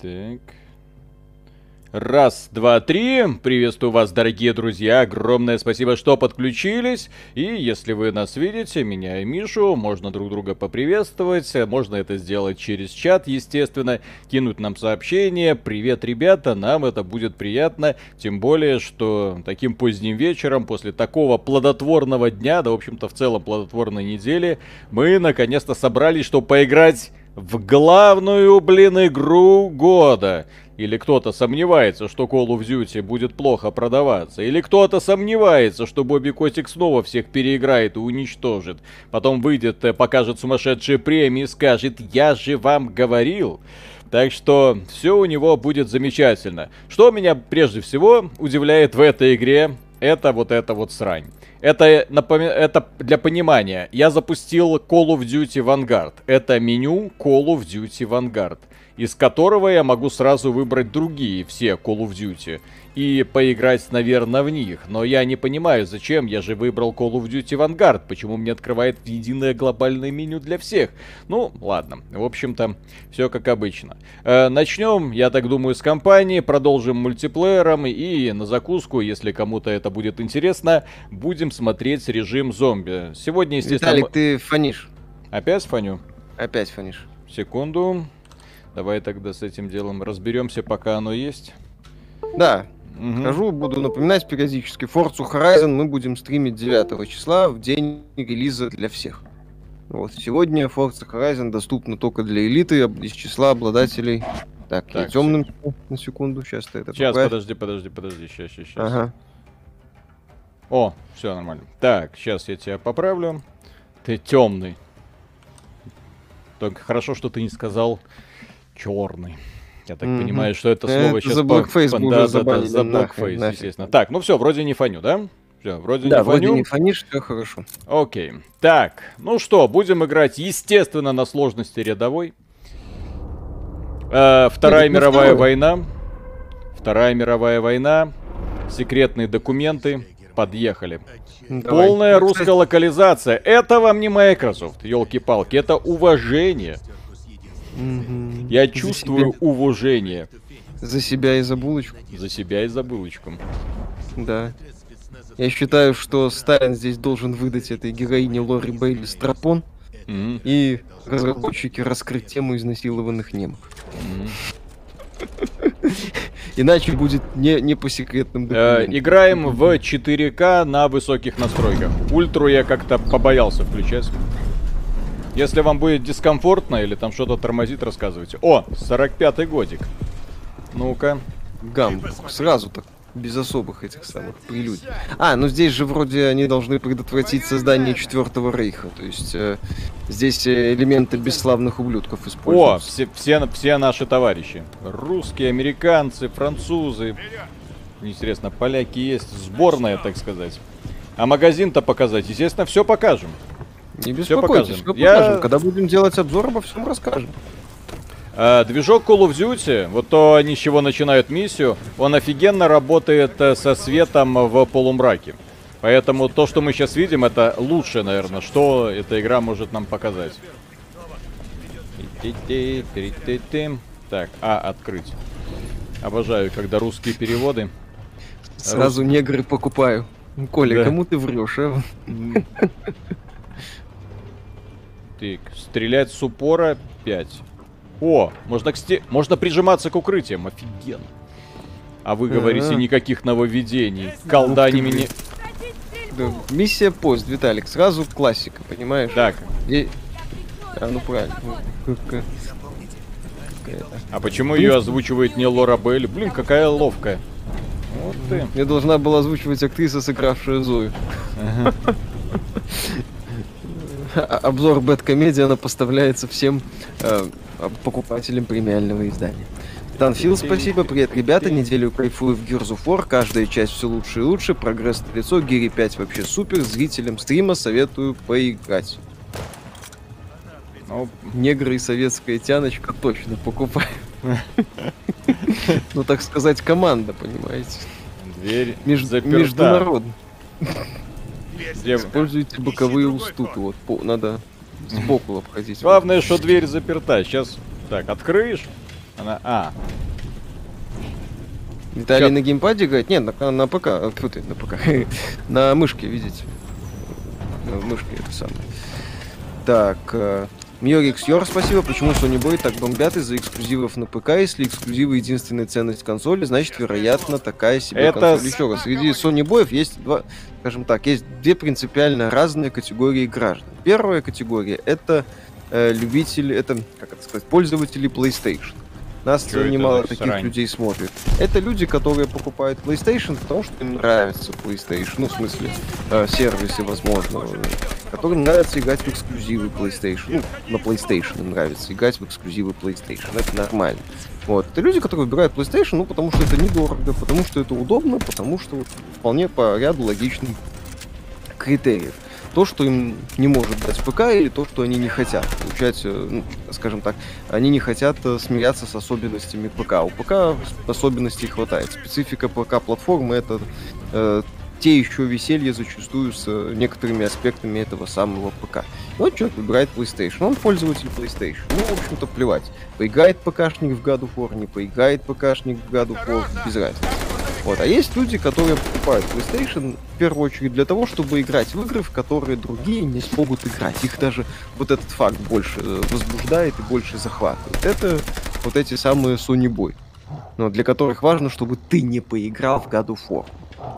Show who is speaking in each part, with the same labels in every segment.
Speaker 1: Так. Раз, два, три. Приветствую вас, дорогие друзья. Огромное спасибо, что подключились. И если вы нас видите, меня и Мишу, можно друг друга поприветствовать. Можно это сделать через чат, естественно. Кинуть нам сообщение. Привет, ребята, нам это будет приятно. Тем более, что таким поздним вечером, после такого плодотворного дня, да, в общем-то, в целом плодотворной недели, мы наконец-то собрались, чтобы поиграть в главную, блин, игру года. Или кто-то сомневается, что Call of Duty будет плохо продаваться. Или кто-то сомневается, что Бобби Котик снова всех переиграет и уничтожит. Потом выйдет, э, покажет сумасшедшие премии и скажет «Я же вам говорил». Так что все у него будет замечательно. Что меня прежде всего удивляет в этой игре, это вот эта вот срань. Это, напоми... это для понимания. Я запустил Call of Duty Vanguard. Это меню Call of Duty Vanguard из которого я могу сразу выбрать другие все Call of Duty и поиграть, наверное, в них. Но я не понимаю, зачем я же выбрал Call of Duty Vanguard, почему мне открывает единое глобальное меню для всех. Ну, ладно, в общем-то, все как обычно. Э, начнем, я так думаю, с компании, продолжим мультиплеером и на закуску, если кому-то это будет интересно, будем смотреть режим зомби. Сегодня, естественно...
Speaker 2: Виталик, ты фонишь.
Speaker 1: Опять фоню?
Speaker 2: Опять фонишь.
Speaker 1: Секунду. Давай тогда с этим делом разберемся, пока оно есть.
Speaker 2: Да, Угу. Скажу, буду напоминать периодически. Forza Horizon мы будем стримить 9 числа, в день релиза для всех. Вот, сегодня Forza Horizon доступна только для элиты, из числа обладателей... Так, так я темным все. на секунду, сейчас ты это
Speaker 1: Сейчас, поправь. подожди, подожди, подожди, сейчас, сейчас, сейчас. Ага. О, все нормально. Так, сейчас я тебя поправлю. Ты темный. Только хорошо, что ты не сказал черный. Я так mm-hmm. понимаю, что это слово это сейчас...
Speaker 2: За blackface по...
Speaker 1: да, да, да, за blackface, нахрен, естественно. Так, ну все, вроде не фоню, да? Все, вроде
Speaker 2: да,
Speaker 1: не
Speaker 2: вроде
Speaker 1: фоню.
Speaker 2: не фонишь, все хорошо.
Speaker 1: Окей. Так, ну что, будем играть, естественно, на сложности рядовой. Э, Вторая Нет, мировая война. Вторая мировая война. Секретные документы. Подъехали. Давай. Полная русская локализация. Это вам не Microsoft, елки-палки. Это уважение. Угу. Я чувствую себя. уважение.
Speaker 2: За себя и за булочку.
Speaker 1: За себя и за булочку.
Speaker 2: Да. Я считаю, что Сталин здесь должен выдать этой героине Лори Бейли стропон. Mm-hmm. И разработчики раскрыть тему изнасилованных немок. Mm-hmm. Иначе будет не, не по секретным
Speaker 1: э, Играем в 4К на высоких настройках. Ультру я как-то побоялся включать. Если вам будет дискомфортно или там что-то тормозит, рассказывайте. О, 45-й годик. Ну-ка.
Speaker 2: Гам, сразу так, без особых этих самых прелюдий. А, ну здесь же вроде они должны предотвратить создание Четвертого Рейха. То есть э, здесь э, элементы бесславных ублюдков используются.
Speaker 1: О, все, все, все наши товарищи. Русские, американцы, французы. Интересно, поляки есть. Сборная, так сказать. А магазин-то показать, естественно, все покажем.
Speaker 2: Не беспокойтесь, все Я... покажем. Когда будем делать обзор, обо всем расскажем.
Speaker 1: А, движок Call of Duty, вот то они с чего начинают миссию, он офигенно работает э, со светом в полумраке. Поэтому то, что мы сейчас видим, это лучшее, наверное, что эта игра может нам показать. Так, а, открыть. Обожаю, когда русские переводы.
Speaker 2: Сразу Рус... негры покупаю. Коля, да. кому ты врешь, а?
Speaker 1: Так, стрелять с упора 5. О, можно, к сте... можно прижиматься к укрытиям, офигенно. А вы говорите, А-а-а. никаких нововведений. Колдани меня...
Speaker 2: Да, миссия поезд, Виталик, сразу классика, понимаешь?
Speaker 1: Так.
Speaker 2: И... А, ну правильно.
Speaker 1: А почему ее озвучивает не Лора Белль? Блин, какая ловкая.
Speaker 2: Вот ты. Мне должна была озвучивать актриса, сыгравшая Зою. Ага. обзор Бэткомедиана поставляется всем э, покупателям премиального издания. Танфил, спасибо. Привет, ребята. Неделю кайфую в Gears of War. Каждая часть все лучше и лучше. Прогресс на лицо. Гири 5 вообще супер. Зрителям стрима советую поиграть. Ну, негры и советская тяночка точно покупаю. Ну, так сказать, команда, понимаете.
Speaker 1: Дверь
Speaker 2: Международная. Используйте боковые уступы. Вот, по, надо сбоку обходить.
Speaker 1: Главное, что дверь заперта. Сейчас, так, открыешь. Она... А.
Speaker 2: Виталий на геймпаде играет? Нет, на, на ПК. Фу ты, на ПК. на мышке, видите. На мышке это самое. Так, э, Мьорикс Йор, спасибо. Почему Sony Boy так бомбят из-за эксклюзивов на ПК? Если эксклюзивы единственная ценность консоли, значит, вероятно, такая себе
Speaker 1: Это...
Speaker 2: консоль. Еще раз, среди Sony Боев есть два, скажем так, есть две принципиально разные категории граждан. Первая категория это э, любители, это, как это сказать, пользователи PlayStation. Нас Чё немало таких срань? людей смотрит. Это люди, которые покупают PlayStation, потому что им нравится PlayStation. Ну, в смысле, э, сервисы, возможно. Которым нравится играть в эксклюзивы PlayStation. Ну, на PlayStation им нравится играть в эксклюзивы PlayStation. Это нормально. Вот. Это люди, которые выбирают PlayStation, ну, потому что это недорого, потому что это удобно, потому что вполне по ряду логичных критериев то, что им не может дать ПК, или то, что они не хотят получать, ну, скажем так, они не хотят э, смиряться с особенностями ПК. У ПК особенностей хватает. Специфика ПК-платформы это э, те еще веселья зачастую с э, некоторыми аспектами этого самого ПК. Вот человек выбирает PlayStation, он пользователь PlayStation. Ну, в общем-то, плевать. Поиграет ПКшник в God of War, не поиграет ПКшник в God of War, без разницы. Вот. А есть люди, которые покупают PlayStation в первую очередь для того, чтобы играть в игры, в которые другие не смогут играть. Их даже вот этот факт больше э, возбуждает и больше захватывает. Это вот эти самые Sony Boy. Но для которых важно, чтобы ты не поиграл в God of War.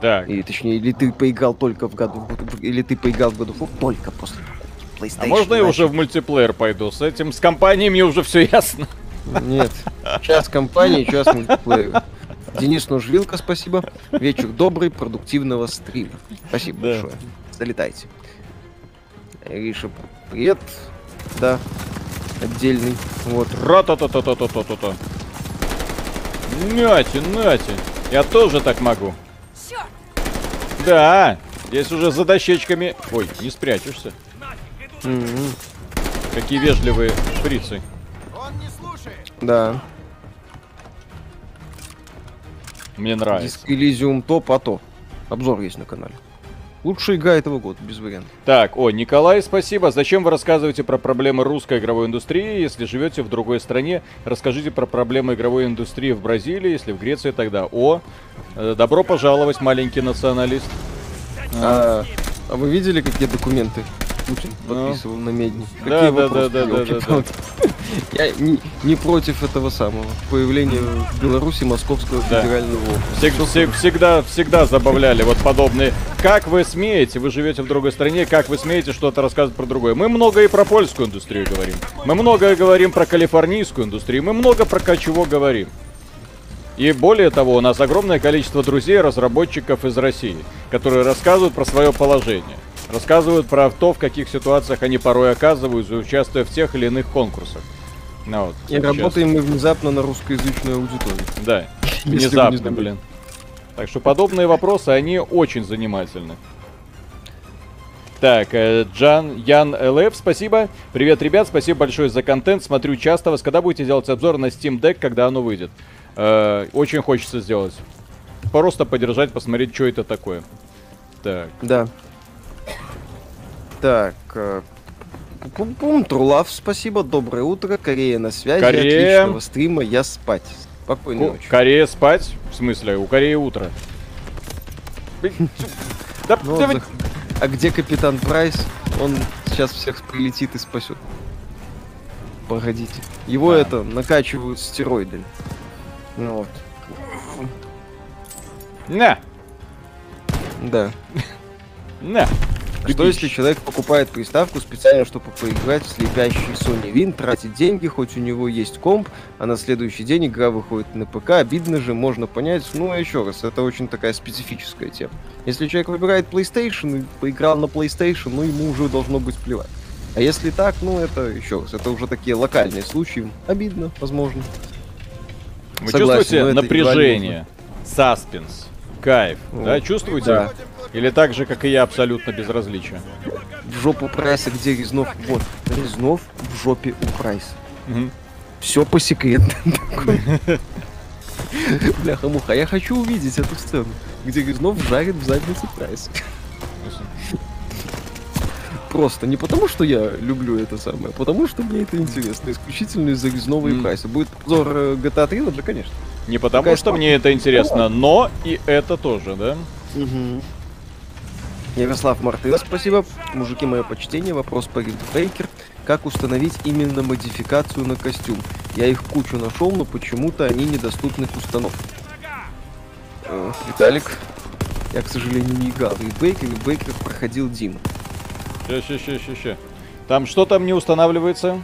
Speaker 1: Так.
Speaker 2: Или точнее, или ты поиграл только в God of или ты поиграл в God of War только после PlayStation. А
Speaker 1: можно я уже в мультиплеер пойду? С этим, с компаниями уже все ясно.
Speaker 2: Нет. Час компании, час мультиплеер. Денис Нужвилка, спасибо. Вечер добрый, продуктивного стрима. Спасибо да. большое. Залетайте. Риша, привет. Да, отдельный. Вот.
Speaker 1: Ра-та-та-та-та-та-та-та. Нате, нате. Я тоже так могу. Да, здесь уже за дощечками... Ой, не спрячешься. Какие вежливые фрицы.
Speaker 2: Да.
Speaker 1: Мне нравится.
Speaker 2: Диск Elysium топ, а то. Обзор есть на канале. Лучшая игра этого года, без вариантов.
Speaker 1: Так, о, Николай, спасибо. Зачем вы рассказываете про проблемы русской игровой индустрии? Если живете в другой стране, расскажите про проблемы игровой индустрии в Бразилии, если в Греции тогда. О, э, добро пожаловать, маленький националист.
Speaker 2: А, а вы видели, какие документы Путин ну. подписывал на медне.
Speaker 1: Да, да, да, да, да, да.
Speaker 2: Я не, не против этого самого появления в Беларуси Московского да. федерального
Speaker 1: округа. Всег, всегда, всегда забавляли вот подобные. Как вы смеете, вы живете в другой стране, как вы смеете что-то рассказывать про другое? Мы много и про польскую индустрию говорим. Мы много говорим про калифорнийскую индустрию. Мы много про чего говорим. И более того, у нас огромное количество друзей, разработчиков из России, которые рассказывают про свое положение. Рассказывают про то, в каких ситуациях они порой оказываются, участвуя в тех или иных конкурсах.
Speaker 2: Ну, вот, И сейчас. работаем мы внезапно на русскоязычную аудиторию.
Speaker 1: Да, внезапно, блин. Так что подобные вопросы, они очень занимательны. Так, э, Джан Ян ЛФ, спасибо. Привет, ребят, спасибо большое за контент. Смотрю часто вас. Когда будете делать обзор на Steam Deck, когда оно выйдет? Э, очень хочется сделать. Просто подержать, посмотреть, что это такое. Так.
Speaker 2: Да. Так, э, Пум-пум, Трулав, спасибо, доброе утро, Корея на связи,
Speaker 1: Корея.
Speaker 2: отличного стрима, я спать. Спокойной Ко- ночи.
Speaker 1: Корея спать? В смысле, у Кореи утро.
Speaker 2: Ну, а где капитан Прайс? Он сейчас всех прилетит и спасет. Погодите. Его это накачивают стероидами. Ну вот.
Speaker 1: На!
Speaker 2: Да.
Speaker 1: На!
Speaker 2: Что если человек покупает приставку специально, чтобы поиграть в слепящий Sony Win, тратит деньги, хоть у него есть комп, а на следующий день игра выходит на ПК, обидно же, можно понять, ну, еще раз, это очень такая специфическая тема. Если человек выбирает PlayStation и поиграл на PlayStation, ну, ему уже должно быть плевать. А если так, ну, это еще раз, это уже такие локальные случаи, обидно, возможно.
Speaker 1: Вы Согласен, чувствуете напряжение, саспенс, кайф, вот. да, чувствуете? Да. Или так же, как и я, абсолютно безразличие?
Speaker 2: В жопу Прайса, где Резнов? Вот, Резнов в жопе у Прайса. Угу. Все по секрету. Бляха-муха, я хочу увидеть эту сцену, где Резнов жарит в задницу Прайса. Просто не потому, что я люблю это самое, а потому что мне это интересно. Исключительно из-за резного mm. прайса. Будет обзор э, GTA 3, ну да, конечно.
Speaker 1: Не потому, Такая что мне это интересно, но и это тоже, да?
Speaker 2: Угу. Ярослав Мартынов, спасибо. Мужики, мое почтение. Вопрос по Ридбрейкер. Как установить именно модификацию на костюм? Я их кучу нашел, но почему-то они недоступны к установке. Э, Виталик, я, к сожалению, не играл. Ридбрейкер, Ридбрейкер проходил Дима.
Speaker 1: Ща, ща, ща, ща, ща. Там что там не устанавливается?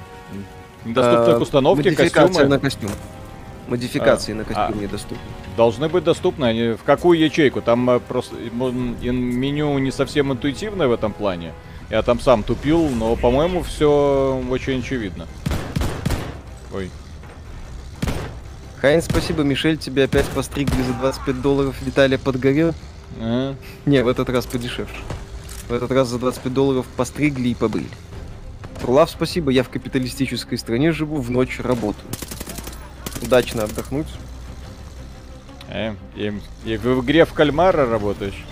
Speaker 1: Недоступно а, к установке
Speaker 2: костюма? на костюм. Модификации а, на костюм а, недоступны.
Speaker 1: Должны быть доступны. Они в какую ячейку? Там э, просто меню не совсем интуитивное в этом плане. Я там сам тупил, но, по-моему, все очень очевидно. Ой.
Speaker 2: Хайн, спасибо. Мишель, тебе опять постригли за 25 долларов. Виталия подгорел. А? Не, в этот раз подешевше. В этот раз за 25 долларов постригли и побрили. Турлав, спасибо. Я в капиталистической стране живу, в ночь работаю. Удачно отдохнуть.
Speaker 1: Э, и, и в игре в кальмара работаешь?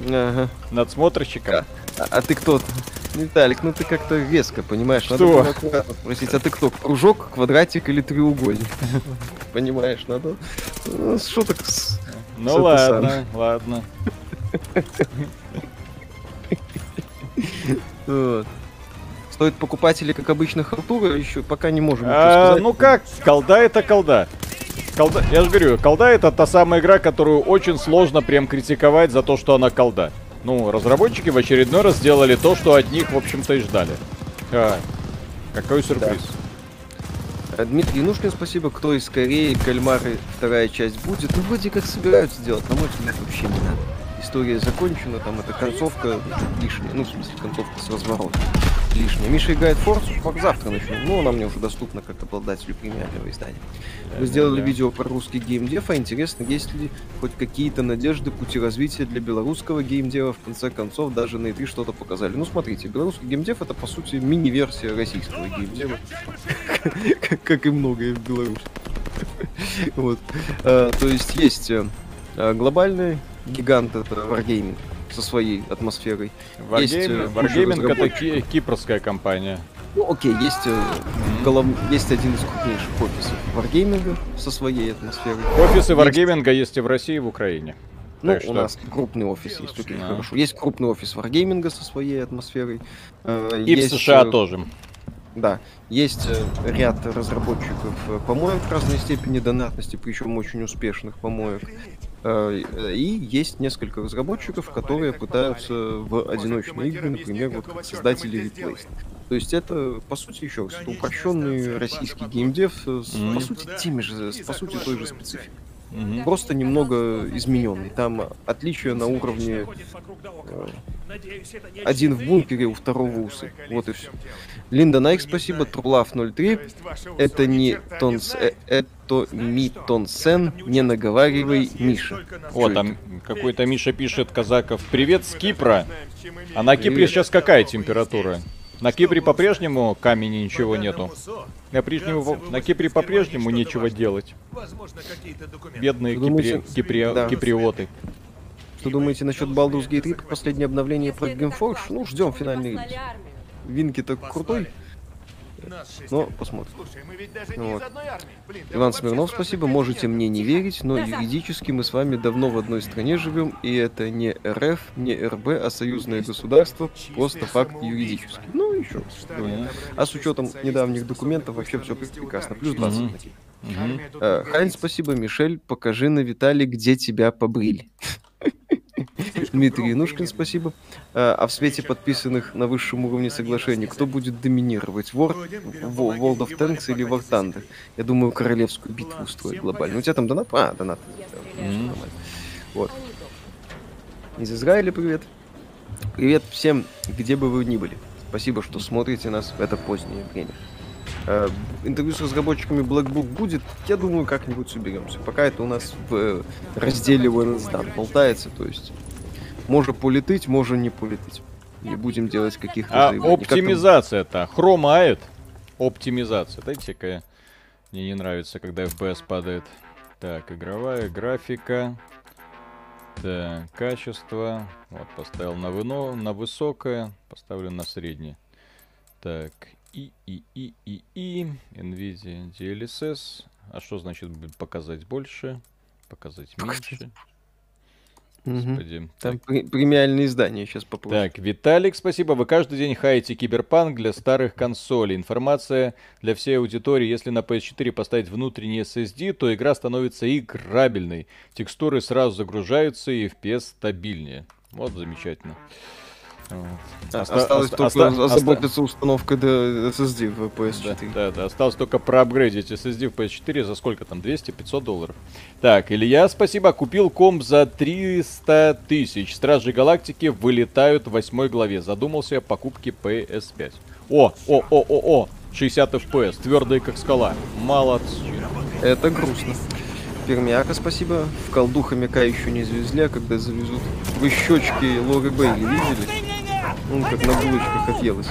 Speaker 2: Ага.
Speaker 1: Надсмотрщиком? А,
Speaker 2: а, ты кто? Виталик, ну ты как-то веско, понимаешь? Что? Надо спросить, а ты кто? Кружок, квадратик или треугольник? Понимаешь, надо... Ну, что так с...
Speaker 1: Ну ладно, ладно.
Speaker 2: Вот. Стоит покупать или как обычно халтура, еще пока не можем
Speaker 1: а. Ну как, колда это колда. Колда, я же говорю, колда это та самая игра, которую очень сложно прям критиковать за то, что она колда. Ну, разработчики в очередной раз сделали то, что от них, в общем-то, и ждали. А, какой сюрприз.
Speaker 2: Да. Дмитрий Янушкин, спасибо. Кто из Кореи, Кальмары, вторая часть будет? Ну, вроде как собираются делать, на мой взгляд, вообще не надо. История закончена, там эта концовка лишняя, ну, в смысле, концовка с разворотом лишнее. Миша играет Форсу, завтра начнем. Ну, она мне уже доступна как обладателю премиального издания. Вы сделали видео про русский геймдев, а интересно, есть ли хоть какие-то надежды, пути развития для белорусского геймдева, в конце концов, даже на E3 что-то показали. Ну, смотрите, белорусский геймдев это, по сути, мини-версия российского геймдева, как и многое в Беларуси. Вот. А, то есть есть э, глобальный гигант, это Wargaming, со своей атмосферой.
Speaker 1: Wargaming, э, это ки- кипрская компания.
Speaker 2: Ну, окей, есть, mm-hmm. голов... есть один из крупнейших офисов Wargaming со своей атмосферой.
Speaker 1: Офисы Wargaming есть... есть и в России, и в Украине.
Speaker 2: Ну, так у что... нас крупный офис есть, окей, а. хорошо. Есть крупный офис Wargaming со своей атмосферой.
Speaker 1: Э, и есть... в США тоже.
Speaker 2: Да, есть ряд разработчиков помоек разной степени донатности, причем очень успешных помоек. Э, и есть несколько разработчиков, которые пытаются в одиночные игры, например, вот создатели Replaced. То есть это, по сути, еще раз, упрощенный российский геймдев с, mm-hmm. по сути, теми же, с, по сути, той же спецификой. Mm-hmm. Просто немного измененный. Там отличие на уровне э, один в бункере, у второго усы. Вот и все. Линда Найк, спасибо. Трулав 03. Это не Тонс... Э, это ми Тонсен. Не наговаривай, Миша.
Speaker 1: О, там какой-то Миша пишет, Казаков. Привет с Кипра. А на Кипре сейчас какая температура? На Кипре по-прежнему камень ничего нету. На, прежнему, на Кипре по-прежнему нечего делать. Бедные кипри, кипри, да. киприоты.
Speaker 2: Что думаете насчет Baldur's Gate 3 последнее обновление про Gameforge? Ну, ждем финальный релиз. Винки-то крутой. Но посмотрим. Вот. Иван Смирнов, спасибо. Можете мне не верить, но юридически мы с вами давно в одной стране живем, и это не РФ, не РБ, а союзное государство, просто факт юридический. Ну, еще раз. А с учетом недавних документов вообще все прекрасно. Плюс 20 mm-hmm. Хайн, спасибо. Мишель, покажи на Виталий, где тебя побрили. Дмитрий Янушкин, спасибо. А, а в свете подписанных на высшем уровне соглашений, кто будет доминировать? World, World of Tanks или War Thunder? Я думаю, королевскую битву устроить глобально. У тебя там донат? А, донат. Mm-hmm. Вот. Из Израиля привет. Привет всем, где бы вы ни были. Спасибо, что смотрите нас в это позднее время. Э, интервью с разработчиками Black Book будет, я думаю, как-нибудь соберемся. Пока это у нас в э, разделе When болтается, то есть может полететь, может не полететь. Не будем делать каких-то
Speaker 1: А оптимизация-то хромает. Оптимизация. Дайте-ка мне не нравится, когда FPS падает. Так, игровая графика. Так, качество. Вот, поставил на, выно, на высокое, поставлю на среднее. Так, и, и, и, и, и, NVIDIA DLSS. А что значит показать больше? Показать меньше?
Speaker 2: Господи. Там так. премиальные издания сейчас попробуем.
Speaker 1: Так, Виталик, спасибо. Вы каждый день хаете киберпанк для старых консолей. Информация для всей аудитории. Если на PS4 поставить внутренний SSD, то игра становится играбельной. Текстуры сразу загружаются и FPS стабильнее. Вот замечательно.
Speaker 2: Осталось только озаботиться установкой SSD в PS4.
Speaker 1: Да, да, да, осталось только проапгрейдить SSD в PS4 за сколько там, 200-500 долларов. Так, Илья, спасибо, купил комп за 300 тысяч. Стражи Галактики вылетают в восьмой главе. Задумался о покупке PS5. О, о, о, о, о, 60 FPS, твердые как скала. Молодцы.
Speaker 2: Это грустно. Пермяка, спасибо. В колду хомяка еще не завезли, а когда завезут. Вы щечки Лоры Бейли видели? Он как на булочках отъелась.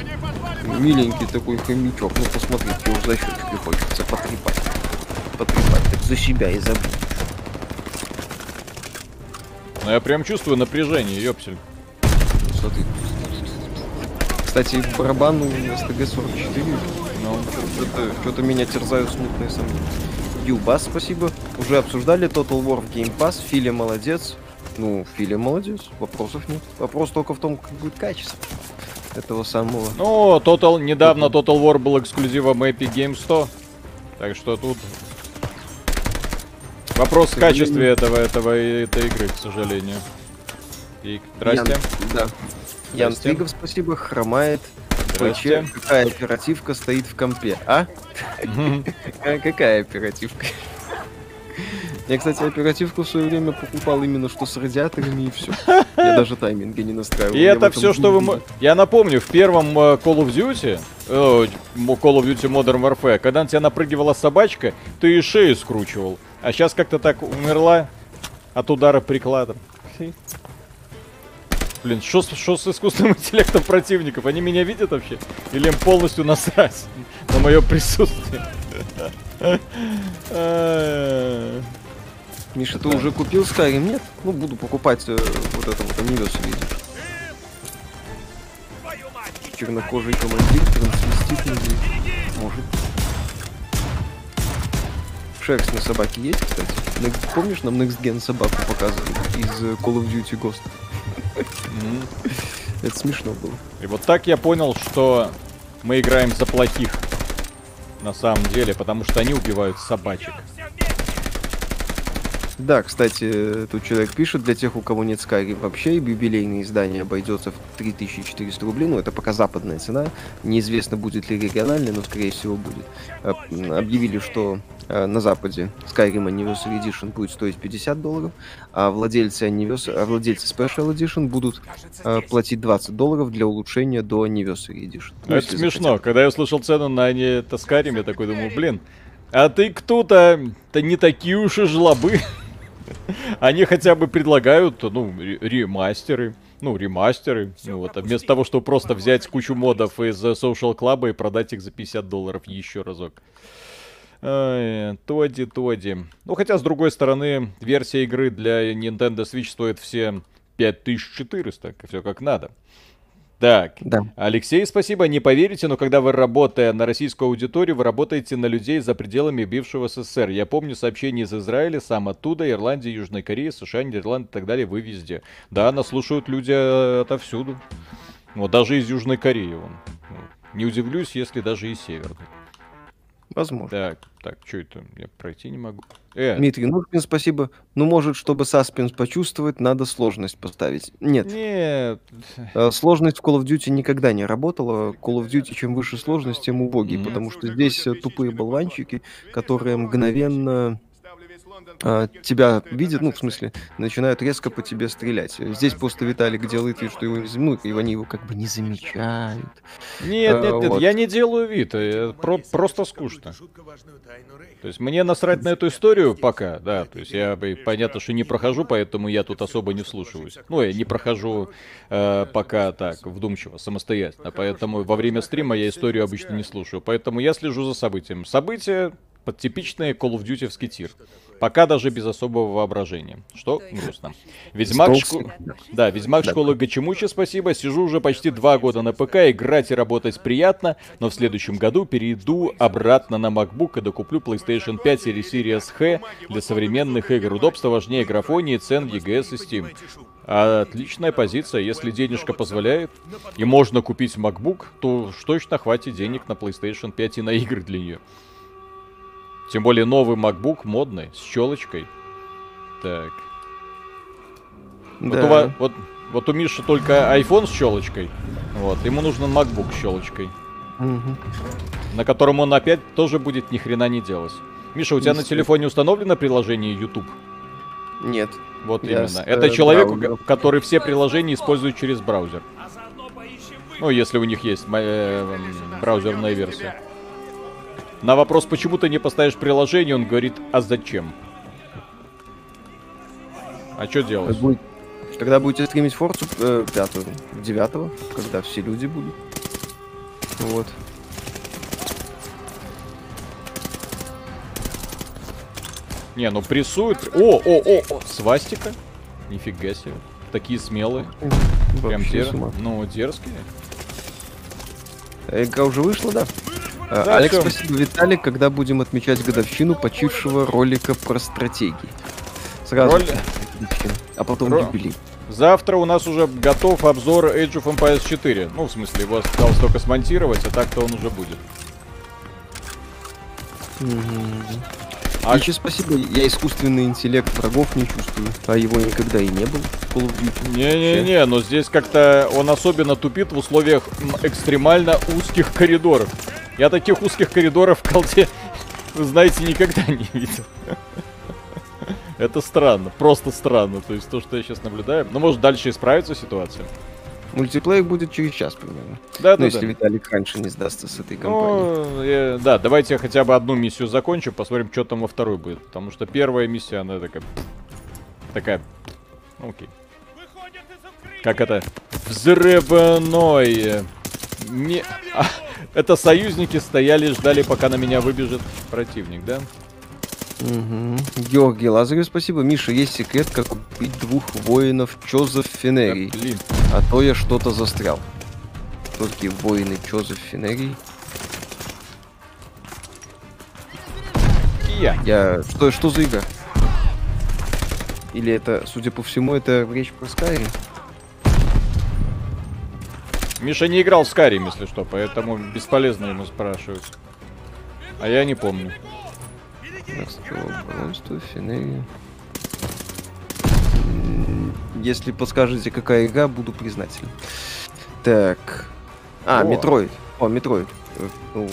Speaker 2: Миленький такой хомячок. Ну посмотрите, его за щечки хочется потрепать. Потрепать, так за себя и за
Speaker 1: Ну я прям чувствую напряжение, ёпсель.
Speaker 2: Смотри. Кстати, барабан у СТГ-44. Ну, что-то, что-то меня терзают смутные сомнения. Юбас, спасибо. Уже обсуждали Total War в Game Pass. Филя молодец. Ну, Филя молодец, вопросов нет. Вопрос только в том, как будет качество этого самого.
Speaker 1: Ну, Total, недавно Total War был эксклюзивом Epic Games 100. Так что тут вопрос в качестве этого, этого, этой игры, к сожалению. И, здрасте. Ян,
Speaker 2: да. Ян Твигов, спасибо, хромает. Здрасте. Какая оперативка стоит в компе, а? Какая оперативка? Я, кстати, оперативку в свое время покупал именно что с радиаторами и все. Я даже тайминги не настраивал.
Speaker 1: И это все, что вы... Я напомню, в первом э, Call of Duty, э, Call of Duty Modern Warfare, когда на тебя напрыгивала собачка, ты и шею скручивал. А сейчас как-то так умерла от удара прикладом. Блин, что с искусственным интеллектом противников? Они меня видят вообще? Или им полностью насрать на мое присутствие?
Speaker 2: Миша, ты уже купил Skyrim? Нет? Ну, буду покупать э, вот это вот Anniversary видишь. Чернокожий командир, трансвестит Может. Шерсть на собаке есть, кстати? Помнишь, нам Next Gen собаку показывали из э, Call of Duty Ghost? Это смешно было.
Speaker 1: И вот так я понял, что мы играем за плохих. На самом деле, потому что они убивают собачек.
Speaker 2: Да, кстати, тут человек пишет, для тех, у кого нет Skyrim вообще, юбилейное издание обойдется в 3400 рублей, ну это пока западная цена, неизвестно будет ли региональная, но скорее всего будет. Э, объявили, что э, на западе Skyrim Anniversary Edition будет стоить 50 долларов, а владельцы, Anniversary, а владельцы Special Edition будут э, платить 20 долларов для улучшения до Anniversary Edition.
Speaker 1: Ну, это смешно, захотят. когда я услышал цену на это Skyrim, я такой думаю, блин, а ты кто-то, то не такие уж и жлобы. Они хотя бы предлагают, ну, ремастеры. Ну, ремастеры. Ну, вот, а вместо того, чтобы просто взять кучу модов из Social Club и продать их за 50 долларов еще разок. Тоди, Тоди. Ну, хотя, с другой стороны, версия игры для Nintendo Switch стоит все 5400, все как надо. Так, да. Алексей, спасибо. Не поверите, но когда вы, работая на российскую аудиторию, вы работаете на людей за пределами бывшего СССР. Я помню сообщения из Израиля, сам оттуда, Ирландии, Южной Кореи, США, Нидерланды и так далее, вы везде. Да, нас слушают люди э, отовсюду. Вот даже из Южной Кореи. Вон. Не удивлюсь, если даже и Северной.
Speaker 2: Возможно.
Speaker 1: Так, так, что это? Я пройти не могу.
Speaker 2: Э. Дмитрий Нуркин, спасибо. Ну, может, чтобы саспенс почувствовать, надо сложность поставить. Нет.
Speaker 1: Нет.
Speaker 2: Э, сложность в Call of Duty никогда не работала. Call of Duty, чем выше сложность, тем убогий, mm потому что здесь э, тупые болванчики, которые мгновенно тебя видят, ну, в смысле, начинают резко по тебе стрелять. Здесь просто Виталик делает вид, что его, ну, и они его как бы не замечают.
Speaker 1: Нет, а, нет, нет, вот. я не делаю вид, э, про просто скучно. То есть мне насрать на эту историю пока, да, то есть я понятно, что не прохожу, поэтому я тут особо не вслушиваюсь. Ну, я не прохожу э, пока так, вдумчиво, самостоятельно, поэтому во время стрима я историю обычно не слушаю, поэтому я слежу за событием. События Под типичный Call of Duty тир. Пока даже без особого воображения. Что грустно. Ведьмак, шко... да, Ведьмак да. школы Гачимучи, спасибо. Сижу уже почти два года на ПК, играть и работать приятно, но в следующем году перейду обратно на MacBook и докуплю PlayStation 5 или Series X для современных игр. Удобство важнее графонии, цен в EGS и Steam. Отличная позиция, если денежка позволяет, и можно купить MacBook, то уж точно хватит денег на PlayStation 5 и на игры для нее. Тем более новый MacBook модный, с щелочкой. Так. Да. Вот, у, вас, вот, вот у Миши только iPhone с щелочкой. Вот, ему нужен MacBook с щелочкой. Угу. На котором он опять тоже будет ни хрена не делать. Миша, у тебя на телефоне установлено приложение YouTube?
Speaker 2: Нет.
Speaker 1: Вот Я именно. Это человек, браузер. который все приложения использует через браузер. Ну, если у них есть э, браузерная версия. На вопрос, почему ты не поставишь приложение, он говорит, а зачем? А что делать?
Speaker 2: Будет... Когда будете стримить Форцу э, 5 9 когда все люди будут. Вот.
Speaker 1: Не, ну прессуют. О, о, о, о, свастика. Нифига себе. Такие смелые. Прям дер... Ну, дерзкие.
Speaker 2: Игра уже вышла, да? А, да, Алекс, спасибо, Виталик, когда будем отмечать годовщину почившего ролика про стратегии. Сразу. Роль... А потом Ро... юбилей.
Speaker 1: Завтра у нас уже готов обзор Age of Empires 4. Ну, в смысле, его осталось только смонтировать, а так-то он уже будет.
Speaker 2: Mm-hmm. А еще спасибо, я искусственный интеллект врагов не чувствую, а его никогда и не было в Call of
Speaker 1: Duty. Не-не-не, но здесь как-то он особенно тупит в условиях экстремально узких коридоров. Я таких узких коридоров в колде, вы знаете, никогда не видел. Это странно, просто странно. То есть то, что я сейчас наблюдаю. Но может дальше исправится ситуация.
Speaker 2: Мультиплеер будет через час примерно. Да, ну, да, если да. Виталик раньше не сдастся с этой компанией.
Speaker 1: Ну, я, да, давайте я хотя бы одну миссию закончу, посмотрим, что там во второй будет. Потому что первая миссия, она такая... Такая... Ну, окей. Как это? Взрывной. Не... А, это союзники стояли, ждали, пока на меня выбежит противник, да?
Speaker 2: Угу. Георгий Лазарев, спасибо. Миша, есть секрет, как убить двух воинов Чозеф Фенерий. Да. А то я что-то застрял. Такие воины Чозеф Фенерий?
Speaker 1: Я.
Speaker 2: Я... Что, что за игра? Или это, судя по всему, это речь про Skyrim?
Speaker 1: Миша не играл в Skyrim, если что, поэтому бесполезно ему спрашивать. А я не помню.
Speaker 2: Если подскажете, какая игра, буду признателен. Так. А, Metroid. О, Metroid. Э, ну,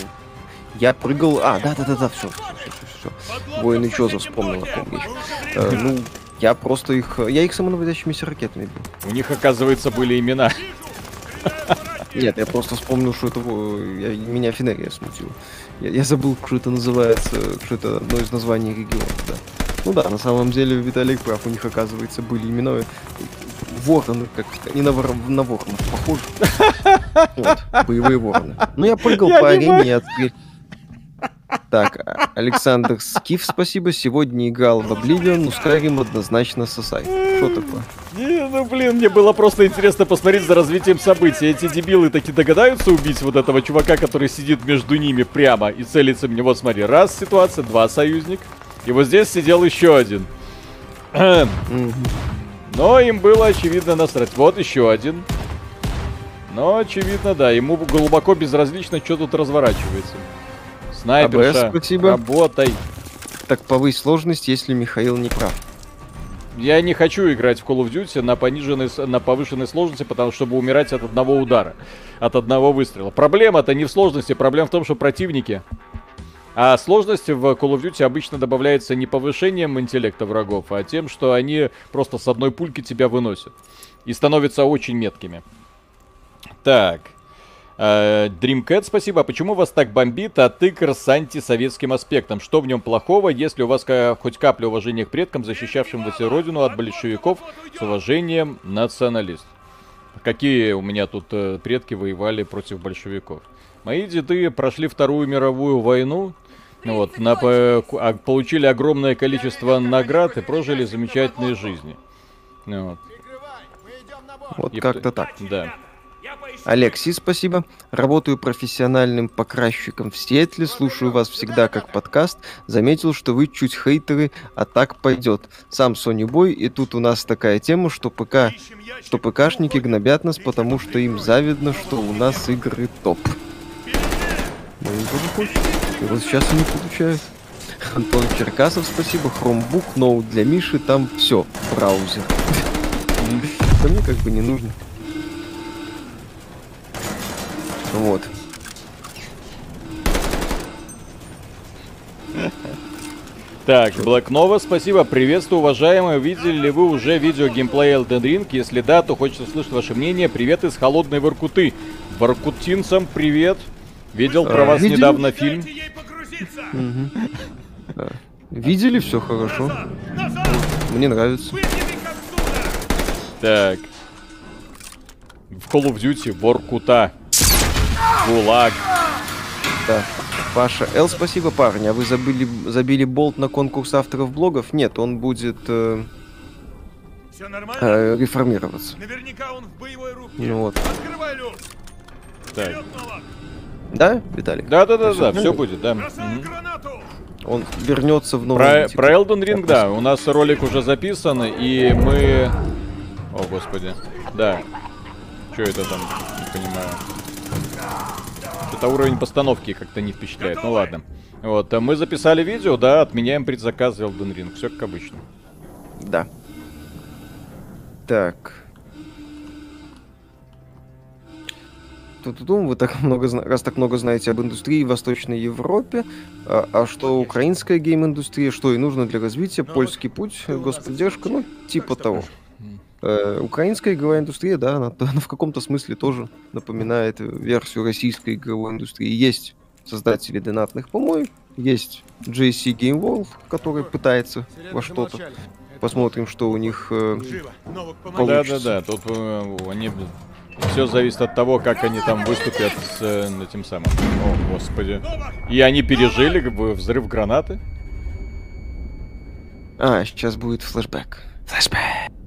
Speaker 2: я прыгал... А, да-да-да-да, все, все, все, все, все. Воины Chozo вспомнил, о ком речь. Э, ну, я просто их... Я их самонаводящимися ракетами
Speaker 1: был. У них, оказывается, были имена.
Speaker 2: Нет, я просто вспомнил, что это... Я, меня Фенерия смутила. Я, я забыл, что это называется, что это одно из названий регионов, да. Ну да, на самом деле Виталий прав, у них, оказывается, были именно вороны, как они на, вор... на воронов похожи. Вот, боевые вороны. Ну я прыгал я по арене и открыть. Так, а, Александр Скиф, спасибо. Сегодня играл в Oblivion, но Skyrim однозначно сосай. Что такое?
Speaker 1: Не, ну блин, мне было просто интересно посмотреть за развитием событий. Эти дебилы таки догадаются убить вот этого чувака, который сидит между ними прямо и целится мне. Вот смотри, раз ситуация, два союзник. И вот здесь сидел еще один. Но им было очевидно насрать. Вот еще один. Но очевидно, да, ему глубоко безразлично, что тут разворачивается. Снайперша, АБС, спасибо. работай.
Speaker 2: Так повысь сложность, если Михаил не прав.
Speaker 1: Я не хочу играть в Call of Duty на, пониженной, на повышенной сложности, потому чтобы умирать от одного удара, от одного выстрела. Проблема-то не в сложности, проблема в том, что противники. А сложность в Call of Duty обычно добавляется не повышением интеллекта врагов, а тем, что они просто с одной пульки тебя выносят. И становятся очень меткими. Так. Э, Dreamcat, спасибо. А почему вас так бомбит от игр с антисоветским аспектом? Что в нем плохого, если у вас хоть капля уважения к предкам, защищавшим вашу родину от большевиков, с уважением националист? Какие у меня тут э, предки воевали против большевиков? Мои деды прошли Вторую мировую войну, Вот, на, а, получили огромное количество наград и прожили замечательные жизни. Вот,
Speaker 2: вот как-то так.
Speaker 1: Да.
Speaker 2: Алексей, спасибо. Работаю профессиональным покрасчиком в Сиэтле, слушаю вас всегда как подкаст. Заметил, что вы чуть хейтеры, а так пойдет. Сам Sony Boy, и тут у нас такая тема, что ПК, что ПКшники гнобят нас, потому что им завидно, что у нас игры топ. Ну, тоже хочется. И вот сейчас они получают. Антон Черкасов, спасибо. Хромбук, ноут для Миши, там все, браузер. Да мне как бы не нужно. Вот.
Speaker 1: Так, Black Nova, спасибо, приветствую, уважаемые. Видели ли вы уже видео геймплея Elden Ring? Если да, то хочется услышать ваше мнение. Привет из холодной Воркуты. Воркутинцам привет. Видел про а, вас видели? недавно фильм.
Speaker 2: Видели, все хорошо. Мне нравится.
Speaker 1: Так. В Call of Duty Воркута. ГУЛАГ.
Speaker 2: Да. Паша Л, спасибо, парни. А вы забыли, забили болт на конкурс авторов блогов? Нет, он будет э, э, реформироваться. Наверняка он в боевой рубке. Ну вот. Открывай люк. Так. Да, Виталик?
Speaker 1: Да, да, да, да, все будет, да.
Speaker 2: Он вернется в
Speaker 1: новый. Про, про Elden Ring, да, у нас ролик уже записан, и мы... О, господи. Да. Что это там? Не понимаю. Это уровень постановки как-то не впечатляет. Ну ладно. Вот, а мы записали видео, да, отменяем предзаказ Elden Ring. Все как обычно.
Speaker 2: Да. Так. тут вы так много, раз так много знаете об индустрии в Восточной Европе, а, а что украинская гейм-индустрия, что и нужно для развития, ну, польский путь, господдержка, ну, типа того. Э, украинская игровая индустрия, да, она, она в каком-то смысле тоже напоминает версию российской игровой индустрии. Есть создатели донатных помоек, есть JC Game World, который пытается во что-то. Посмотрим, что у них э, получится.
Speaker 1: Да-да-да, тут э, они... Все зависит от того, как они там выступят с э, этим самым. О, господи. И они пережили как бы, взрыв гранаты.
Speaker 2: А, сейчас будет флешбэк. Флешбэк.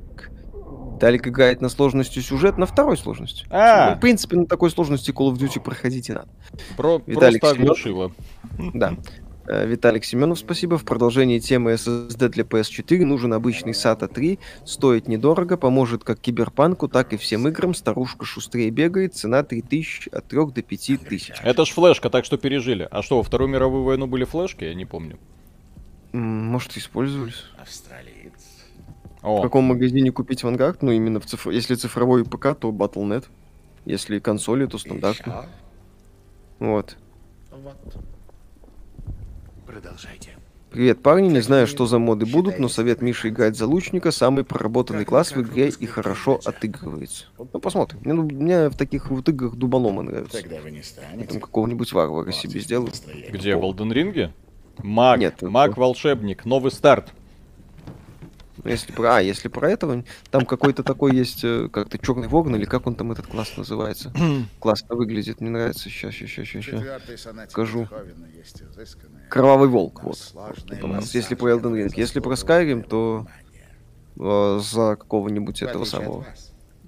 Speaker 2: Виталик играет на сложности сюжет на второй сложности. А. Ну, в принципе, на такой сложности Call of Duty проходить и надо.
Speaker 1: Про Виталик просто оглушило.
Speaker 2: Да. Э, Виталик Семенов, спасибо. В продолжении темы SSD для PS4 нужен обычный SATA 3. Стоит недорого, поможет как киберпанку, так и всем играм. Старушка шустрее бегает, цена 3000, от 3 до 5000.
Speaker 1: Это ж флешка, так что пережили. А что, во Вторую мировую войну были флешки? Я не помню.
Speaker 2: Может, использовались. Австралиец. О. В каком магазине купить Vanguard? Ну, именно в цифр... если цифровой ПК, то Battle.net. Если консоли, то стандартно. Вот. вот. Продолжайте. Привет, парни. Не знаю, что за моды будут, но совет Миши играть за лучника самый проработанный класс в игре и хорошо отыгрывается. Ну, посмотрим. Мне, ну, мне в таких вот играх дуболомы нравятся. Тогда вы не станете. Там какого-нибудь варвара себе сделаю.
Speaker 1: Где, в Elden Ring? Маг, Нет, маг-волшебник, новый старт.
Speaker 2: Ну, если про, а, если про этого, там какой-то такой есть, э, как-то черный ворон, или как он там этот класс называется. Классно выглядит, мне нравится. Сейчас, сейчас, сейчас, сейчас. Скажу. Кровавый волк, вот. вот если про Elden Ring. Если про Skyrim, то э, за какого-нибудь этого самого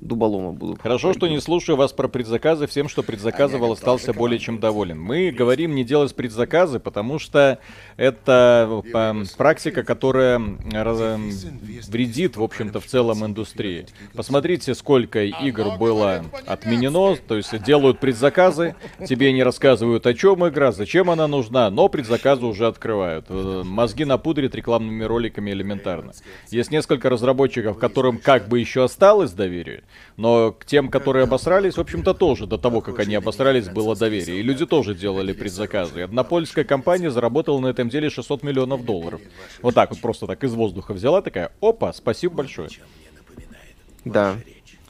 Speaker 2: дуболома буду.
Speaker 1: Хорошо, что не слушаю вас про предзаказы. Всем, что предзаказывал, остался более чем доволен. Мы говорим не делать предзаказы, потому что это э, практика, которая вредит, в общем-то, в целом индустрии. Посмотрите, сколько игр было отменено, то есть делают предзаказы, тебе не рассказывают, о чем игра, зачем она нужна, но предзаказы уже открывают. Э, мозги напудрят рекламными роликами элементарно. Есть несколько разработчиков, которым как бы еще осталось доверие, но к тем, которые обосрались, в общем-то, тоже до того, как они обосрались, было доверие. И люди тоже делали предзаказы. И одна польская компания заработала на этом деле 600 миллионов долларов. Вот так вот, просто так из воздуха взяла, такая, опа, спасибо большое.
Speaker 2: Да.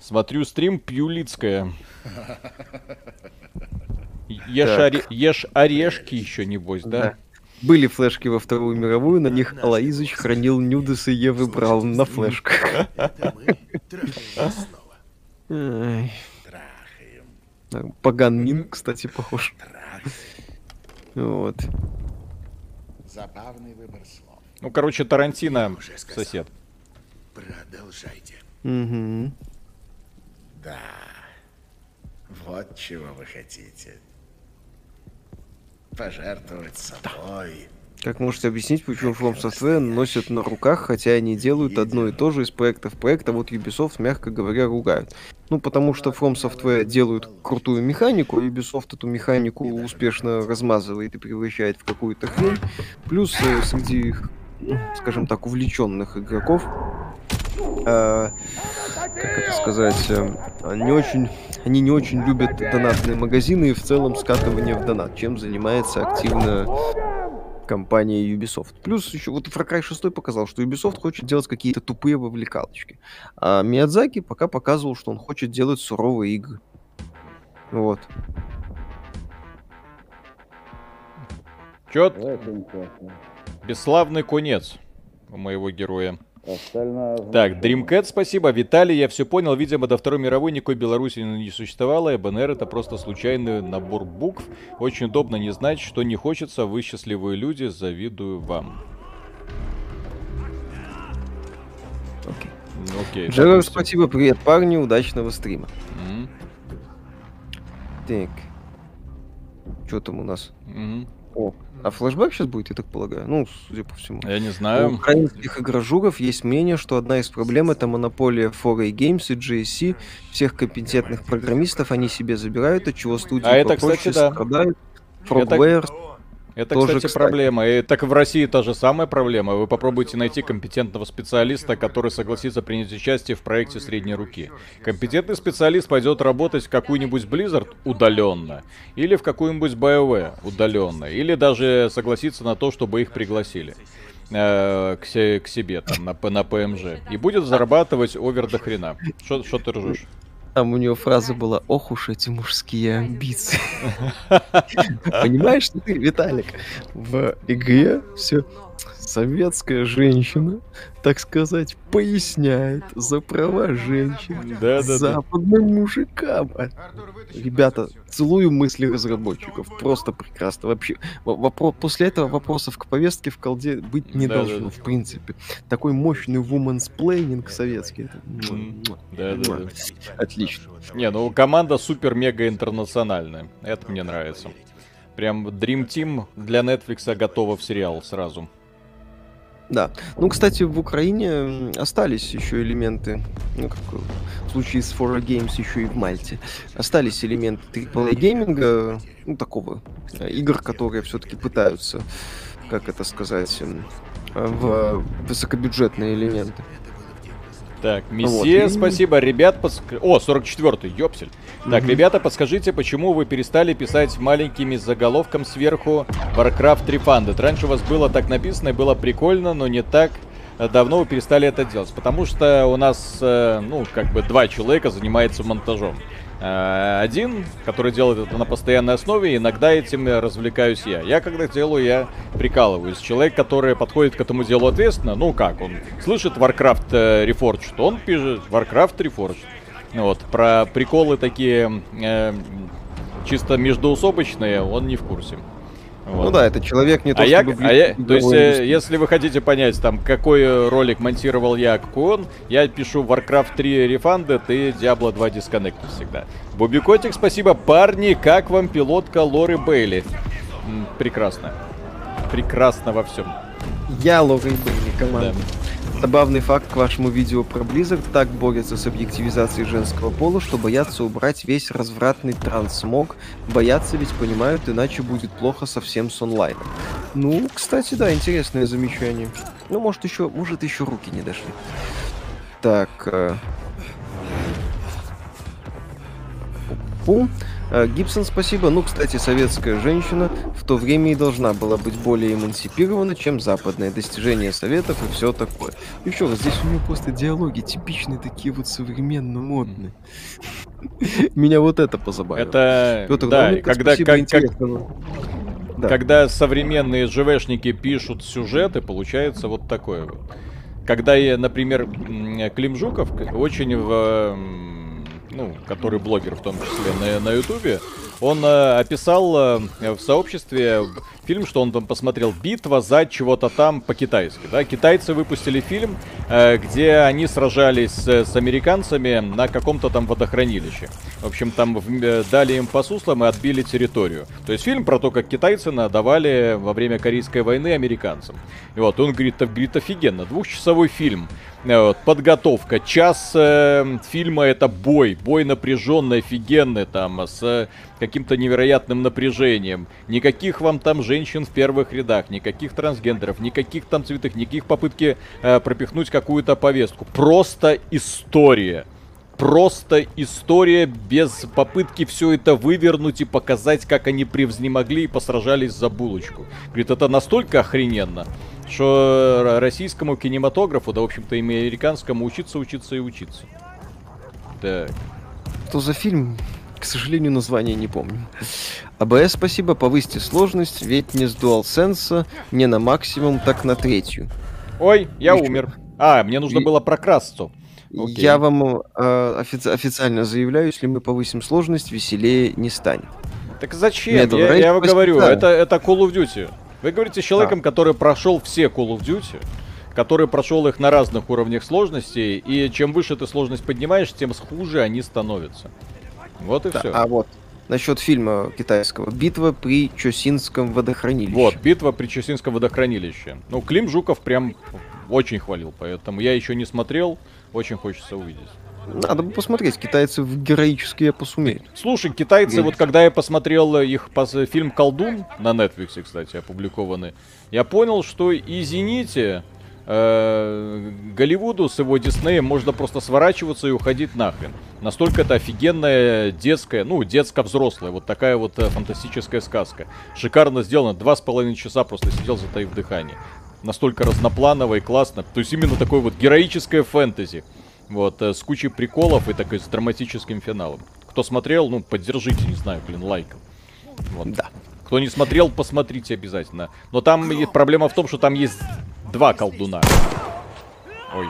Speaker 1: Смотрю стрим Пьюлицкая. Ешь, оре... Ешь орешки еще, небось, да? да?
Speaker 2: Были флешки во Вторую мировую, на них Алаизыч хранил нюдесы Евы Браун на флешках. Паган Мин, кстати, похож. Вот.
Speaker 1: Забавный выбор слов. Ну, короче, Тарантино сосед.
Speaker 3: Продолжайте.
Speaker 2: Угу.
Speaker 3: Да. Вот чего вы хотите. Пожертвовать собой.
Speaker 2: Как можете объяснить, почему From Software носят на руках, хотя они делают одно и то же из проекта в проект, а вот Ubisoft, мягко говоря, ругают? Ну, потому что From Software делают крутую механику, а Ubisoft эту механику успешно размазывает и превращает в какую-то хрень. Плюс э, среди, ну, скажем так, увлеченных игроков э, как это сказать, э, не очень, они не очень любят донатные магазины и в целом скатывание в донат, чем занимается активно компания Ubisoft. Плюс еще вот Far Cry 6 показал, что Ubisoft хочет делать какие-то тупые вовлекалочки. А Миядзаки пока показывал, что он хочет делать суровые игры. Вот.
Speaker 1: Чё? Бесславный конец у моего героя. Остальное... Так, Dreamcat, спасибо. Виталий, я все понял. Видимо, до Второй мировой никакой Беларуси не существовало. БНР это просто случайный набор букв. Очень удобно не знать, что не хочется. Вы счастливые люди, завидую вам.
Speaker 2: Окей. Окей. Джерар, спасибо, привет, парни, удачного стрима. Mm-hmm. Так. Что там у нас? Mm-hmm. О, а флешбэк сейчас будет, я так полагаю? Ну, судя по всему.
Speaker 1: Я не знаю.
Speaker 2: У украинских игрожуров есть мнение, что одна из проблем это монополия 4A Games и GSC. Всех компетентных программистов они себе забирают, от чего студии
Speaker 1: а это, кстати, да.
Speaker 2: страдают. Frogware,
Speaker 1: это, Тоже, кстати, кстати, проблема. И так в России та же самая проблема. Вы попробуйте найти компетентного специалиста, который согласится принять участие в проекте средней руки. Компетентный специалист пойдет работать в какую-нибудь Blizzard удаленно, или в какую-нибудь BioWare удаленно, или даже согласится на то, чтобы их пригласили э, к, к себе там на, на ПМЖ и будет зарабатывать овер до хрена. Что ты ржешь?
Speaker 2: Там у него фраза была «Ох уж эти мужские амбиции». Понимаешь, ты, Виталик, в игре все советская женщина, так сказать, поясняет за права женщин да, да, западным да. мужикам. Ребята, целую мысли разработчиков. Просто прекрасно. Вообще, вопро- после этого вопросов к повестке в колде быть не да, должно, да, в принципе. Такой мощный woman's planning советский.
Speaker 1: Да, да, да.
Speaker 2: Отлично.
Speaker 1: Не, ну команда супер-мега интернациональная. Это мне нравится. Прям Dream Team для Netflix готова в сериал сразу.
Speaker 2: Да. Ну, кстати, в Украине остались еще элементы, ну, как в случае с 4 Games еще и в Мальте, остались элементы AAA гейминга, ну, такого, э, игр, которые все-таки пытаются, как это сказать, в высокобюджетные элементы.
Speaker 1: Так, месье, вот. спасибо. Ребят, пос... О, 44-й, ёпсель. Mm-hmm. Так, ребята, подскажите, почему вы перестали писать маленькими заголовком сверху Warcraft Refunded? Раньше у вас было так написано и было прикольно, но не так давно вы перестали это делать. Потому что у нас, э, ну, как бы два человека занимаются монтажом. Э, один, который делает это на постоянной основе, иногда этим развлекаюсь я. Я когда делаю, я прикалываюсь. Человек, который подходит к этому делу ответственно, ну как, он слышит Warcraft э, Reforged, он пишет Warcraft Reforged. Вот, про приколы такие э, чисто междуусобочные он не в курсе.
Speaker 2: Вот. Ну да, это человек не то,
Speaker 1: а я, а я, То есть, э, если вы хотите понять, там, какой ролик монтировал я, какой он, я пишу Warcraft 3 Refunded и Diablo 2 Disconnected всегда. Бобикотик, спасибо. Парни, как вам пилотка Лоры Бейли? М, прекрасно. Прекрасно во всем.
Speaker 2: Я Лоры Бейли, команда. Да. Забавный факт к вашему видео про Blizzard так борется с объективизацией женского пола, что боятся убрать весь развратный трансмог. Боятся ведь понимают, иначе будет плохо совсем с онлайном. Ну, кстати, да, интересное замечание. Ну, может еще, может еще руки не дошли. Так. Э... Пум. Э, Гибсон, спасибо. Ну, кстати, советская женщина в то время и должна была быть более эмансипирована, чем западное достижение советов и все такое. Еще раз, здесь у него просто диалоги типичные, такие вот современно модные. Меня вот это позабавило.
Speaker 1: Это, Петр, да, ну, когда, как, как, да. когда современные ЖВшники пишут сюжеты, получается вот такое вот. Когда, например, Клим Жуков очень в ну, который блогер в том числе на, на Ютубе, Он э, описал э, в сообществе фильм, что он там посмотрел «Битва за чего-то там по-китайски». Да? Китайцы выпустили фильм, э, где они сражались с, американцами на каком-то там водохранилище. В общем, там э, дали им по суслам и отбили территорию. То есть фильм про то, как китайцы надавали во время Корейской войны американцам. И вот он говорит, говорит офигенно, двухчасовой фильм. Э, вот, подготовка. Час э, фильма это бой. Бой напряженный, офигенный там, с каким-то невероятным напряжением. Никаких вам там женщин в первых рядах, никаких трансгендеров, никаких там цветых, никаких попытки э, пропихнуть какую-то повестку. Просто история просто история без попытки все это вывернуть и показать, как они превзнемогли и посражались за булочку. Говорит, это настолько охрененно, что российскому кинематографу, да, в общем-то, и американскому учиться, учиться и учиться.
Speaker 2: Так. Что за фильм? К сожалению, название не помню. АБС спасибо, повысьте сложность, ведь не с DualSense, не на максимум, так на третью.
Speaker 1: Ой, я Еще... умер. А, мне нужно и... было прокрасться.
Speaker 2: Окей. Я вам э, офици- официально заявляю, если мы повысим сложность, веселее не станет.
Speaker 1: Так зачем? Я, я вам говорю, это, это Call of Duty. Вы говорите с человеком, а. который прошел все Call of Duty, который прошел их на разных уровнях сложности, и чем выше ты сложность поднимаешь, тем хуже они становятся. Вот и да, все.
Speaker 2: А вот насчет фильма китайского. Битва при Чосинском водохранилище.
Speaker 1: Вот, битва при Чосинском водохранилище. Ну, Клим Жуков прям очень хвалил, поэтому я еще не смотрел. Очень хочется увидеть.
Speaker 2: Надо бы посмотреть, китайцы в героические посумеют.
Speaker 1: Слушай, китайцы, вот когда я посмотрел их фильм «Колдун», на Netflix, кстати, опубликованный, я понял, что, извините, э, Голливуду с его Диснеем можно просто сворачиваться и уходить нахрен. Настолько это офигенная детская, ну, детско-взрослая, вот такая вот э, фантастическая сказка. Шикарно сделано, два с половиной часа просто сидел затаив дыхание настолько разнопланово и классно. То есть именно такое вот героическое фэнтези. Вот, э, с кучей приколов и такой с драматическим финалом. Кто смотрел, ну, поддержите, не знаю, блин, лайком. Вот. Да. Кто не смотрел, посмотрите обязательно. Но там проблема в том, что там есть два колдуна. Ой.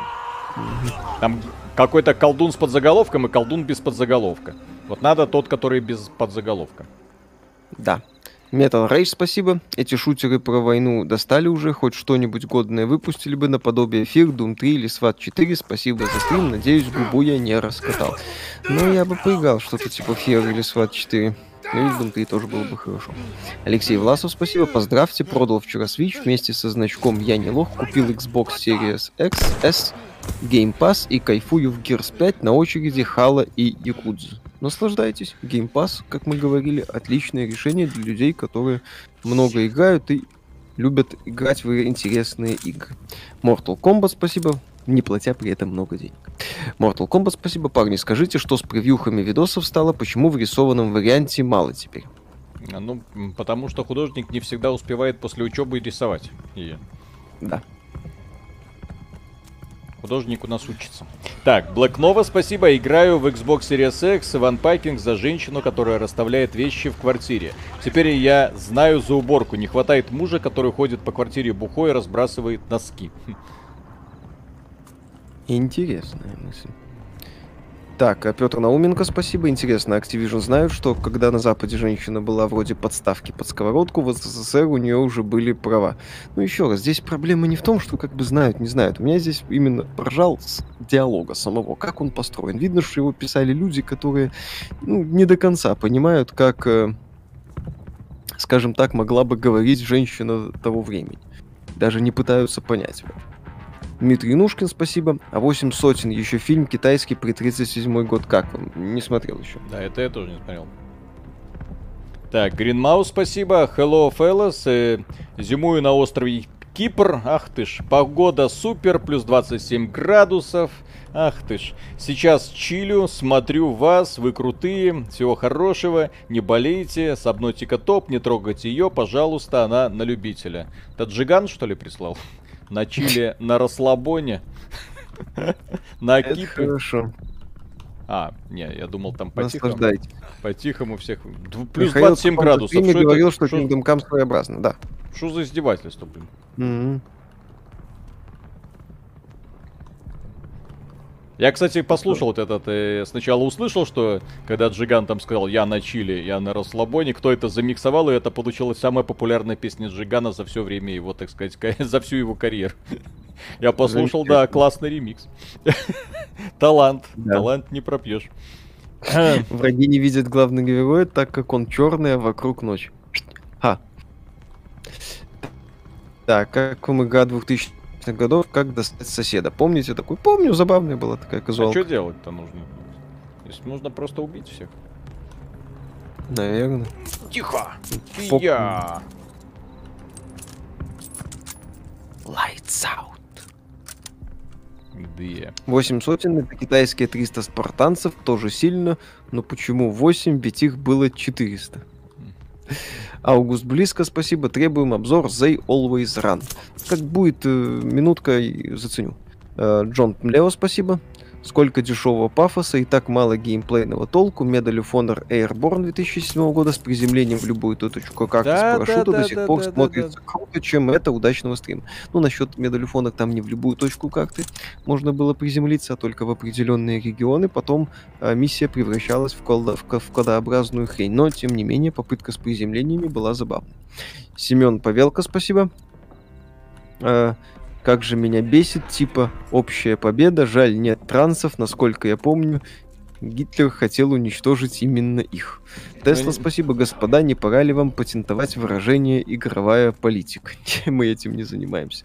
Speaker 1: Там какой-то колдун с подзаголовком и колдун без подзаголовка. Вот надо тот, который без подзаголовка.
Speaker 2: Да. Metal Rage, спасибо. Эти шутеры про войну достали уже, хоть что-нибудь годное выпустили бы наподобие Fear, Doom 3 или SWAT 4. Спасибо за стрим, надеюсь, губу я не раскатал. Но я бы поиграл что-то типа Fear или SWAT 4. Doom 3 тоже было бы хорошо. Алексей Власов, спасибо, поздравьте, продал вчера Switch вместе со значком «Я не лох», купил Xbox Series X, S, Game Pass и кайфую в Gears 5 на очереди Хала и Якудзу наслаждайтесь. Game Pass, как мы говорили, отличное решение для людей, которые много играют и любят играть в интересные игры. Mortal Kombat, спасибо, не платя при этом много денег. Mortal Kombat, спасибо, парни. Скажите, что с превьюхами видосов стало, почему в рисованном варианте мало теперь?
Speaker 1: Ну, потому что художник не всегда успевает после учебы рисовать ее.
Speaker 2: Да.
Speaker 1: Художник у нас учится. Так, Black Nova, спасибо. Играю в Xbox Series X Иван Пайкинг за женщину, которая расставляет вещи в квартире. Теперь я знаю за уборку. Не хватает мужа, который ходит по квартире бухой и разбрасывает носки.
Speaker 2: Интересная мысль. Так, а Петр Науменко, спасибо. Интересно, Activision знают, что когда на Западе женщина была вроде подставки под сковородку, в СССР у нее уже были права. Ну еще раз, здесь проблема не в том, что как бы знают, не знают. У меня здесь именно поржал с диалога самого, как он построен. Видно, что его писали люди, которые ну, не до конца понимают, как, э, скажем так, могла бы говорить женщина того времени. Даже не пытаются понять. Дмитрий Янушкин, спасибо. А 8 сотен еще фильм китайский при 37 год. Как вам? Не смотрел еще.
Speaker 1: Да, это я тоже не смотрел. Так, Гринмаус, спасибо. Hello, fellas. Э, зимую на острове Кипр. Ах ты ж, погода супер, плюс 27 градусов. Ах ты ж. Сейчас чилю, смотрю вас, вы крутые, всего хорошего, не болейте, сабнотика топ, не трогайте ее, пожалуйста, она на любителя. Таджиган, что ли, прислал? На Чили на расслабоне. На Кипре.
Speaker 2: Хорошо.
Speaker 1: А, не, я думал там по-тихому. По-тихому всех. Плюс 27 градусов.
Speaker 2: Мне говорил, что Kingdom Come своеобразно, да.
Speaker 1: Что за издевательство, блин? Я, кстати, послушал вот этот, э, сначала услышал, что когда Джиган там сказал «Я на чили, я на расслабоне», кто это замиксовал, и это получилась самая популярная песня Джигана за все время его, так сказать, за всю его карьеру. Я послушал, да, классный ремикс. Талант, талант не пропьешь.
Speaker 2: Враги не видят главного героя, так как он черный, а вокруг ночь. Ха. Так, как в МГА 2000 годов, как достать соседа. Помните такой? Помню, забавная была такая казуалка.
Speaker 1: А что делать-то нужно? Если нужно просто убить всех.
Speaker 2: Наверное.
Speaker 1: Тихо! Я!
Speaker 2: Lights out.
Speaker 1: Две.
Speaker 2: 8 сотен, это китайские 300 спартанцев, тоже сильно, но почему 8, ведь их было 400. Август близко, спасибо. Требуем обзор They Always Run. Как будет э, минутка, заценю. Э, Джон Млео, спасибо. Сколько дешевого пафоса и так мало геймплейного толку. Medal of Honor Airborne 2007 года с приземлением в любую точку карты
Speaker 1: Да,
Speaker 2: с парашюта
Speaker 1: да,
Speaker 2: до
Speaker 1: да,
Speaker 2: сих
Speaker 1: да,
Speaker 2: пор
Speaker 1: да, да,
Speaker 2: смотрится круто, чем это удачного стрима. Ну, насчет Medal of Honor там не в любую точку карты можно было приземлиться, а только в определенные регионы. Потом а, миссия превращалась в, колда, в, в кодообразную хрень. Но, тем не менее, попытка с приземлениями была забавной. Семен Павелко, спасибо. А, как же меня бесит, типа, общая победа, жаль, нет трансов, насколько я помню, Гитлер хотел уничтожить именно их. Тесла,
Speaker 1: не-
Speaker 2: спасибо, господа, не пора ли вам патентовать выражение «игровая политика»? Мы этим не занимаемся.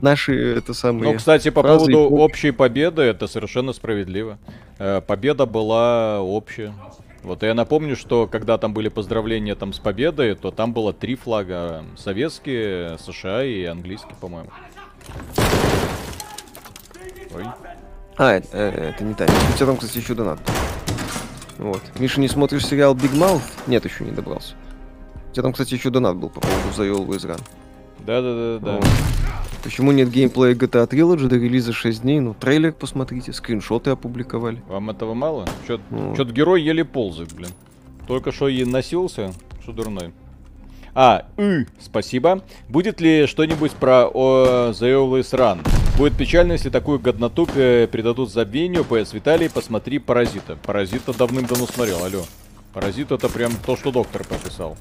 Speaker 2: Наши, это самые...
Speaker 1: Ну, кстати, по
Speaker 2: фразы
Speaker 1: поводу общей победы, это совершенно справедливо. Э, Победа была общая. Вот я напомню, что когда там были поздравления там с победой, то там было три флага. Советские, США и английский, по-моему. Ой.
Speaker 2: А, это, э, это не та. У тебя там, кстати, еще донат. был. Вот. Миша, не смотришь сериал Big Mouth? Нет, еще не добрался. У тебя там, кстати, еще донат был по поводу The Always Run.
Speaker 1: Да-да-да-да.
Speaker 2: Вот. Почему нет геймплея GTA Trilogy до релиза 6 дней? Ну, трейлер посмотрите, скриншоты опубликовали.
Speaker 1: Вам этого мало? Чё-
Speaker 2: Ну.
Speaker 1: Чё-то герой еле ползает, блин. Только что и носился, что дурной. А, и, спасибо. Будет ли что-нибудь про о, The Always Run? Будет печально, если такую годноту э, придадут забвению. PS Виталий, посмотри Паразита. Паразита давным-давно смотрел, алло. Паразит это прям то, что доктор прописал.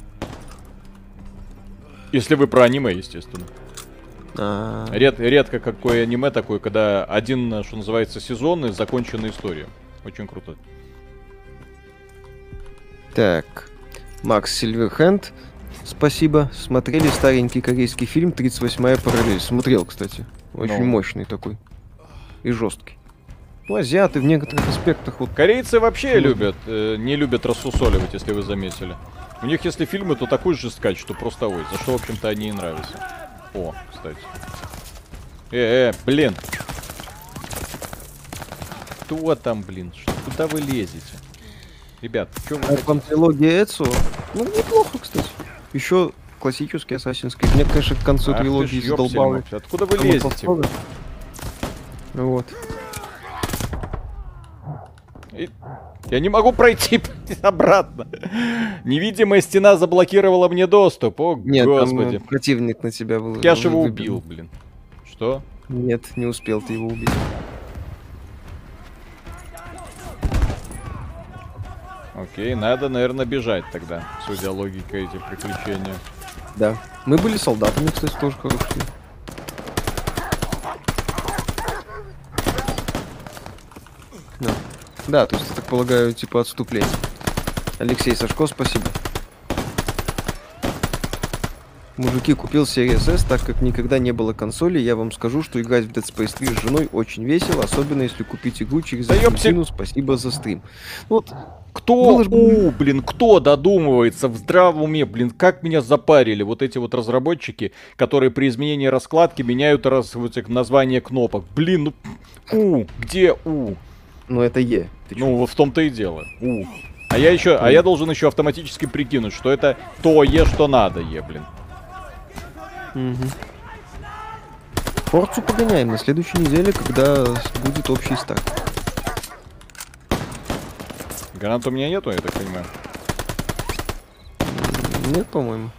Speaker 1: Если вы про аниме, естественно.
Speaker 2: А,
Speaker 1: Ред- редко какое аниме такое, когда один, что называется, сезон и законченная история. Очень круто.
Speaker 2: Так. Макс Сильверхенд. Спасибо. Смотрели старенький корейский фильм «38-я параллель». Смотрел, кстати. Очень
Speaker 1: Ну.
Speaker 2: мощный такой. И жесткий. Ну, азиаты в некоторых аспектах вот
Speaker 1: Корейцы вообще
Speaker 2: Ну.
Speaker 1: любят, э, не любят рассусоливать, если вы заметили. У них, если фильмы, то такой же скач, что просто ой, за что, в общем-то, они и нравятся. О, кстати. Э, э, блин. Кто там, блин? Ш- Куда вы лезете? Ребят, что вы...
Speaker 2: А вам трилогия Эцу? Ну, неплохо, кстати. Еще классический Assassin's Creed. Мне, конечно, к концу
Speaker 1: Ах
Speaker 2: трилогии задолбало.
Speaker 1: Откуда вы
Speaker 2: Кому
Speaker 1: лезете?
Speaker 2: Вот.
Speaker 1: И- Я не могу пройти обратно. Невидимая стена заблокировала мне доступ. О,
Speaker 2: Нет,
Speaker 1: господи.
Speaker 2: там э, противник на тебя был.
Speaker 1: Я ж его убил, блин. Что?
Speaker 2: Нет, не успел ты его убить.
Speaker 1: Окей, надо, наверное, бежать тогда, судя логикой этих приключений.
Speaker 2: Да. Мы были солдатами, кстати, тоже хорошие. Да. Да, то есть, я так полагаю, типа отступление. Алексей Сашко, спасибо. Мужики, купил Series S, так как никогда не было консоли, я вам скажу, что играть в Dead Space 3 с женой очень весело, особенно если купить игру через. Аргентину. Спасибо за стрим. Вот,
Speaker 1: Кто,
Speaker 2: бы-
Speaker 1: у, блин, кто додумывается в здравом уме, блин, как меня запарили вот эти вот разработчики, которые при изменении раскладки меняют раз, вот эти названия кнопок. Блин, ну, у, где у?
Speaker 2: ну это Е. Ты чё?
Speaker 1: Ну, вот в том-то и дело. У. А я еще, а я должен еще автоматически прикинуть, что это то Е, что надо Е, блин.
Speaker 2: Мгм. Форцу погоняем на следующей неделе, когда будет общий старт.
Speaker 1: Гранат у меня нету, я так понимаю.
Speaker 2: Нет, по-моему.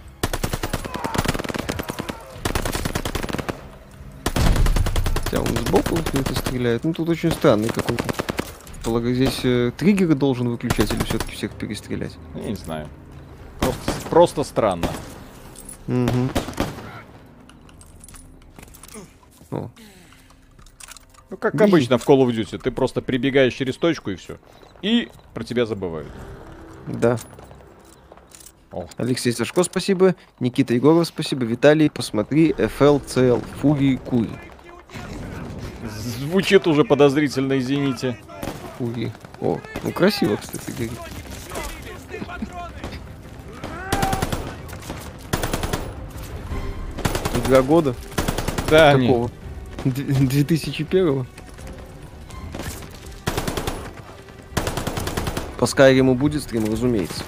Speaker 2: Хотя он сбоку это стреляет. Ну тут очень странный какой-то. Полагаю, здесь э, триггеры должен выключать или все-таки всех перестрелять?
Speaker 1: Я не знаю. Просто, просто странно.
Speaker 2: Угу. О,
Speaker 1: Ну, как
Speaker 2: Видишь?
Speaker 1: обычно в Call of Duty. Ты просто прибегаешь через точку и все. И про тебя забывают.
Speaker 2: да.
Speaker 1: О.
Speaker 2: Алексей Сашко, спасибо. Никита Егоров, спасибо. Виталий, посмотри. FLCL. Фури Кури.
Speaker 1: Звучит уже подозрительно, извините.
Speaker 2: Фури. О, ну красиво, кстати, говорит. Два года?
Speaker 1: Да, не.
Speaker 2: Какого? Д- По Скайриму будет стрим, разумеется.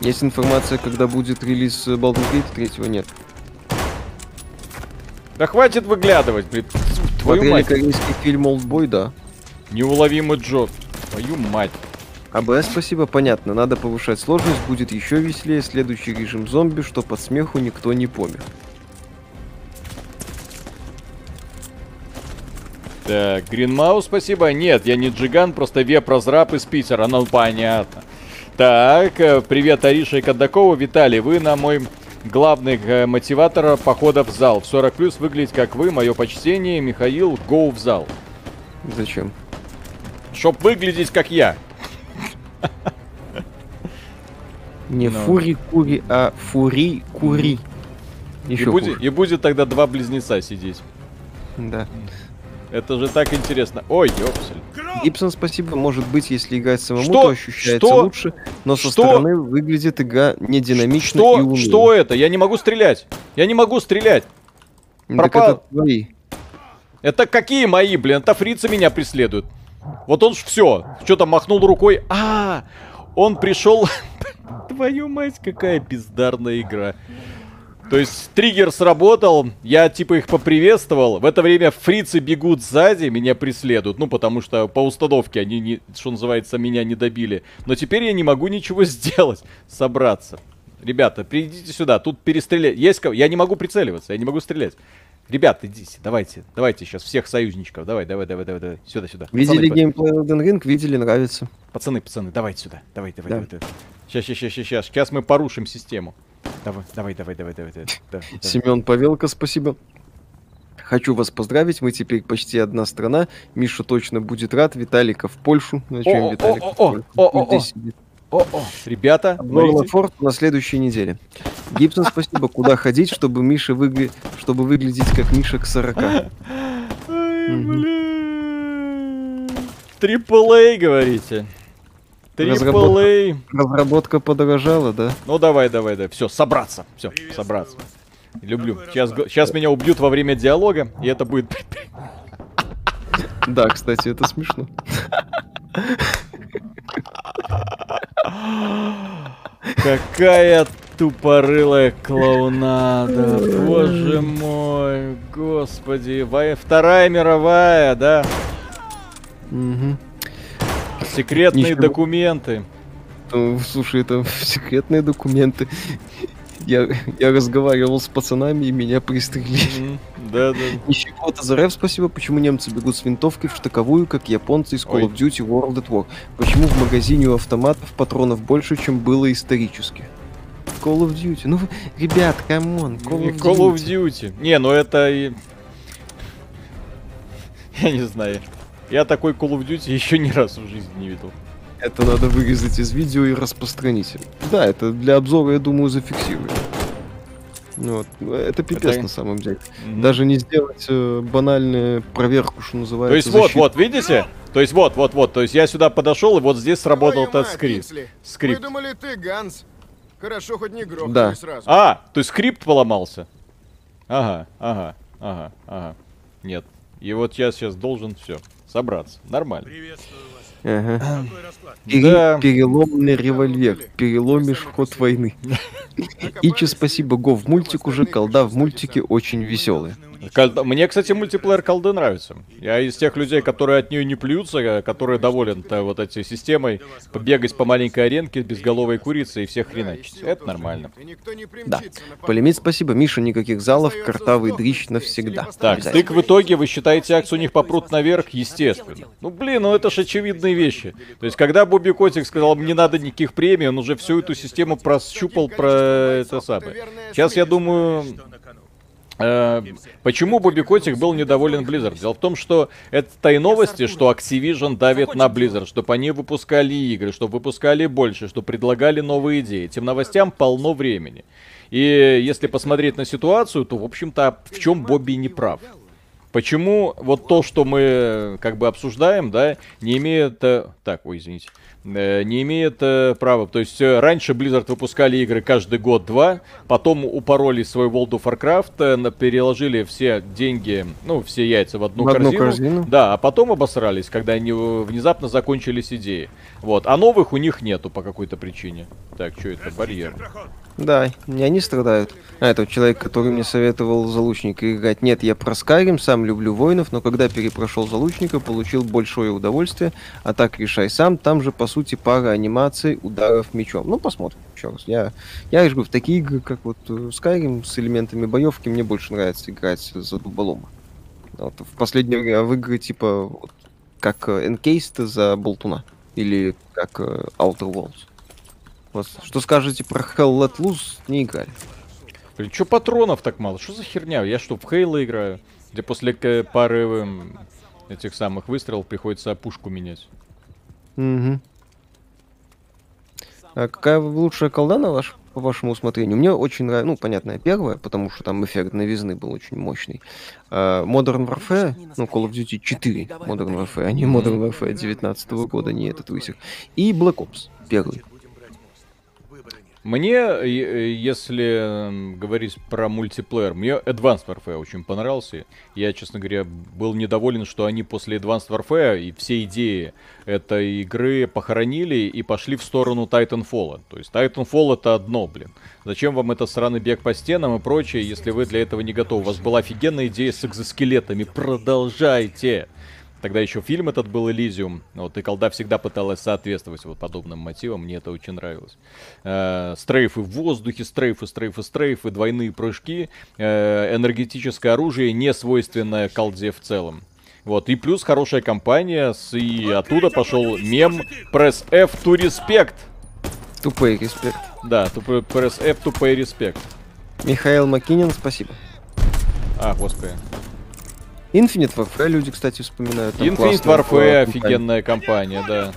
Speaker 2: Есть информация, когда будет релиз э, Baldur's Gate 3 нет.
Speaker 1: Да хватит выглядывать, блин. Твою
Speaker 2: Смотрели
Speaker 1: мать.
Speaker 2: корейский фильм Олдбой, да.
Speaker 1: Неуловимый Джо. Твою мать.
Speaker 2: АБС, спасибо, понятно. Надо повышать сложность, будет еще веселее. Следующий режим зомби, что под смеху никто не помер.
Speaker 1: Так, Гринмаус, спасибо. Нет, я не Джиган, просто веб-разраб из Питера. Ну, понятно. Так, э, привет, Ариша и Кадакова. Виталий, вы на мой главный э, мотиватор похода в зал. В 40 плюс выглядеть как вы, мое почтение. Михаил, гоу в зал.
Speaker 2: Зачем?
Speaker 1: Чтоб выглядеть как я.
Speaker 2: Не
Speaker 1: Ну.
Speaker 2: фури кури, а фури кури.
Speaker 1: Будет, и будет тогда два близнеца сидеть.
Speaker 2: Да.
Speaker 1: Это же так интересно. Ой, ёпсель.
Speaker 2: Гибсон, спасибо. Может быть, если играть самому,
Speaker 1: Что?
Speaker 2: то ощущается
Speaker 1: Что?
Speaker 2: лучше, но со
Speaker 1: Что?
Speaker 2: стороны выглядит игра не динамично и уныло.
Speaker 1: Что это? Я не могу стрелять. Я не могу стрелять.
Speaker 2: Так
Speaker 1: пропал?
Speaker 2: это твои.
Speaker 1: Это какие мои, блин? Это фрицы меня преследуют. Вот он все, что-то махнул рукой. А, он пришел. Твою мать, какая бездарная игра. То есть триггер сработал, я типа их поприветствовал. В это время фрицы бегут сзади, меня преследуют. Ну, потому что по установке они, не, что называется, меня не добили. Но теперь я не могу ничего сделать, собраться. Ребята, придите сюда, тут перестрелять. Есть кого? Я не могу прицеливаться, я не могу стрелять. Ребят, идите, давайте, давайте сейчас всех союзничков. Давай, давай, давай, давай, давай. Сюда, сюда.
Speaker 2: Видели
Speaker 1: Пацаны,
Speaker 2: геймплей Elden Ring, видели, нравится.
Speaker 1: Пацаны, пацаны, давайте сюда. Давай, давай,
Speaker 2: Да.
Speaker 1: давай, давай. Сейчас, сейчас, сейчас, сейчас. Сейчас мы порушим систему. Давай, давай, давай, давай, давай, давай. Да, да.
Speaker 2: Семен Павелко, спасибо. Хочу вас поздравить, мы теперь почти одна страна. Миша точно будет рад. Виталика в Польшу. Зачем
Speaker 1: О, о,
Speaker 2: Виталик?
Speaker 1: о, о, о, о, о. ребята,
Speaker 2: на
Speaker 1: смотрите.
Speaker 2: форт на следующей неделе. Гибсон, спасибо. Куда ходить, чтобы Миша выгля... чтобы выглядеть как Миша к 40?
Speaker 1: Ай,
Speaker 2: Мгм.
Speaker 1: блин. Трипл говорите. Трипл
Speaker 2: Разработка.
Speaker 1: Эй.
Speaker 2: Разработка подорожала, да?
Speaker 1: Ну давай, давай, давай. Все, собраться. Все, собраться. Люблю. Сейчас, сейчас меня убьют во время диалога, и это будет...
Speaker 2: Да, кстати, это смешно.
Speaker 1: Какая тупорылая клоунада. Боже мой, господи. Вторая мировая, да?
Speaker 2: Мгм.
Speaker 1: Секретные
Speaker 2: Ничего.
Speaker 1: документы.
Speaker 2: Ну, Слушай, это секретные документы. Я, я разговаривал с пацанами, и меня пристрелили.
Speaker 1: Да, да.
Speaker 2: Ничего, Тазарев, спасибо. Почему немцы бегут с винтовкой в штыковую, как японцы из Call
Speaker 1: Ой.
Speaker 2: of Duty World at War? Почему в магазине у автоматов патронов больше, чем было исторически? Call of Duty. Ну, ребят, come on,
Speaker 1: Call
Speaker 2: of
Speaker 1: Call of
Speaker 2: Duty.
Speaker 1: Duty. Не, ну это и... Я не знаю. Я такой Call of Duty еще ни разу в жизни не видел.
Speaker 2: Это надо вырезать из видео и распространить. Да, это для обзора, я думаю, зафиксируем. Ну Вот. ну, Это пипец
Speaker 1: Это-
Speaker 2: на самом деле.
Speaker 1: Мгм.
Speaker 2: Даже не сделать э, банальную проверку, что называется.
Speaker 1: То есть вот,
Speaker 2: защиту.
Speaker 1: вот, видите? То есть вот, вот, вот. То есть я сюда подошел, и вот здесь сработал
Speaker 4: Твою
Speaker 1: этот скрипт. Скрипт.
Speaker 4: Мы думали, ты Ганс. Хорошо, хоть не грохнули
Speaker 2: Да.
Speaker 4: сразу.
Speaker 1: А, то есть скрипт поломался. Ага, ага, ага, ага. Нет. И вот я сейчас должен все собраться. Нормально.
Speaker 2: Ага. Пере-
Speaker 1: Да.
Speaker 2: Переломный револьвер. Переломишь ход войны. Ичи, спасибо, Go в мультик уже, колда в мультике очень веселая.
Speaker 1: Кол- Мне, кстати, мультиплеер колды нравится. Я из тех людей, которые от нее не плюются, а которые довольны вот этой системой побегать по маленькой аренке без головой курицы и всех хреначить. Это нормально.
Speaker 2: Да. Полемит, спасибо. Миша, никаких залов, картавый дрищ навсегда.
Speaker 1: Так, стык в итоге, вы считаете, акцию у них попрут наверх? Естественно. Ну, блин, ну это ж очевидные вещи. То есть, когда Бобби Котик сказал, мне не надо никаких премий, он уже всю эту систему прощупал про это самое. Сейчас я думаю, Э, Почему Бобби Котик был недоволен Blizzard? Дело в том, что это и новости, что Activision давит на Blizzard, чтобы они выпускали игры, чтобы выпускали больше, чтобы предлагали новые идеи. Этим новостям полно времени. И если посмотреть на ситуацию, то, в общем-то, в чем Бобби не прав? Почему вот то, что мы как бы обсуждаем, да, не имеет... э, Так, ой, извините. Э, Не имеет э, права. То есть э, раньше Blizzard выпускали игры каждый год-два, потом упороли свой World of Warcraft, э, переложили все деньги, ну, все яйца в одну,
Speaker 2: В одну
Speaker 1: корзину.
Speaker 2: корзину.
Speaker 1: Да, а потом обосрались, когда они э, внезапно закончились идеи. Вот. А новых у них нету по какой-то причине. Так, что это? Барьер.
Speaker 2: Да, не они страдают. А, это человек, который мне советовал за лучника играть. Нет, я про Skyrim, сам люблю воинов, но когда перепрошел за лучника, получил большое удовольствие. А так решай сам, там же, по сути, пара анимаций ударов мечом. Ну, посмотрим еще раз. Я, я же говорю, в такие игры, как вот э, Skyrim с элементами боевки, мне больше нравится играть за дуболома. Вот, в последнее время в игры типа вот, как э, Encased за болтуна. Или как э, Outer Worlds. Вот, что скажете про Hell Let Loose? Не играли.
Speaker 1: Блин, чё патронов так мало? Что за херня? Я что, в Хейла играю? Где после пары эм, этих самых выстрелов приходится пушку менять.
Speaker 2: Мгм. А какая лучшая колда на ваш, по вашему усмотрению? Мне очень нравится, ну, понятно, первая, потому что там эффект новизны был очень мощный. А, Modern Warfare, ну, Call of Duty 4 Modern Warfare, а не Modern Warfare 19 года, не этот высек. И Black Ops, первый.
Speaker 1: Мне, э, если м, говорить про мультиплеер, мне Advanced Warfare очень понравился. Я, честно говоря, был недоволен, что они после Advanced Warfare и все идеи этой игры похоронили и пошли в сторону Titanfall. То есть Titanfall это одно, блин. Зачем вам это сраный бег по стенам и прочее, если вы для этого не готовы? У вас была офигенная идея с экзоскелетами. Продолжайте! Тогда еще фильм этот был Элизиум. Вот, и колда всегда пыталась соответствовать вот подобным мотивам. Мне это очень нравилось. Э, стрейфы в воздухе, стрейфы, стрейфы, стрейфы, двойные прыжки. Э, энергетическое оружие, не свойственное колде в целом. Вот, и плюс хорошая компания, с, и оттуда пошел мем Press F to respect.
Speaker 2: Тупой респект.
Speaker 1: Да, тупо- Press F pay respect.
Speaker 2: Михаил Макинин, спасибо.
Speaker 1: А, господи.
Speaker 2: Infinite Warfare люди, кстати, вспоминают. там
Speaker 1: Infinite Warfare, офигенная компания, да.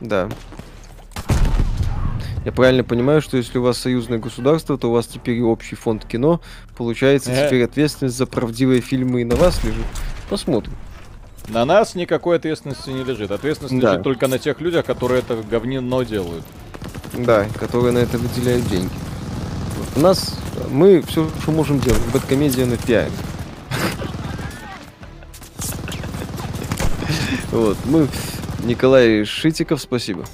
Speaker 2: Да. Я правильно понимаю, что если у вас союзное государство, то у вас теперь и общий фонд кино. Получается,
Speaker 1: Э.
Speaker 2: теперь ответственность за правдивые фильмы и на вас лежит. Посмотрим.
Speaker 1: На нас никакой ответственности не лежит. Ответственность
Speaker 2: Да.
Speaker 1: лежит только на тех людях, которые это говнино делают.
Speaker 2: Да, которые на это выделяют деньги. Вот У нас мы все, что можем делать. Бэткомедия на пиаре. Вот, мы... Николай Шитиков, спасибо.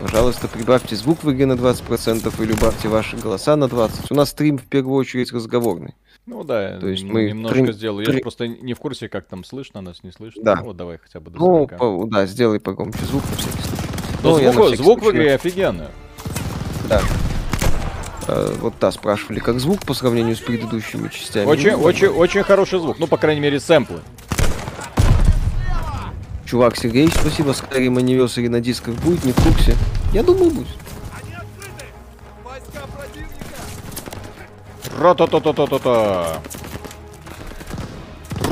Speaker 2: Пожалуйста, прибавьте звук в игре на 20% или убавьте ваши голоса на 20%. У нас стрим в первую очередь разговорный.
Speaker 1: Ну да,
Speaker 2: То есть мы
Speaker 1: немножко
Speaker 2: трин-
Speaker 1: сделаю. Я ж
Speaker 2: трин-
Speaker 1: просто не в курсе, как там слышно, нас не слышно.
Speaker 2: Да.
Speaker 1: Ну, вот давай хотя бы до
Speaker 2: Ну,
Speaker 1: 40.
Speaker 2: по- да, сделай погромче звук на всякий случай.
Speaker 1: Но
Speaker 2: Ну,
Speaker 1: звук, звук в
Speaker 2: случай-
Speaker 1: игре офигенный.
Speaker 2: Да. Э, Вот та спрашивали, как звук по сравнению с предыдущими частями.
Speaker 1: Очень,
Speaker 2: Ну,
Speaker 1: очень, очень хороший звук. Ну, по крайней мере, сэмплы.
Speaker 2: Чувак, Сергей, спасибо. Skyrim Anniversary на дисках будет, не в курсе. Я думаю, будет.
Speaker 1: Ра-та-та-та-та-та-та.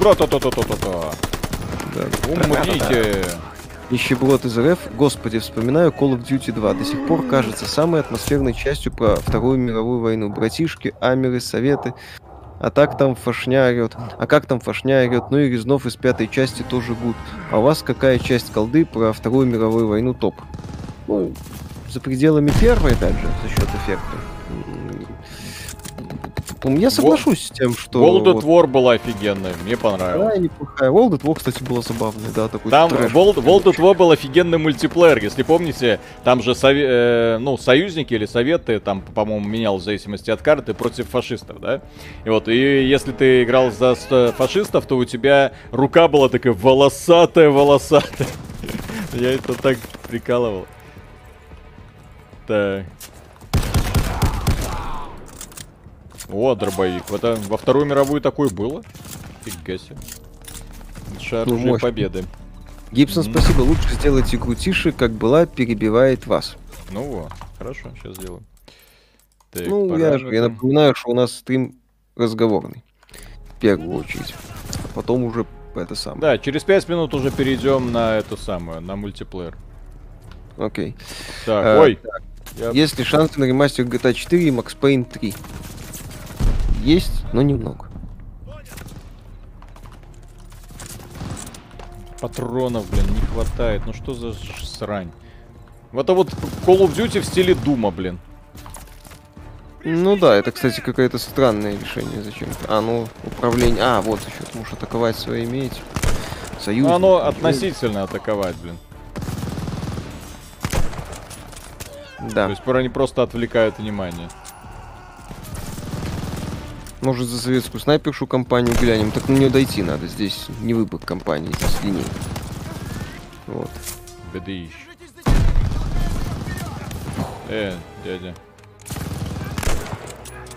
Speaker 1: Ра-та-та-та-та-та-та.
Speaker 2: Да.
Speaker 1: Умрите.
Speaker 2: Нищеброд из РФ, господи, вспоминаю Call of Duty 2. До сих пор кажется самой атмосферной частью про Вторую мировую войну. Братишки, Амеры, Советы. А так там фашня орет. А как там фашня орет? Ну и Резнов из пятой части тоже гуд. А у вас какая часть колды про Вторую мировую войну топ? Ну, за пределами первой, опять же, за счет эффекта. М, Я соглашусь с тем, что...
Speaker 1: World at
Speaker 2: вот-
Speaker 1: War была офигенная, мне понравилось.
Speaker 2: Да, неплохая. World at War, кстати, была забавная, да, такой
Speaker 1: Там
Speaker 2: трэш.
Speaker 1: World, World at War был офигенный мультиплеер, если помните, там же сове- э, ну, союзники или советы, там, по-моему, менял в зависимости от карты против фашистов, да? И вот, и если ты играл за фашистов, то у тебя рука была такая волосатая, волосатая. Я это так прикалывал. Так. О, дробовик. А, во Вторую мировую такое было? Фига себе. Лучшее
Speaker 2: Ну,
Speaker 1: оружие
Speaker 2: мощно.
Speaker 1: победы.
Speaker 2: Гибсон,
Speaker 1: Мгм.
Speaker 2: спасибо. Лучше сделать игру тише, как была, перебивает вас.
Speaker 1: Ну вот, хорошо, сейчас сделаю. Так,
Speaker 2: ну, я,
Speaker 1: же
Speaker 2: я напоминаю, что у нас стрим разговорный. В первую очередь. А потом уже это самое.
Speaker 1: Да, через 5 минут уже перейдем на эту самую, на мультиплеер.
Speaker 2: Окей.
Speaker 1: Так,
Speaker 2: Э,
Speaker 1: ой. Я-
Speaker 2: Есть ли шансы на ремастер GTA 4 и Max Payne 3? Есть, но немного.
Speaker 1: Патронов, блин, не хватает. Ну что за срань? Это вот Call of Duty в стиле Дума, блин.
Speaker 2: Ну да, это, кстати, какое-то странное решение зачем-то. А, ну, управление... А, вот еще, ты можешь атаковать своими эти... Союз.
Speaker 1: Ну, оно относительно атаковать, блин.
Speaker 2: Да.
Speaker 1: То есть они просто отвлекают внимание.
Speaker 2: Может, за советскую снайпершу компанию глянем. Так на нее дойти надо. Здесь не выбор компании, здесь линейка. Вот.
Speaker 1: БДИ. Э, дядя.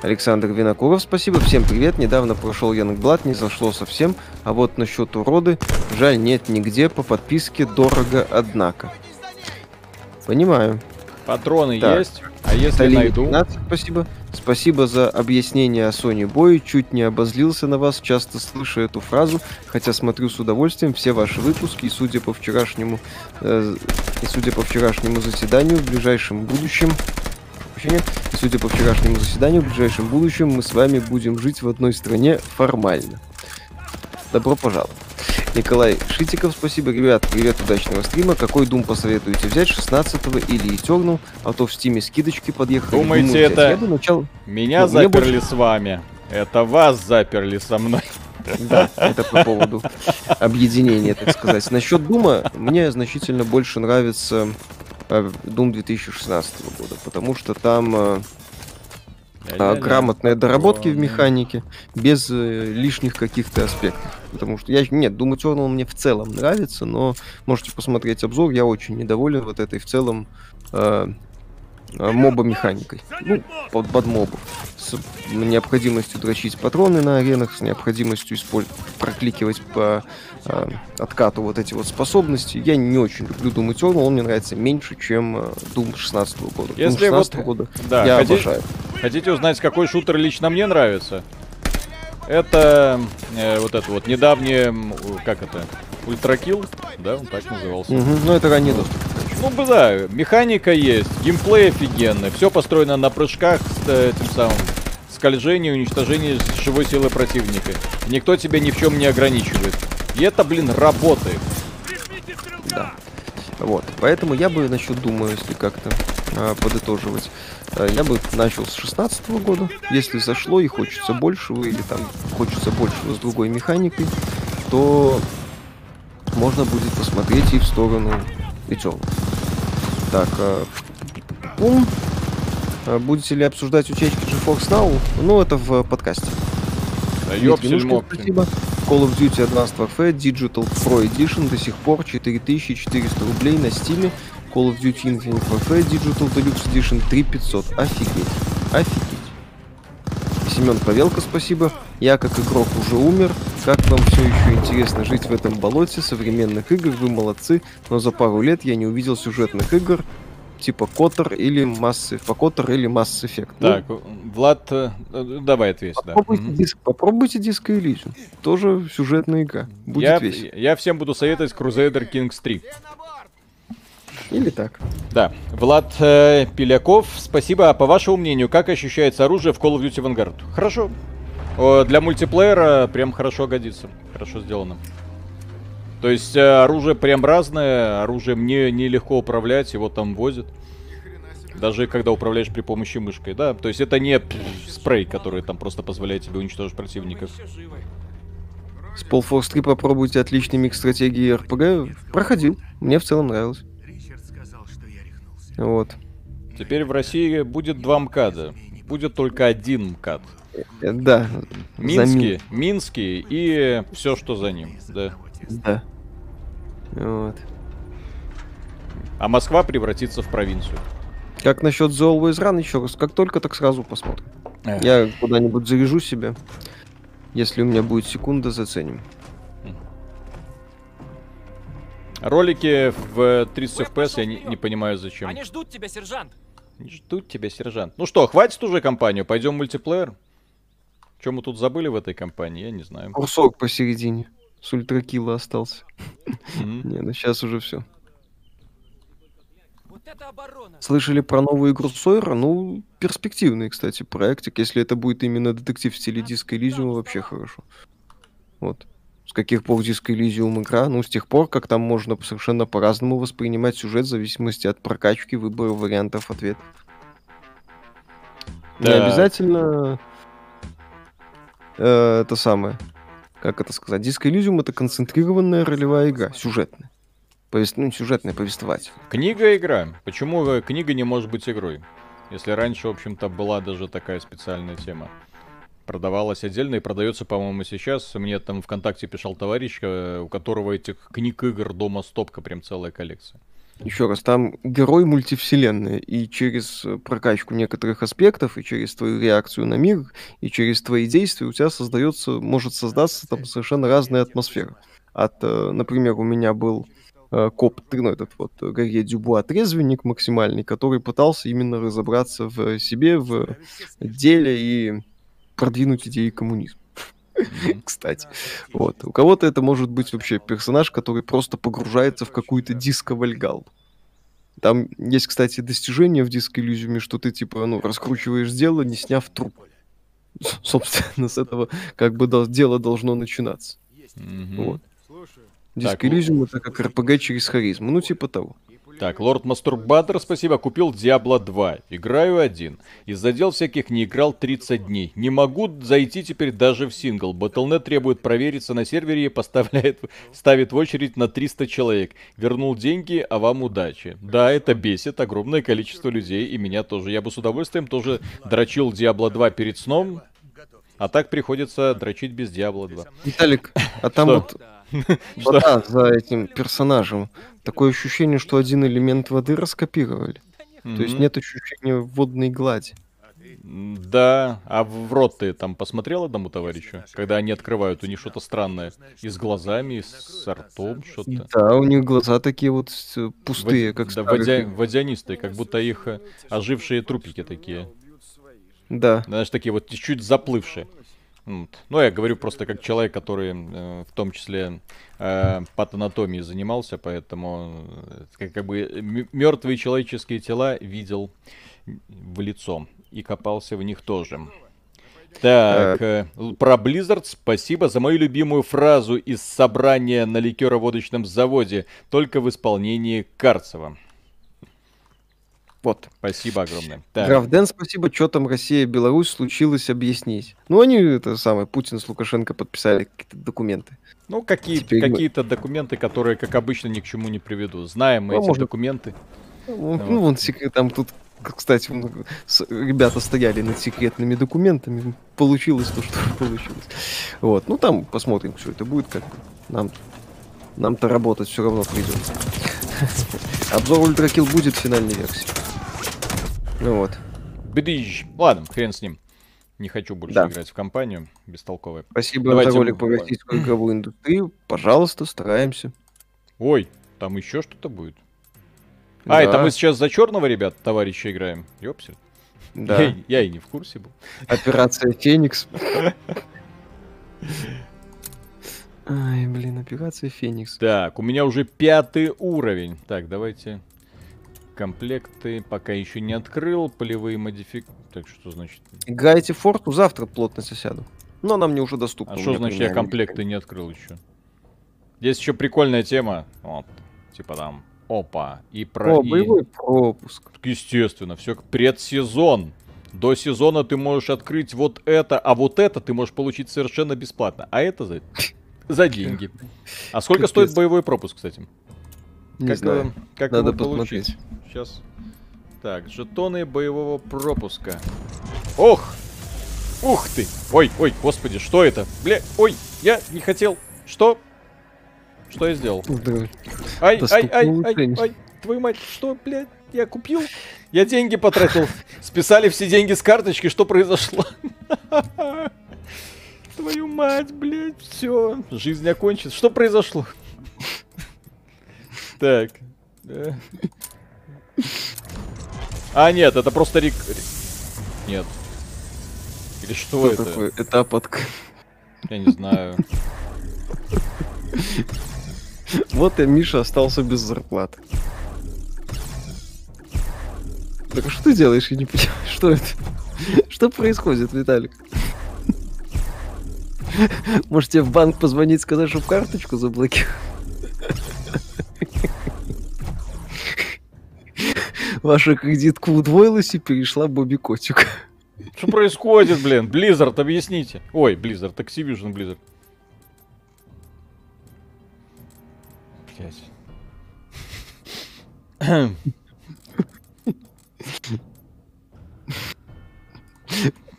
Speaker 2: Александр Винокуров, спасибо. Всем привет. Недавно прошел Янгблад, не зашло совсем. А вот насчет уроды, жаль, нет нигде. По подписке дорого, однако. Понимаю.
Speaker 1: Патроны
Speaker 2: Так.
Speaker 1: есть? А если
Speaker 2: Талия
Speaker 1: найду?
Speaker 2: 15, спасибо. Спасибо за объяснение о Sony Boy. Чуть не обозлился на вас, часто слышу эту фразу, хотя смотрю с удовольствием все ваши выпуски и судя по вчерашнему э, и судя по вчерашнему заседанию в ближайшем будущем прощения, судя по вчерашнему заседанию в ближайшем будущем мы с вами будем жить в одной стране формально. Добро пожаловать. Николай Шитиков, спасибо, ребят, привет, удачного стрима. Какой дум посоветуете взять, 16 или Eternal? А то в стиме скидочки подъехали.
Speaker 1: Думаете,
Speaker 2: Думаю,
Speaker 1: это-
Speaker 2: Я бы начал...
Speaker 1: Меня
Speaker 2: Ну,
Speaker 1: заперли с вами. Это вас заперли со мной.
Speaker 2: Да, это по поводу объединения, так сказать. Насчет Дума, мне значительно больше нравится э, Doom 2016 года, потому что там э, грамотные доработки в механике, без э, лишних каких-то аспектов. Потому что я... Нет, Doom Eternal мне в целом нравится, но можете посмотреть обзор, я очень недоволен вот этой в целом э, э, моба-механикой. Ну, под, под мобу. С необходимостью дрочить патроны на аренах, с необходимостью использовать, прокликивать по э, откату вот эти вот способности. Я не очень люблю Doom Eternal, он мне нравится меньше, чем э, Doom 16 года. Doom
Speaker 1: Если
Speaker 2: 16
Speaker 1: вот-
Speaker 2: года
Speaker 1: Да,
Speaker 2: я
Speaker 1: хоти-
Speaker 2: обожаю.
Speaker 1: Хотите узнать, какой шутер лично мне нравится? Это э, вот это вот недавнее, как это, Ультракил, да, он так назывался.
Speaker 2: Мгм, Ну, это ранний доступ.
Speaker 1: Ну, бы да, механика есть, геймплей офигенный, все построено на прыжках с э, тем самым скольжении, уничтожении живой силы противника. Никто тебя ни в чем не ограничивает. И это, блин, работает.
Speaker 2: Да. Вот. Поэтому я бы насчет думаю, если как-то а, подытоживать, а, я бы начал с 16 года. Если зашло и хочется большего, или там хочется большего с другой механикой, то можно будет посмотреть и в сторону Eternal. Так, а, ум. А, Будете ли обсуждать утечки GeForce Now? Ну, это в подкасте.
Speaker 1: Да мопсель.
Speaker 2: спасибо. Call of Duty Advanced Warfare Digital Pro Edition до сих пор 4400 рублей на стиле. Call of Duty Infinite Warfare Digital Deluxe Edition 3500. Офигеть. Офигеть. Семен Павелко, спасибо. Я как игрок уже умер. Как вам все еще интересно жить в этом болоте современных игр? Вы молодцы. Но за пару лет я не увидел сюжетных игр типа Котор или Mass, по Котор или Mass Effect. Ну,
Speaker 1: Так, Влад, э, э, давай ответь, да.
Speaker 2: Попробуйте,
Speaker 1: Мгм.
Speaker 2: диск, попробуйте Disco Elysium. Тоже сюжетная игра. Будет
Speaker 1: Я,
Speaker 2: весело.
Speaker 1: я всем буду советовать Crusader Kings 3.
Speaker 2: Или так.
Speaker 1: Да, Влад э, Пиляков, спасибо. А по вашему мнению, как ощущается оружие в Call of Duty Vanguard? Хорошо. О, для мультиплеера прям хорошо годится. Хорошо сделано. То есть э, оружие прям разное, оружие мне нелегко управлять, его там возят. Даже когда управляешь при помощи мышкой, да? То есть это не пфф, спрей, который там просто позволяет тебе уничтожить противников.
Speaker 2: С Полфорс 3 попробуйте отличный микс стратегии и РПГ. Проходил. Мне в целом нравилось. Вот.
Speaker 1: Теперь в России будет два МКАДа. Будет только один МКАД.
Speaker 2: Э, Да.
Speaker 1: Минский, Минский и все, что за ним, да.
Speaker 2: Да. Вот.
Speaker 1: А Москва превратится в провинцию.
Speaker 2: Как насчет The Always Run еще раз? Как только, так сразу посмотрим.
Speaker 1: Эх.
Speaker 2: Я куда-нибудь заряжу себя. Если у меня будет секунда, заценим.
Speaker 1: Ролики в 30 FPS я не, не понимаю зачем.
Speaker 5: Они ждут тебя, сержант.
Speaker 1: Ждут тебя, сержант. Ну что, хватит уже компанию, пойдем в мультиплеер? Чем мы тут забыли в этой компании, я не знаю.
Speaker 2: Курсок посередине. С ультракилла остался.
Speaker 1: Мгм.
Speaker 2: Не, ну сейчас уже все.
Speaker 5: Вот это оборона.
Speaker 2: Слышали про новую игру Сойера? Ну, перспективный, кстати, проектик. Если это будет именно детектив в стиле Disco Elysium, вообще хорошо. Вот. С каких пор Disco Elysium игра? Ну, с тех пор, как там можно совершенно по-разному воспринимать сюжет в зависимости от прокачки, выбора вариантов ответа. Не
Speaker 1: Так.
Speaker 2: обязательно э, это самое. Как это сказать? Disco Elysium это концентрированная ролевая игра, сюжетная. Повест... Ну, сюжетная, повествовательная.
Speaker 1: Книга игра. Почему книга не может быть игрой? Если раньше, в общем-то, была даже такая специальная тема. Продавалась отдельно и продается, по-моему, сейчас. Мне там ВКонтакте писал товарищ, э, у которого этих книг игр дома стопка, прям целая коллекция.
Speaker 2: Еще раз, там герой мультивселенной, и через прокачку некоторых аспектов, и через твою реакцию на мир, и через твои действия у тебя создается, может создаться там совершенно разная атмосфера. От, э, например, у меня был э, коп, ну, этот вот Гарье Дюбуа трезвенник максимальный, который пытался именно разобраться в себе, в деле и продвинуть идеи коммунизма. Кстати. Вот. У кого-то это может быть вообще персонаж, который просто погружается в какую-то диско-вальгалу. Там есть, кстати, достижение в диско иллюзиуме, что ты, типа, ну, раскручиваешь дело, не сняв труп. Собственно, с этого как бы дол- дело должно начинаться.
Speaker 1: Мгм.
Speaker 2: Вот.
Speaker 1: Ну-
Speaker 2: иллюзиум это как РПГ через харизму. Ну, типа того.
Speaker 1: Так, Лорд Мастурбатор, спасибо, купил Диабло 2. Играю один. Из-за дел всяких не играл 30 дней. Не могу зайти теперь даже в сингл. Battle.net требует провериться на сервере и поставляет, ставит в очередь на 300 человек. Вернул деньги, а вам удачи. Да, это бесит огромное количество людей, и меня тоже. Я бы с удовольствием тоже дрочил Диабло 2 перед сном, а так приходится дрочить без Диабло 2.
Speaker 2: Виталик, а там вот вода за этим персонажем. Такое ощущение, что один элемент воды раскопировали. То есть нет ощущения водной глади.
Speaker 1: Да, а в рот ты там посмотрел одному товарищу? Когда они открывают, у них что-то странное. И с глазами, и с ртом что-то.
Speaker 2: Да, у них глаза такие вот с- пустые,
Speaker 1: Вод-
Speaker 2: как
Speaker 1: да, водя- водянистые, как будто их э, ожившие трупики такие.
Speaker 2: Да.
Speaker 1: Знаешь, такие вот чуть-чуть заплывшие. Вот. Ну, я говорю просто как человек, который э, в том числе э, патанатомией занимался, поэтому э, как, как бы мертвые человеческие тела видел в лицо и копался в них тоже. Так, э, л- про Blizzard спасибо за мою любимую фразу из собрания на ликероводочном заводе, только в исполнении Карцева.
Speaker 2: Вот.
Speaker 1: Спасибо огромное. Так.
Speaker 2: Графден, спасибо. Что там Россия, Беларусь случилось, объяснить. Ну, они, это самое, Путин с Лукашенко подписали какие-то документы.
Speaker 1: Ну, какие,
Speaker 2: Теперь мы-
Speaker 1: какие-то документы, которые, как обычно, ни к чему не приведут. Знаем мы
Speaker 2: Ну,
Speaker 1: эти
Speaker 2: может-
Speaker 1: документы.
Speaker 2: Ну, ну, вон секрет, там тут, кстати, ребята стояли над секретными документами. Получилось то, что получилось. Вот. Ну, там посмотрим, что это будет, как. Нам, нам-то работать все равно придется. Обзор Ультракил будет в финальной версии. Ну вот.
Speaker 1: Бдыщ. Ладно, хрен с ним. Не хочу больше
Speaker 2: Да.
Speaker 1: играть в компанию бестолковой.
Speaker 2: Спасибо
Speaker 1: Давайте
Speaker 2: за ролик по российскую игровую индустрию. Пожалуйста, стараемся.
Speaker 1: Ой, там еще что-то будет. А, это
Speaker 2: Да,
Speaker 1: мы сейчас за черного, ребят, товарища играем. Ёпсель.
Speaker 2: Да.
Speaker 1: Я, я и не в курсе был.
Speaker 2: Операция Феникс. Ай, блин, операция Феникс.
Speaker 1: Так, у меня уже пятый уровень. Так, давайте. Комплекты пока еще не открыл. Полевые модифик... Так, что значит?
Speaker 2: Играете в Форту, завтра плотно сяду. Но она мне уже доступна.
Speaker 1: А что значит я комплекты не открыл еще? Здесь еще прикольная тема. Вот. Типа там Опа. И про...
Speaker 2: О,
Speaker 1: и-
Speaker 2: боевой пропуск.
Speaker 1: Естественно, все предсезон. До сезона ты можешь открыть вот это, а вот это ты можешь получить совершенно бесплатно. А это за, за деньги. А сколько
Speaker 2: Капец.
Speaker 1: стоит боевой пропуск, кстати?
Speaker 2: Не
Speaker 1: как
Speaker 2: знаю.
Speaker 1: его, как
Speaker 2: Надо
Speaker 1: его получить? Сейчас. Так, жетоны боевого пропуска. Ох! Ух ты! Ой, ой, господи, что это? Бля, ой, я не хотел. Что? Что я сделал?
Speaker 2: Да.
Speaker 1: Ай, ай, ай, ай,
Speaker 2: улучшение.
Speaker 1: ай, твою мать, что, блядь, я купил? Я деньги потратил. Списали все деньги с карточки, что произошло? Твою мать, блядь, все, жизнь окончится. Что произошло? Так. А, нет, это просто рек... Нет. Или что,
Speaker 2: Что
Speaker 1: это?
Speaker 2: такое? Этап от...
Speaker 1: Я не знаю.
Speaker 2: Вот и Миша остался без зарплаты. Так а что ты делаешь? Я не понимаю, что это? Что происходит, Виталик? Может тебе в банк позвонить, сказать, чтобы карточку заблокировали? Ваша кредитка удвоилась и перешла Бобби Котик.
Speaker 1: Что происходит, блин? Blizzard, объясните. Ой, Blizzard, Activision Blizzard. Блять.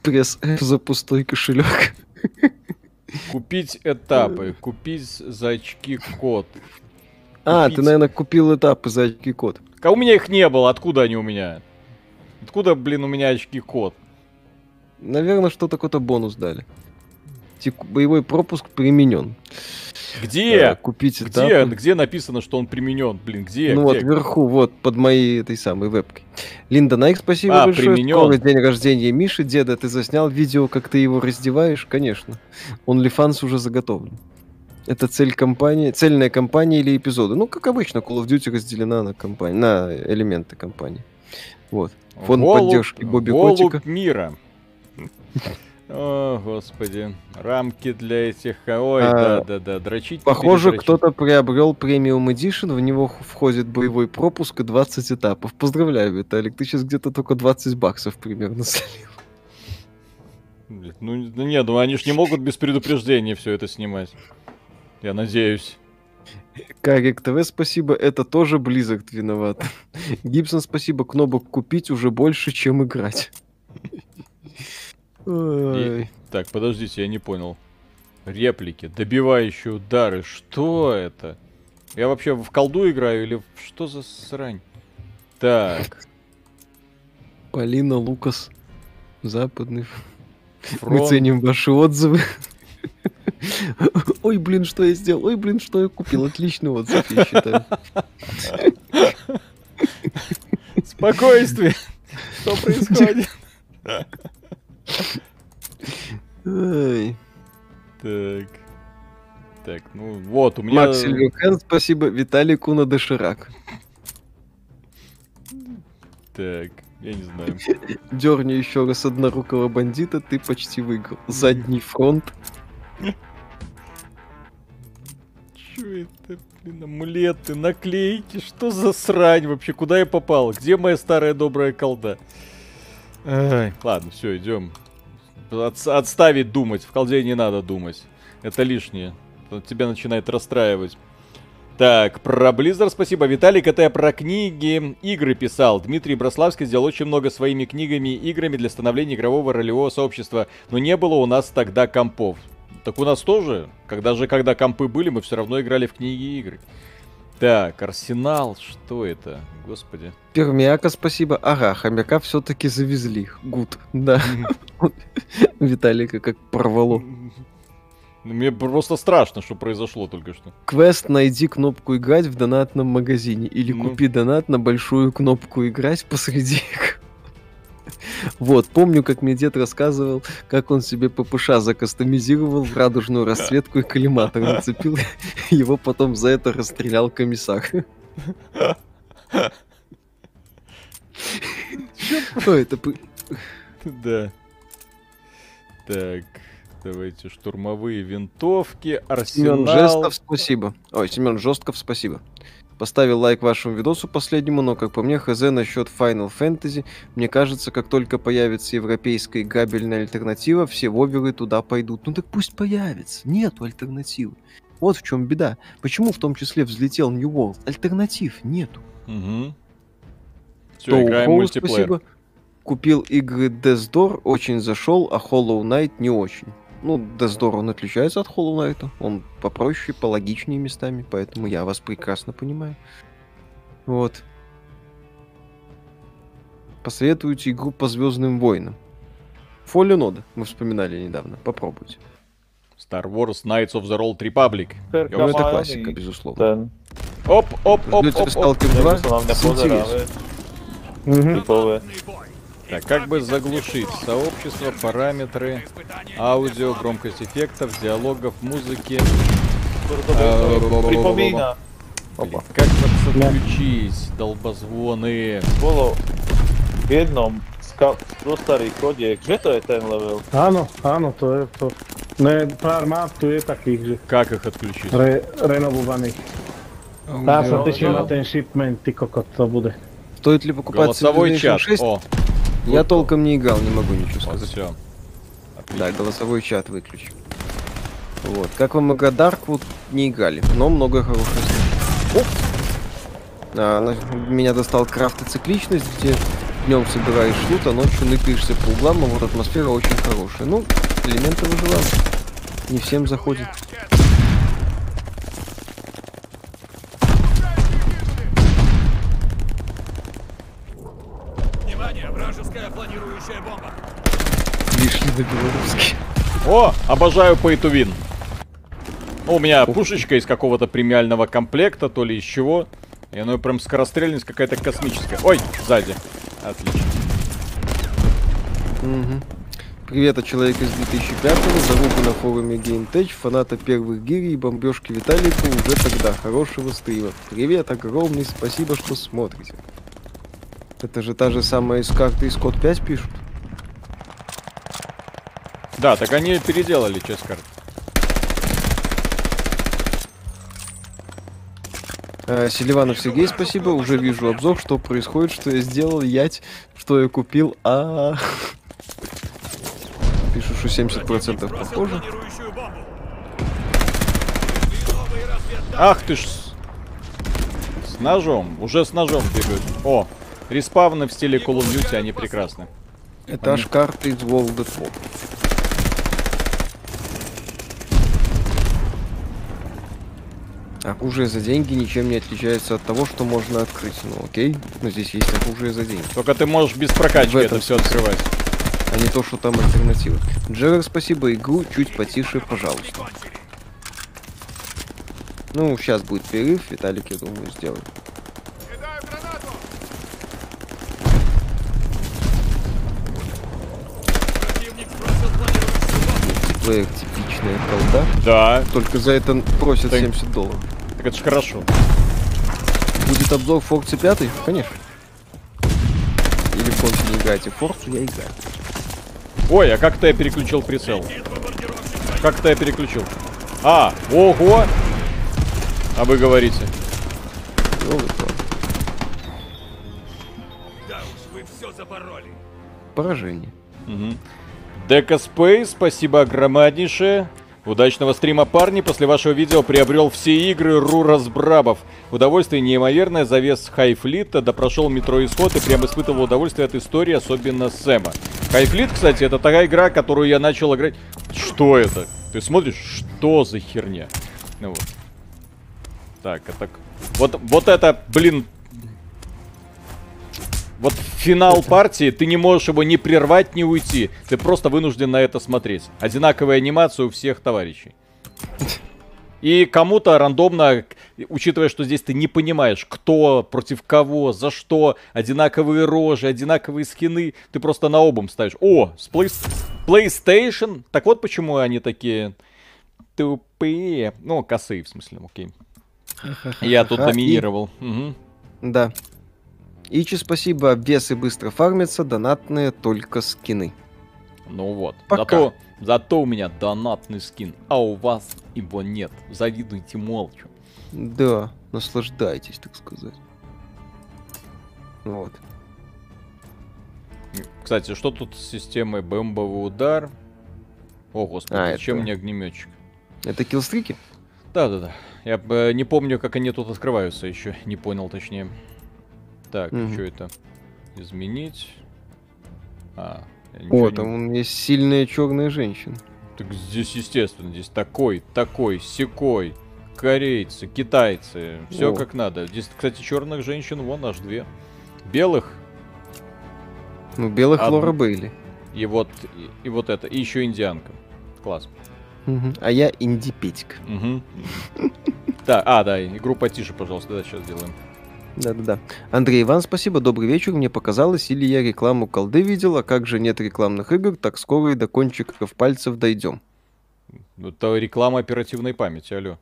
Speaker 2: Пресс F за пустой кошелек.
Speaker 1: Купить этапы, купить за очки код.
Speaker 2: А,
Speaker 1: Купить.
Speaker 2: ты, наверное, купил этапы за очки код.
Speaker 1: А у меня их не было, откуда они у меня? Откуда, блин, у меня очки код?
Speaker 2: Наверное, что-то какой-то бонус дали. Теку- Боевой пропуск применен.
Speaker 1: Где?
Speaker 2: Э, Купить
Speaker 1: Где?
Speaker 2: этапы.
Speaker 1: Где написано, что он применен? Блин, где?
Speaker 2: Ну вот
Speaker 1: Где?
Speaker 2: вверху, вот под моей этой самой вебкой. Линда Найк, спасибо
Speaker 1: А,
Speaker 2: большое.
Speaker 1: применён.
Speaker 2: Скоро день рождения Миши. Деда, ты заснял видео, как ты его раздеваешь? Конечно. OnlyFans уже заготовлен. Это цель компании, цельная компания или эпизоды. Ну, как обычно, Call of Duty разделена на компании, на элементы компании. Вот. Фонд
Speaker 1: Голубь-
Speaker 2: поддержки Бобби
Speaker 1: голубь
Speaker 2: Котика.
Speaker 1: мира. О, господи. Рамки для этих... Ой,
Speaker 2: А,
Speaker 1: да-да-да, дрочить. не
Speaker 2: Похоже, кто-то приобрел премиум Edition, в него входит боевой пропуск и 20 этапов. Поздравляю, Виталик, ты сейчас где-то только 20 баксов примерно слил.
Speaker 1: Блин, Ну, ну нет, ну они ж не могут без предупреждения все это снимать. Я надеюсь.
Speaker 2: Карик ТВ, спасибо, это тоже Blizzard виноват. Гибсон, спасибо, кнопок купить уже больше, чем играть. Ой.
Speaker 1: Так, подождите, я не понял. Реплики, добивающие удары, что это? Я вообще в колду играю или что за срань? Так,
Speaker 2: Полина Лукас, западный. Мы
Speaker 1: фронт.
Speaker 2: ценим ваши отзывы. Ой, блин, что я сделал? Ой, блин, что я купил? Отличный отзыв, я считаю.
Speaker 1: Спокойствие. Что происходит? Так. Так, ну вот, у меня...
Speaker 2: Макс Сильверхен, спасибо. Виталий Куна Доширак.
Speaker 1: Так, я не знаю.
Speaker 2: Дерни еще раз однорукого бандита, ты почти выиграл. Задний фронт.
Speaker 1: Чё это, блин, амулеты, наклейки, что за срань вообще? Куда я попал? Где моя старая добрая колда? Ай, ладно, все, идем. отставить думать. В колде не надо думать. Это лишнее. Тебя начинает расстраивать. Так, про Blizzard спасибо. Виталик, это я про книги, игры писал. Дмитрий Брославский сделал очень много своими книгами и играми для становления игрового ролевого сообщества. Но не было у нас тогда компов. Так у нас тоже. Когда же, когда компы были, мы все равно играли в книги и игры. Так, Арсенал, что это? Господи.
Speaker 2: Пермяка, спасибо. Ага, хомяка все-таки завезли. Гуд. Да. Виталика как порвало.
Speaker 1: Ну, Мне просто страшно, что произошло только что.
Speaker 2: Квест «Найди кнопку играть» в донатном магазине. Или
Speaker 1: Ну.
Speaker 2: купи донат на большую кнопку играть посреди. Вот, помню, как мне дед рассказывал, как он себе ППШ закастомизировал в радужную расцветку и коллиматор нацепил. Его потом за это расстрелял комиссар. Что это?
Speaker 1: Да. Так, давайте штурмовые винтовки,
Speaker 2: Семен
Speaker 1: арсенал.
Speaker 2: Жестов, спасибо. Ой, Семен Жестков, спасибо. Поставил лайк вашему видосу последнему, но, как по мне, хз насчет Final Fantasy. Мне кажется, как только появится европейская играбельная альтернатива, все воверы туда пойдут. Ну так пусть появится. Нету альтернативы. Вот в чем беда. Почему в том числе взлетел New World? Альтернатив нету.
Speaker 1: Угу. Все,
Speaker 2: То
Speaker 1: играем
Speaker 2: Хоу,
Speaker 1: мультиплеер.
Speaker 2: спасибо. Купил игры Death Door, очень зашел, а Hollow Knight не очень. Ну, Death Door, он отличается от Hollow Knight. Он попроще, пологичнее местами, поэтому я вас прекрасно понимаю. Вот. Посоветуйте игру по Звездным войнам. Fallen Order мы вспоминали недавно. Попробуйте.
Speaker 1: Star Wars Knights of the Old Republic.
Speaker 2: Ну, это классика,
Speaker 6: и
Speaker 2: безусловно.
Speaker 6: Ten,
Speaker 1: Oп, oп, oп,
Speaker 2: Ждете
Speaker 1: oп, oп.
Speaker 2: Stalker 2
Speaker 6: to na mňa
Speaker 2: с интересом.
Speaker 6: pozeráme.
Speaker 1: Так, как бы заглушить сообщество, параметры, аудио, громкость эффектов, диалогов, музыки.
Speaker 6: Skoro
Speaker 1: А. Блин, как подключить, долбозвоны?
Speaker 6: Bolo v jednom zo starých chodiek, že to je ten level?
Speaker 7: Áno, áno, to je to. Ne, pár map tu je takých, že
Speaker 1: Как их отключить?
Speaker 7: re, renovovaných. Teším
Speaker 6: no.
Speaker 7: na ten shipment, ty kokot, to bude.
Speaker 2: Стоит ли покупать
Speaker 1: Голосовой чат.
Speaker 2: 6?
Speaker 1: О,
Speaker 2: Я толком не играл, не могу ничего
Speaker 1: вот
Speaker 2: сказать.
Speaker 1: все.
Speaker 2: Да, голосовой чат выключи. Вот. Как вам игра Darkwood? Не играли, но много хороших! А, на- меня достал крафт и цикличность, где днем собираешь лут, а ночью ныкаешься по углам, а вот атмосфера очень хорошая. Ну, элементы выживания. Не всем заходит. Белорусский.
Speaker 1: О, обожаю pay to win. Ну, у меня пушечка из какого-то премиального комплекта, то ли из чего. И оно прям скорострельность какая-то космическая. Ой, сзади. Отлично.
Speaker 2: Мгм. Привет от человека из 2005-го, заруба на форуме GameTech, фаната первых гири и бомбежки Виталику уже тогда. Хорошего стрима. Привет, огромный спасибо, что смотрите. Это же та же самая из карты из Код 5 пишут.
Speaker 1: Да, так они переделали часть карт.
Speaker 2: А, Селиванов Сергей, спасибо. Уже вижу обзор, что происходит, что я сделал, ять, что я купил. А Пишу, что 70% похоже.
Speaker 1: Ах ты ж... с- ножом. Уже с ножом бегают. О, респавны в стиле Call of Duty, они прекрасны.
Speaker 2: Это аж карта из World at War. Оружие за деньги ничем не отличается от того, что можно открыть. Ну окей, но здесь есть оружие за деньги.
Speaker 1: Только ты можешь без прокачки
Speaker 2: В этом
Speaker 1: это все открывать.
Speaker 2: а не то, что там альтернатива. Джерер, спасибо, игру чуть потише, пожалуйста. Ну, сейчас будет перерыв, Виталик, я думаю, сделает. Типичная колда.
Speaker 1: Да,
Speaker 2: Только за это просят
Speaker 1: Так.
Speaker 2: 70 долларов.
Speaker 1: Это ж хорошо.
Speaker 2: Будет обзор Форцы 5? Конечно. Или в Форце не играете. В Форцу я играю.
Speaker 1: Ой, а как-то я переключил прицел. Как-то я переключил. А, ого! А вы говорите.
Speaker 5: Да уж, вы все запороли.
Speaker 2: Поражение.
Speaker 1: Мгм. Дека Спейс, спасибо огромнейшее. Удачного стрима, парни. После вашего видео приобрел все игры Рура Сбрабов. Удовольствие неимоверное. Завес Хайфлита, да прошел метро Исход и прям испытывал удовольствие от истории, особенно Сэма. Хайфлит, кстати, это такая игра, которую я начал играть... Что это? Ты смотришь, что за херня? Ну вот. Так, это... Вот, вот это, блин, вот финал партии, ты не можешь его ни прервать, ни уйти. Ты просто вынужден на это смотреть. Одинаковая анимация у всех товарищей. И кому-то рандомно, учитывая, что здесь ты не понимаешь, кто против кого, за что, одинаковые рожи, одинаковые скины, ты просто на обум ставишь. О, с Play- PlayStation. Так вот почему они такие тупые. Ну, косые, в смысле, окей. Я тут.
Speaker 2: И-
Speaker 1: доминировал. Мгм.
Speaker 2: Да. Ичи, спасибо. Обвесы быстро фармятся, донатные только скины.
Speaker 1: Ну вот.
Speaker 2: Пока.
Speaker 1: Зато, зато у меня донатный скин, а у вас его нет. Завидуйте молча.
Speaker 2: Да, наслаждайтесь, так сказать. Вот.
Speaker 1: Кстати, что тут с системой бомбовый удар? О, господи,
Speaker 2: А,
Speaker 1: зачем
Speaker 2: это-
Speaker 1: мне огнеметчик?
Speaker 2: Это киллстрики?
Speaker 1: Да-да-да. Я э, не помню, как они тут открываются еще. Не понял, точнее. Так,
Speaker 2: Мгм.
Speaker 1: что это? Изменить. А,
Speaker 2: О,
Speaker 1: не-
Speaker 2: там он есть сильная черная женщина.
Speaker 1: Так здесь, естественно, здесь такой, такой, секой. Корейцы, китайцы. Все как надо. Здесь, кстати, черных женщин вон аж две. Белых
Speaker 2: Ну, белых
Speaker 1: Одну.
Speaker 2: Лора Бейли.
Speaker 1: и вот, и, и вот это. И еще индианка. Класс.
Speaker 2: А я инди-петик.
Speaker 1: Мгм. Так, а, да, игру потише, пожалуйста, да, сейчас сделаем.
Speaker 2: Да-да-да. Андрей Иван, спасибо, добрый вечер. Мне показалось, или я рекламу колды видел, а как же нет рекламных игр, так скоро и до кончиков пальцев дойдем.
Speaker 1: Это реклама оперативной памяти, алло.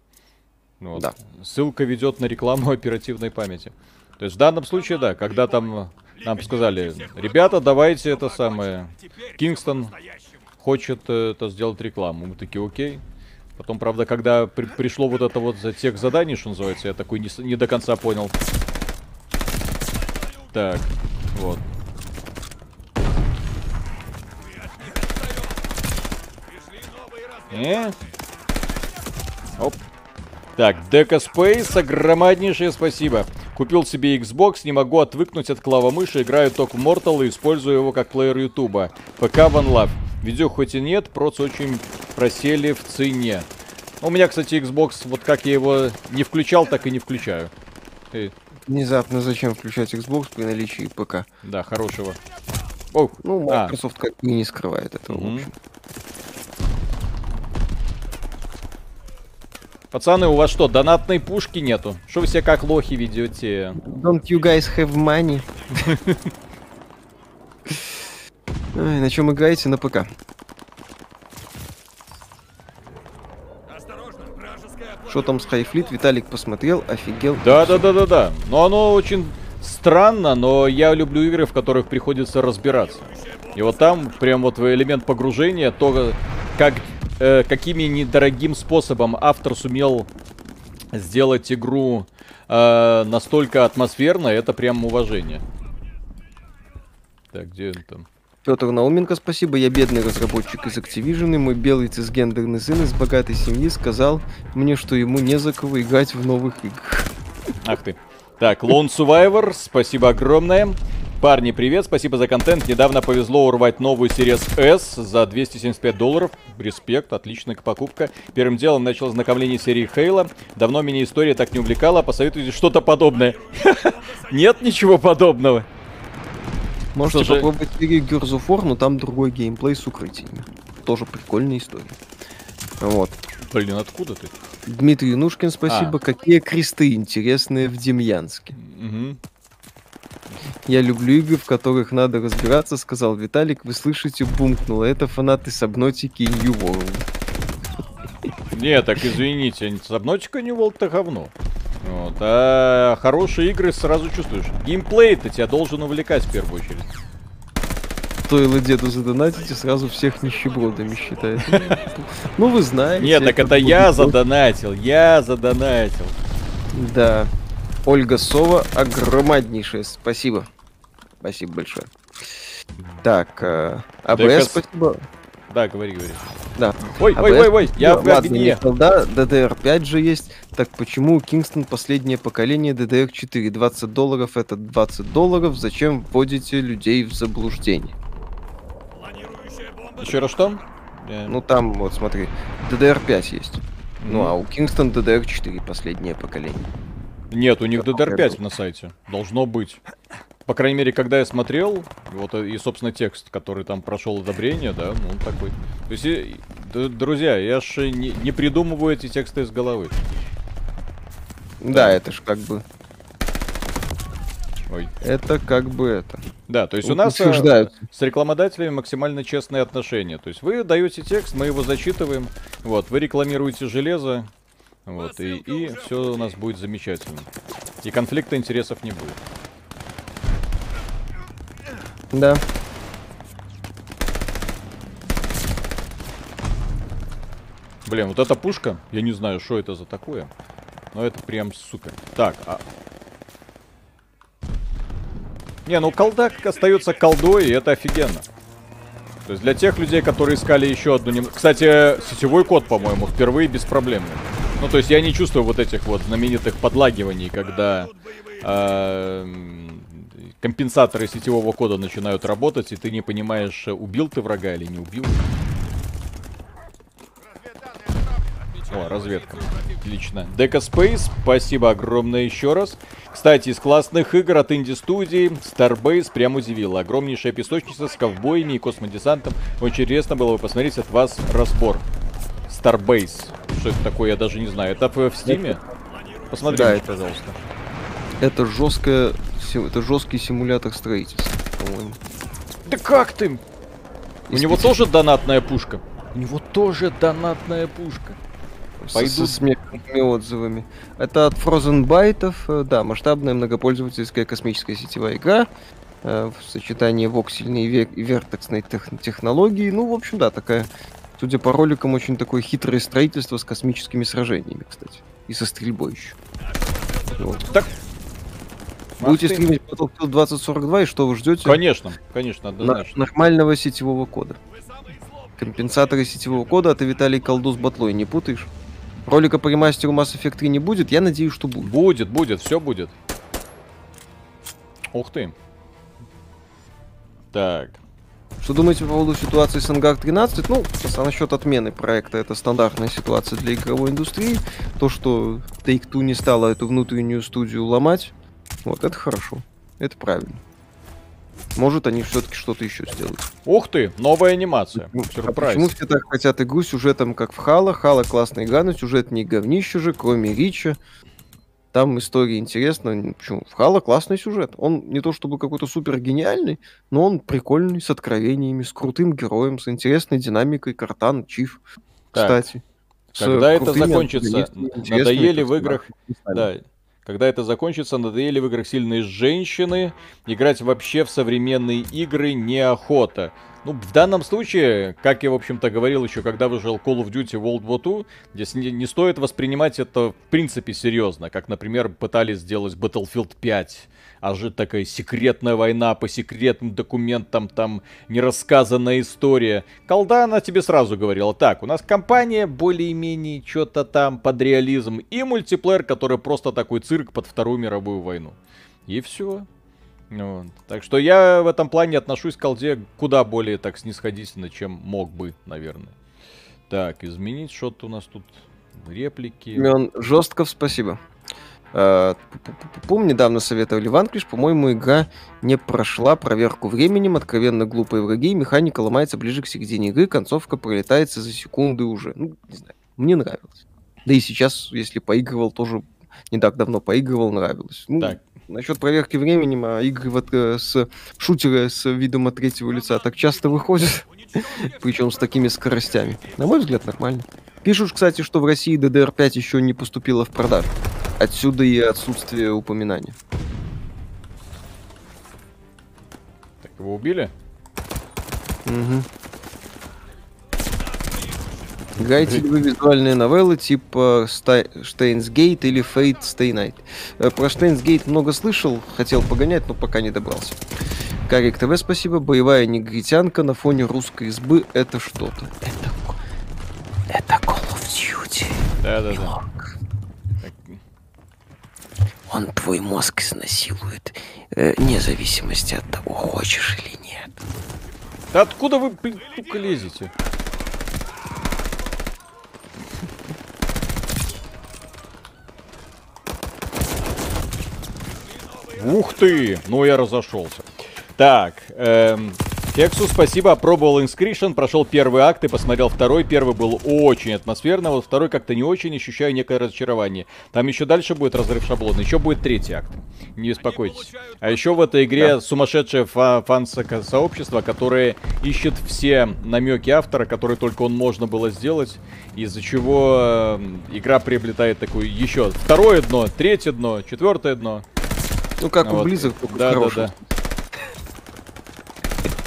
Speaker 1: Ну Вот.
Speaker 2: Да.
Speaker 1: Ссылка ведет на рекламу оперативной памяти. То есть в данном случае, да, когда там нам сказали, ребята, давайте это самое, Кингстон хочет э, это сделать рекламу. Мы такие, окей. Потом, правда, когда при- пришло вот это вот за тех заданий, что называется, я такой не, не до конца понял. Так, вот. Э? Оп. Так, Дека Space, огромнейшее спасибо. Купил себе Xbox, не могу отвыкнуть от клавомыши, играю только в Mortal и использую его как плеер Ютуба. ПК One Love. Видео хоть и нет, проц очень просели в цене. У меня, кстати, Xbox, вот как я его не включал, так и не включаю. Э,
Speaker 2: Внезапно зачем включать Xbox при наличии ПК?
Speaker 1: да, хорошего. Оу,
Speaker 2: Ну,
Speaker 1: А.
Speaker 2: Microsoft как бы не скрывает этого,
Speaker 1: Мгм.
Speaker 2: в общем.
Speaker 1: Пацаны, у вас что, донатной пушки нету? Что вы себя как лохи ведете?
Speaker 2: Don't you guys have money? Ай, на чем играете? На ПК. Что там с Хайфлит? Виталик посмотрел, офигел.
Speaker 1: Да, да, да, да, да. Но оно очень странно, но я люблю игры, в которых приходится разбираться. И вот там прям вот элемент погружения, то как э, какими недорогим способом автор сумел сделать игру э, настолько атмосферно, это прям уважение. Так, где он там?
Speaker 2: Петр Науменко, спасибо. Я бедный разработчик из Activision, и мой белый цисгендерный сын из богатой семьи сказал мне, что ему не за кого играть в новых играх.
Speaker 1: Ах ты. Так, Lone Survivor, спасибо огромное. Парни, привет, спасибо за контент. Недавно повезло урвать новую Series S за 275 долларов. Респект, отличная покупка. Первым делом начал знакомление с серией Хейла. Давно меня история так не увлекала, посоветуйте что-то подобное. Нет ничего подобного.
Speaker 2: Можете
Speaker 1: Что же-
Speaker 2: попробовать серию Gears of War, но там другой геймплей с укрытиями. Тоже прикольная история. Вот.
Speaker 1: Блин, откуда ты?
Speaker 2: Дмитрий Нушкин, спасибо.
Speaker 1: А.
Speaker 2: Какие кресты интересные в Демьянске.
Speaker 1: Мгм.
Speaker 2: Я люблю игры, в которых надо разбираться, сказал Виталик. Вы слышите, бумкнуло. Это фанаты Сабнотики и New World.
Speaker 1: Не, так извините, Сабнотика не волк-то говно. Вот, а хорошие игры сразу чувствуешь. Геймплей-то тебя должен увлекать в первую очередь.
Speaker 2: Стоило деду задонатить и сразу всех нищебродами считает. Ну, вы знаете.
Speaker 1: Нет, так это я задонатил, я задонатил.
Speaker 2: Да. Ольга Сова, огромнейшее спасибо. Спасибо большое. Так, э, АБС,
Speaker 1: ДКС.
Speaker 2: спасибо.
Speaker 1: Да, говори, говори.
Speaker 2: Да.
Speaker 1: Ой, ой,
Speaker 2: ABS,
Speaker 1: ой, ой, я
Speaker 2: ну,
Speaker 1: в
Speaker 2: ладно, не колда, DDR5 же есть. Так почему у Kingston последнее поколение DDR4? 20 долларов это 20 долларов. Зачем вводите людей в заблуждение?
Speaker 5: Планирующая бомба.
Speaker 1: Еще раз что?
Speaker 2: Ну там, вот смотри, DDR5 есть. Ну
Speaker 1: Мгм.
Speaker 2: а у Kingston DDR4 последнее поколение.
Speaker 1: Нет, у них
Speaker 2: Да,
Speaker 1: DDR5 на сайте. Должно быть. По крайней мере, когда я смотрел, вот э, и, собственно, текст, который там прошел одобрение, да, ну, он такой. То есть, и- д- друзья, я ж не, не придумываю эти тексты из головы.
Speaker 2: Да, это ж как бы,
Speaker 1: Ой.
Speaker 2: это как бы это.
Speaker 1: Да, то есть у нас э, с рекламодателями максимально честные отношения. То есть вы даете текст, мы его зачитываем, вот, вы рекламируете железо, вот, и, и все у нас будет замечательно. И конфликта интересов не будет.
Speaker 2: Да.
Speaker 1: Блин, вот эта пушка, я не знаю, что это за такое. Ну это прям супер. Так, а... Не, ну колда остается колдой, и это офигенно. То есть для тех людей, которые искали еще одну... нем- Кстати, сетевой код, по-моему, впервые беспроблемный. Ну, то есть я не чувствую вот этих вот знаменитых подлагиваний, когда м, компенсаторы сетевого кода начинают работать, и ты не понимаешь, убил ты врага или не убил. О, разведка. Отлично. Дека Space, спасибо огромное еще раз. Кстати, из классных игр от инди-студии Starbase прям удивила. Огромнейшая песочница с ковбоями и космодесантом. Очень интересно было бы посмотреть от вас разбор. Starbase. Что это такое, я даже не знаю. Это в Стиме? Посмотри,
Speaker 2: Да, это-
Speaker 1: пожалуйста.
Speaker 2: Это жесткое, это жесткий симулятор строительства, по-моему.
Speaker 1: Да как ты? У него тоже донатная пушка. У него тоже донатная пушка.
Speaker 2: С-
Speaker 1: Пойду-
Speaker 2: Со смеховыми отзывами. Это от Frozen Byte'ов, э, да, масштабная многопользовательская космическая сетевая игра э, в сочетании воксельной и вертексной тех- технологии. Ну, в общем, да, такая, судя по роликам, очень такое хитрое строительство с космическими сражениями, кстати. И со стрельбой еще. Вот.
Speaker 1: Так.
Speaker 2: Будете стримить Battlefield 2042, и что вы ждете?
Speaker 1: Конечно, конечно,
Speaker 2: На-
Speaker 1: однозначно.
Speaker 2: нормального сетевого кода. Компенсаторы сетевого кода, а ты Виталий колду с батлой, не путаешь? Ролика по ремастеру Mass Effect 3 не будет, я надеюсь, что будет.
Speaker 1: Будет, будет, все будет. Ух ты. Так.
Speaker 2: Что думаете по поводу ситуации с Ангар 13? Ну, а насчет отмены проекта, это стандартная ситуация для игровой индустрии. То, что Take-Two не стала эту внутреннюю студию ломать, вот это хорошо. Это правильно. Может, они все-таки что-то еще сделают.
Speaker 1: Ух ты, новая анимация.
Speaker 2: Ну, а почему все так хотят игру сюжетом, как в Хала? Хала классная игра, но сюжет не говнище же, кроме Рича. Там история интересна. Почему? В Хала классный сюжет. Он не то чтобы какой-то супер гениальный, но он прикольный, с откровениями, с крутым героем, с интересной динамикой. Картан, Чиф,
Speaker 1: Так,
Speaker 2: кстати.
Speaker 1: Когда это закончится? Надоели в играх? Да. Когда это закончится, надоели в играх сильные женщины. Играть вообще в современные игры неохота. Ну, в данном случае, как я, в общем-то, говорил еще, когда выжил Call of Duty World War II, здесь не, не стоит воспринимать это в принципе серьезно, как, например, пытались сделать Battlefield 5. А же такая секретная война по секретным документам, там нерассказанная история. Колда, она тебе сразу говорила, так, у нас компания более-менее что-то там под реализм, и мультиплеер, который просто такой цирк под Вторую мировую войну. И все. Вот. Так что я в этом плане отношусь к колде куда более так снисходительно, чем мог бы, наверное. Так, изменить что-то у нас тут. Реплики.
Speaker 2: Семен Жестков, спасибо. Э, Пум недавно советовали Ванкриш, по-моему, игра не прошла проверку временем, откровенно глупые враги, механика ломается ближе к середине игры, концовка пролетается за секунды уже. Ну, не знаю, мне нравилось. Да и сейчас, если поигрывал, тоже не так давно поигрывал, нравилось. Ну,
Speaker 1: Так.
Speaker 2: Насчет проверки временем, а игры вот, э, с шутеры с видом от третьего лица так часто выходят, причем с такими скоростями. На мой взгляд, нормально. Пишут, кстати, что в России DDR5 еще не поступила в продажу. Отсюда и отсутствие упоминания.
Speaker 1: Так, его убили?
Speaker 2: Мгм. Играете ли вы визуальные новеллы типа Штейнс Гейт или Stay Night? Э, Про Штейнс Гейт много слышал, хотел погонять, но пока не добрался. Карик ТВ, спасибо. Боевая негритянка на фоне русской избы — это что-то. Это, это Call of Duty.
Speaker 1: Да-да-да.
Speaker 2: Он твой мозг изнасилует, э, вне зависимости от того, хочешь или нет.
Speaker 1: Да откуда вы, блин, сука, лезете? Ух ты! Ну я разошелся. Так, эм, Фексу спасибо, опробовал Inscription, прошел первый акт и посмотрел второй. Первый был очень атмосферный, вот второй как-то не очень, ощущаю некое разочарование. Там еще дальше будет разрыв шаблона, еще будет третий акт. Не беспокойтесь. А еще в этой игре сумасшедшее фа- фан-сообщество, которое ищет все намеки автора, которые только он можно было сделать, из-за чего э, игра приобретает такую еще второе дно, третье дно, четвертое дно.
Speaker 2: Ну, как
Speaker 1: Вот.
Speaker 2: у Blizzard, только
Speaker 1: Да, да, да.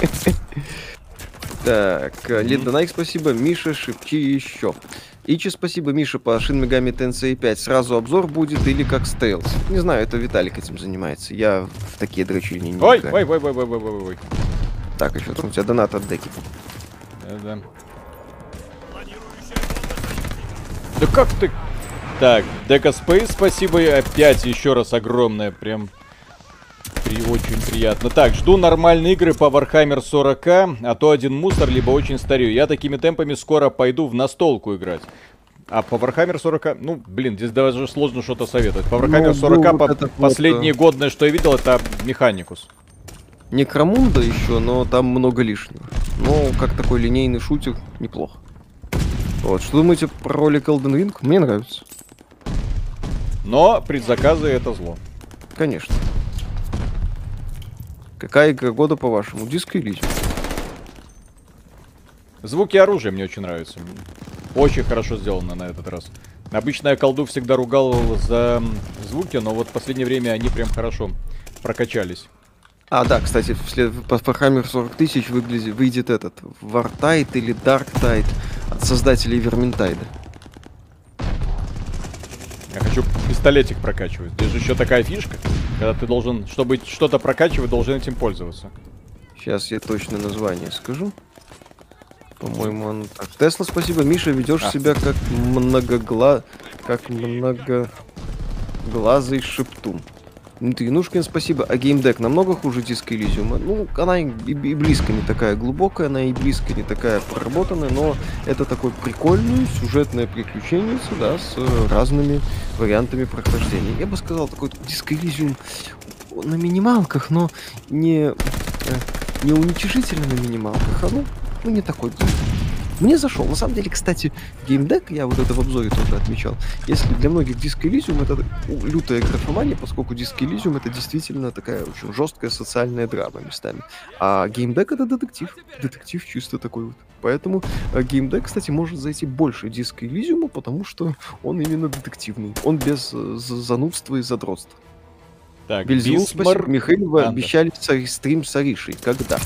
Speaker 2: Так, Лид Донайк, спасибо. Миша, шепчи еще. Ичи, спасибо, Миша, по Shin Megami Tensei 5. Сразу обзор будет или как стейлс? Не знаю, это Виталик этим занимается. Я в такие дрочильни не
Speaker 1: Ой,
Speaker 2: играю.
Speaker 1: ой, ой, ой, ой, ой, ой, ой.
Speaker 2: Так, еще там у тебя донат от деки.
Speaker 1: Да-да. Да как ты... Так, Дека Спейс, спасибо и опять еще раз огромное, прям при, очень приятно. Так, жду нормальные игры по Warhammer 40, а то один мусор, либо очень старею. Я такими темпами скоро пойду в настолку играть. А по Warhammer 40, ну, блин, здесь даже сложно что-то советовать. По Warhammer
Speaker 2: Ну,
Speaker 1: 40
Speaker 2: вот
Speaker 1: по-
Speaker 2: это вот,
Speaker 1: последнее годное, что я видел, это Механикус.
Speaker 2: Некромунда еще, но там много лишнего. Но как такой линейный шутер, неплохо. Вот, что думаете про ролик Elden Ring? Мне нравится.
Speaker 1: Но предзаказы это зло.
Speaker 2: Конечно. Какая игра года, по-вашему? Диско Elysium?
Speaker 1: Звуки оружия мне очень нравятся. Очень хорошо сделано на этот раз. Обычно я колду всегда ругал за звуки, но вот в последнее время они прям хорошо прокачались.
Speaker 2: А, да, кстати, вслед по Warhammer 40 тысяч выглядит, выйдет этот Wartide или Darktide от создателей Верминтайда.
Speaker 1: Я хочу пистолетик прокачивать. Здесь же еще такая фишка, когда ты должен, чтобы что-то прокачивать, должен этим пользоваться.
Speaker 2: Сейчас я точное название скажу. По-моему, оно так. Тесла, спасибо. Миша, ведешь
Speaker 1: А.
Speaker 2: себя как многогла... как многоглазый шептун. Дмитрий Нушкин, спасибо. А геймдек намного хуже диска Elysium? Ну, она и, и- и близко не такая глубокая, она и близко не такая проработанная, но это такое прикольное сюжетное приключение, да, с э, разными вариантами прохождения. Я бы сказал, такой диск Elysium на минималках, но не, э, не уничижительно на минималках, а ну, ну не такой. Мне зашел. На самом деле, кстати, геймдек, я вот это в обзоре тоже отмечал, если для многих диск Elysium это лютая графомания, поскольку диск Elysium это действительно такая очень жесткая социальная драма местами. А геймдек это детектив. Детектив чисто такой вот. Поэтому э, геймдек, кстати, может зайти больше диска Elysium, потому что он именно детективный. Он без э, за- занудства и задротства.
Speaker 1: Так,
Speaker 2: Бельзевул,
Speaker 1: Бисмар...
Speaker 2: спасибо. Михаил, вы обещали стрим с Аришей. Когда?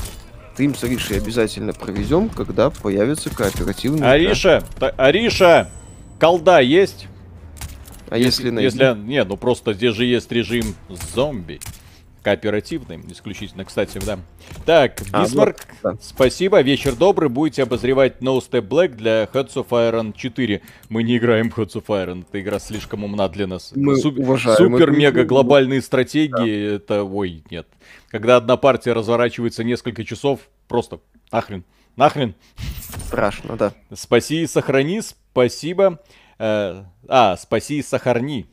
Speaker 2: Стрим с Аришей обязательно проведем, когда появится кооперативный.
Speaker 1: Ариша, та- Ариша, колда есть?
Speaker 2: А если, найдем?
Speaker 1: Если, нет, ну просто здесь же есть режим зомби. Кооперативный, исключительно, кстати, да. Так,
Speaker 2: А,
Speaker 1: Бисмарк,
Speaker 2: вот, да.
Speaker 1: спасибо, вечер добрый, будете обозревать No Step Black для Heads of Iron 4. Мы не играем в Heads of Iron, эта игра слишком умна для нас.
Speaker 2: Мы
Speaker 1: Суп-
Speaker 2: уважаем
Speaker 1: Супер
Speaker 2: эту
Speaker 1: мега
Speaker 2: игру.
Speaker 1: глобальные стратегии, это, ой, нет. Когда одна партия разворачивается несколько часов, просто нахрен, нахрен.
Speaker 2: Страшно, да.
Speaker 1: Спаси и сохрани, спасибо. Э, а, спаси и сохрани.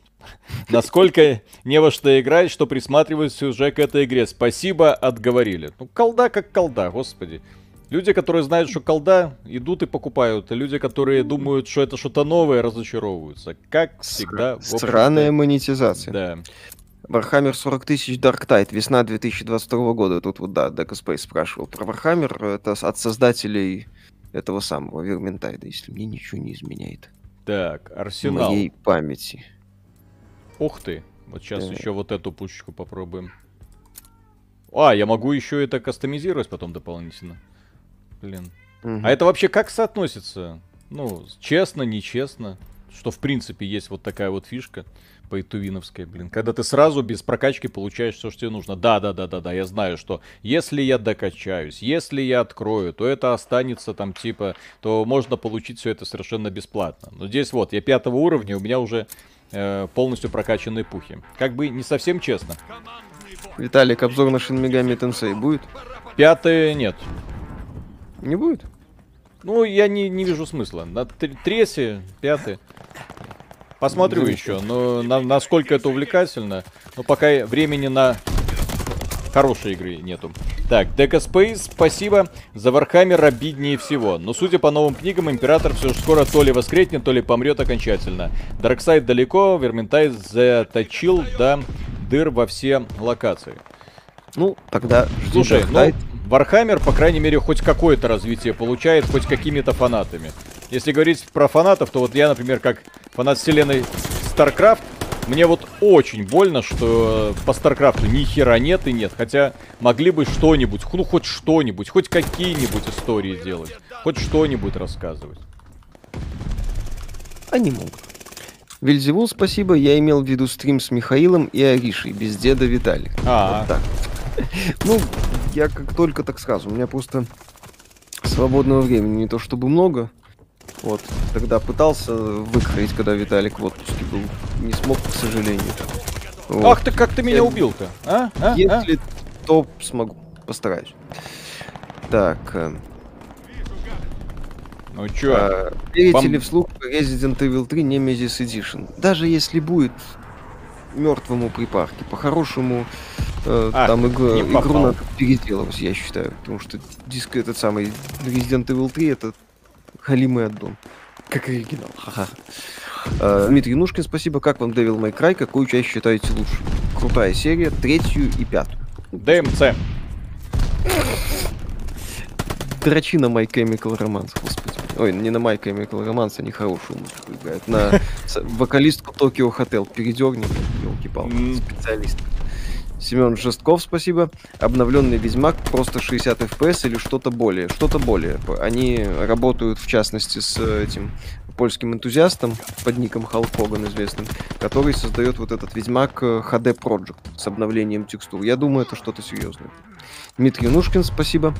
Speaker 1: Насколько не во что играть, что присматриваюсь уже к этой игре. Спасибо, отговорили. Ну, колда как колда, господи. Люди, которые знают, что колда, идут и покупают. Люди, которые думают, что это что-то новое, разочаровываются. Как всегда. общем-то,
Speaker 2: Странная монетизация.
Speaker 1: Да.
Speaker 2: Warhammer 40 тысяч Dark Tide, весна 2022 года. Тут вот, да, Дека Space спрашивал про Warhammer. Это от создателей этого самого Верминтайда, если мне ничего не изменяет.
Speaker 1: Так, арсенал.
Speaker 2: Моей памяти.
Speaker 1: Ух ты. Вот сейчас
Speaker 2: Да.
Speaker 1: еще вот эту пушечку попробуем. А, я могу еще это кастомизировать потом дополнительно. Блин.
Speaker 2: Мгм.
Speaker 1: А это вообще как соотносится? Ну, честно, нечестно. Что в принципе есть вот такая вот фишка поэтувиновская, блин. Когда ты сразу без прокачки получаешь все, что тебе нужно. Да, да, да, да, да. Я знаю, что если я докачаюсь, если я открою, то это останется там типа, то можно получить все это совершенно бесплатно. Но здесь вот, я пятого уровня, у меня уже э, полностью прокачанные пухи. Как бы не совсем честно.
Speaker 2: Виталик, обзор на Megami Tensei будет?
Speaker 1: Пятый нет.
Speaker 2: Не будет?
Speaker 1: Ну, я не, не вижу смысла. На тр- третье, пятое. Посмотрю
Speaker 2: Ну,
Speaker 1: еще, но на- насколько это увлекательно. Но пока и времени на хорошие игры нету. Так, Дека Space, спасибо. За Warhammer обиднее всего. Но судя по новым книгам, Император все же скоро то ли воскреснет, то ли помрет окончательно. Darktide далеко, Vermintide заточил до дыр во все локации.
Speaker 2: Ну, тогда жди
Speaker 1: Слушай,
Speaker 2: Dark
Speaker 1: ну. Warhammer, по крайней мере, хоть какое-то развитие получает, хоть какими-то фанатами. Если говорить про фанатов, то вот я, например, как фанат вселенной StarCraft, мне вот очень больно, что по StarCraft ни хера нет и нет. Хотя могли бы что-нибудь, ну хоть что-нибудь, хоть какие-нибудь истории делать. Хоть что-нибудь рассказывать.
Speaker 2: Они могут. Вильзевул, спасибо. Я имел в виду стрим с Михаилом и Аришей, без деда Виталик.
Speaker 1: А,
Speaker 2: Вот так. Ну, я как только так сразу. У меня просто свободного времени не то чтобы много. Вот, тогда пытался выкроить, когда Виталик в отпуске был. Не смог, к сожалению. Вот.
Speaker 1: Ах ты, как ты меня
Speaker 2: Э,
Speaker 1: убил-то? А? А? А?
Speaker 2: Если то смогу, постараюсь. Так, э,
Speaker 1: Ну чё?
Speaker 2: а, верите
Speaker 1: Вам-
Speaker 2: ли вслух Resident Evil 3 Nemesis Edition? Даже если будет мертвому припарке, по-хорошему э,
Speaker 1: Ах,
Speaker 2: там иг- игру надо переделывать, я считаю. Потому что диск этот самый Resident Evil 3 это халимый аддон. Как оригинал. Ха-ха. Э, Дмитрий Нушкин, спасибо. Как вам Devil May Cry? Какую часть считаете лучше? Крутая серия, третью и пятую.
Speaker 1: ДМЦ.
Speaker 2: Дрочи на My Chemical Romance, господи. Ой, не на My Chemical Romance, они хорошую музыку играют. На вокалистку Tokyo Hotel передерни, елки-палки, специалист. Семен Жестков, спасибо. Обновленный Ведьмак просто 60 FPS или что-то более? Что-то более. Они работают, в частности, с э, этим польским энтузиастом под ником Халк Хоган известным, который создает вот этот Ведьмак э, HD Project с обновлением текстур. Я думаю, это что-то серьезное. Дмитрий Нушкин, спасибо.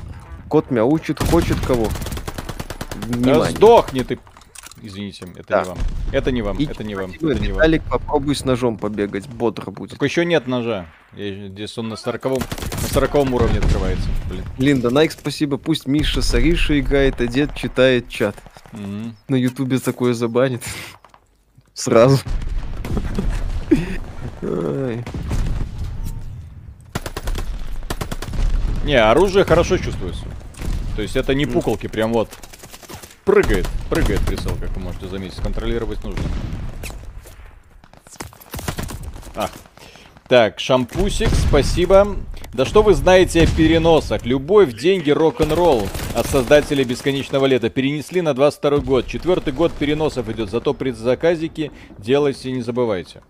Speaker 2: Кот мяучит, хочет кого?
Speaker 1: Да
Speaker 2: Внимание.
Speaker 1: сдохни ты. Извините, это
Speaker 2: Да.
Speaker 1: не вам. Это не вам,
Speaker 2: И
Speaker 1: это не вам, это не вам.
Speaker 2: Виталик, попробуй с ножом побегать, бодро будет.
Speaker 1: Только еще нет ножа. Я- Здесь он на 40 на 40 уровне открывается. Блин.
Speaker 2: Линда Найк, спасибо. Пусть Миша с Аришей играет, а дед читает чат.
Speaker 1: Мгм.
Speaker 2: На Ютубе такое забанит. Сразу.
Speaker 1: Не, оружие хорошо чувствуется. То есть это не пуколки, прям вот. Прыгает, прыгает прицел, как вы можете заметить. Контролировать нужно. А. Так, шампусик, спасибо. Да что вы знаете о переносах? Любовь, деньги, рок-н-ролл от создателей Бесконечного Лета перенесли на 22 год. Четвертый год переносов идет, зато предзаказики делайте не забывайте.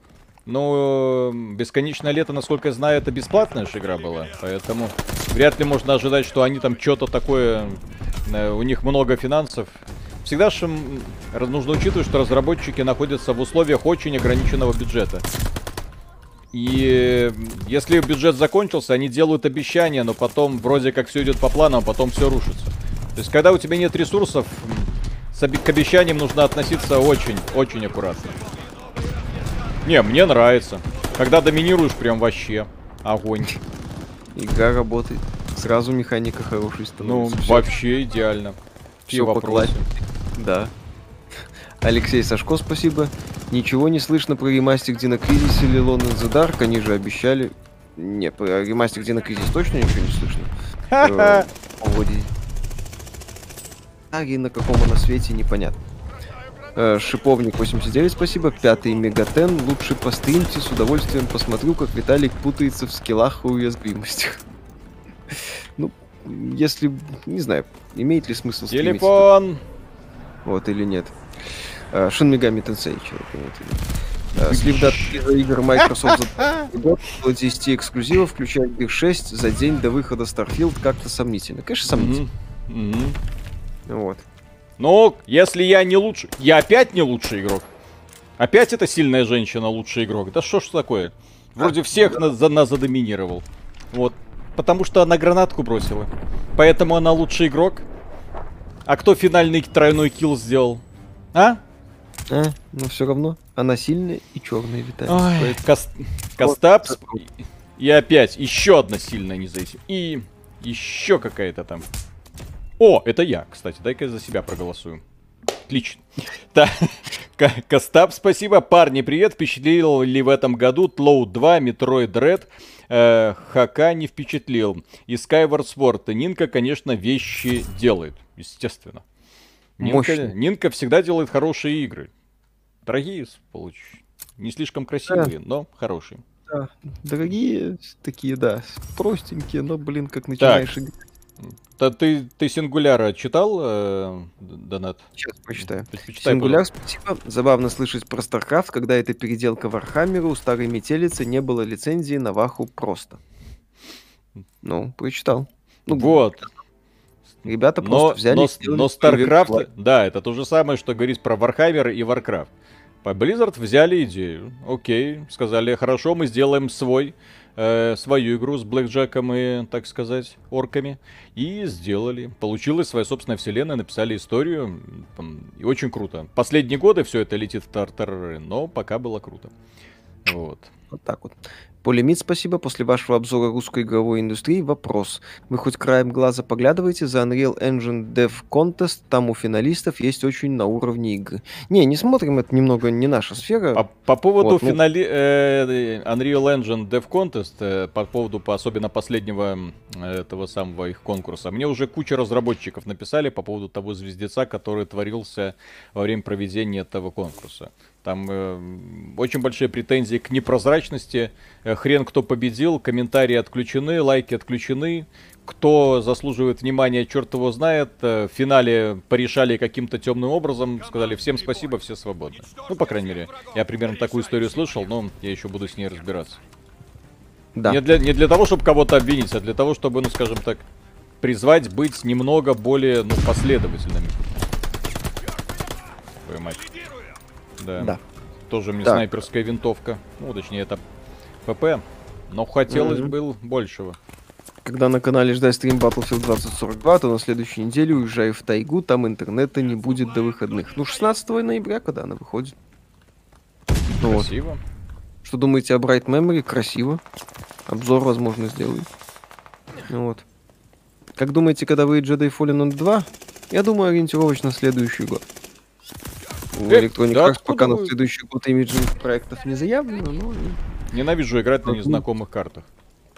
Speaker 1: Ну, Бесконечное Лето, насколько я знаю, это бесплатная же игра была, поэтому вряд ли можно ожидать, что они там что-то такое, у них много финансов. Всегда же нужно учитывать, что разработчики находятся в условиях очень ограниченного бюджета. И э, если бюджет закончился, они делают обещания, но потом вроде как все идет по плану, а потом все рушится. То есть, когда у тебя нет ресурсов, к обещаниям нужно относиться очень, очень аккуратно. Не, мне нравится. Когда доминируешь, прям вообще огонь.
Speaker 2: Игра работает. Сразу механика хорошая
Speaker 1: Ну,
Speaker 2: становится. Всё-
Speaker 1: вообще идеально. Все вопросы.
Speaker 2: Да. Алексей Сашко, спасибо. Ничего не слышно про ремастер Дина Кризис или Lone in the Dark. Они же обещали. Не, про ремастер Дина Кризис точно ничего не слышно. А и на каком она свете, непонятно. Э, Шиповник 89, спасибо. Пятый Мегатен. Лучше постримьте, с удовольствием посмотрю, как Виталик путается в скиллах и уязвимостях. Ну, если, не знаю, имеет ли смысл стримить
Speaker 1: Телефон.
Speaker 2: вот или нет. Э, Shin Megami Tensei, человек имеет в виду. Слив дат за игр Microsoft за год, около 10 эксклюзивов, включая их 6 за день до выхода Starfield, как-то сомнительно. Конечно, сомнительно.
Speaker 1: Мгм. Мгм.
Speaker 2: Вот.
Speaker 1: Ну, если я не лучший... Я опять не лучший игрок. Опять эта сильная женщина лучший игрок. Да что ж такое? Вроде всех на, за, нас задоминировал. Вот. Потому что она гранатку бросила. Поэтому она лучший игрок. А кто финальный тройной килл сделал? А?
Speaker 2: А, но все равно она сильная и черная, Виталий.
Speaker 1: Ой,
Speaker 2: Поэтому-
Speaker 1: Кос- Костапс. И, и опять еще одна сильная не. И еще какая-то там. О, это я, кстати. Дай-ка я за себя проголосую. Отлично. Так, К- Костап, спасибо. Парни, привет. Впечатлил ли в этом году Тлоу 2, Metroid Red? Э, Хака не впечатлил. И Skyward Sword. Нинка, конечно, вещи делает. Естественно. Нинка. Нинка всегда делает хорошие игры. Дорогие, получ... Не слишком красивые, но хорошие.
Speaker 2: Да, дорогие такие, да, простенькие, но, блин, как начинаешь играть.
Speaker 1: Да ты, ты Сингуляра читал, э, Донат?
Speaker 2: Сейчас почитаю.
Speaker 1: Почитай,
Speaker 2: Сингуляр, спасибо. Забавно слышать про StarCraft, когда это переделка Вархаммера, у старой метелицы не было лицензии на Ваху просто. Ну, прочитал. Ну,
Speaker 1: Вот.
Speaker 2: Ребята
Speaker 1: Но,
Speaker 2: просто взяли
Speaker 1: но,
Speaker 2: и сделали
Speaker 1: но
Speaker 2: первый
Speaker 1: StarCraft, да, это то же самое, что говорить про Warhammer и Warcraft. По Blizzard взяли идею. Окей, сказали, хорошо, мы сделаем свой, э, свою игру с Блэкджеком и, так сказать, орками. И сделали. Получилась своя собственная вселенная, написали историю. И очень круто. Последние годы все это летит в тартарары, но пока было круто. Вот.
Speaker 2: Вот так вот. Полимит, спасибо. После вашего обзора русской игровой индустрии вопрос. Вы хоть краем глаза поглядываете за Unreal Engine Dev Contest? Там у финалистов есть очень на уровне игры. Не, не смотрим, это немного не наша сфера.
Speaker 1: По, по поводу
Speaker 2: Вот, ну-
Speaker 1: финали... э, Unreal Engine Dev Contest, э, по поводу по, особенно последнего этого самого их конкурса, мне уже куча разработчиков написали по поводу того звездеца, который творился во время проведения этого конкурса. Там э, очень большие претензии к непрозрачности. Э, хрен кто победил, комментарии отключены, лайки отключены. Кто заслуживает внимания, черт его знает. Э, В финале порешали каким-то темным образом. Сказали всем спасибо, все свободны. Ну, по крайней мере, я примерно такую историю слышал, но я еще буду с ней разбираться.
Speaker 2: да.
Speaker 1: Не, для, не для того, чтобы кого-то обвинить, а для того, чтобы, ну, скажем так, призвать быть немного более, ну, последовательными. Твою мать. Да.
Speaker 2: Да.
Speaker 1: Тоже мне
Speaker 2: Так.
Speaker 1: снайперская винтовка. Ну, точнее, это ПП. Но хотелось бы большего.
Speaker 2: Когда на канале ждать стрим Battlefield 2042, то на следующей неделе уезжаю в тайгу, там интернета не будет до выходных. Ну, 16 ноября, когда она выходит. Ну вот.
Speaker 1: Красиво.
Speaker 2: Что думаете о Bright Memory? Красиво. Обзор, возможно, сделаю. Ну Вот. Как думаете, когда выйдет Jedi Fallen Order 2? Я думаю, ориентировочно следующий год. У
Speaker 1: Э,
Speaker 2: Electronic
Speaker 1: да
Speaker 2: Arts пока на следующий год имиджинг проектов не заявлено, но...
Speaker 1: Ненавижу играть на незнакомых картах.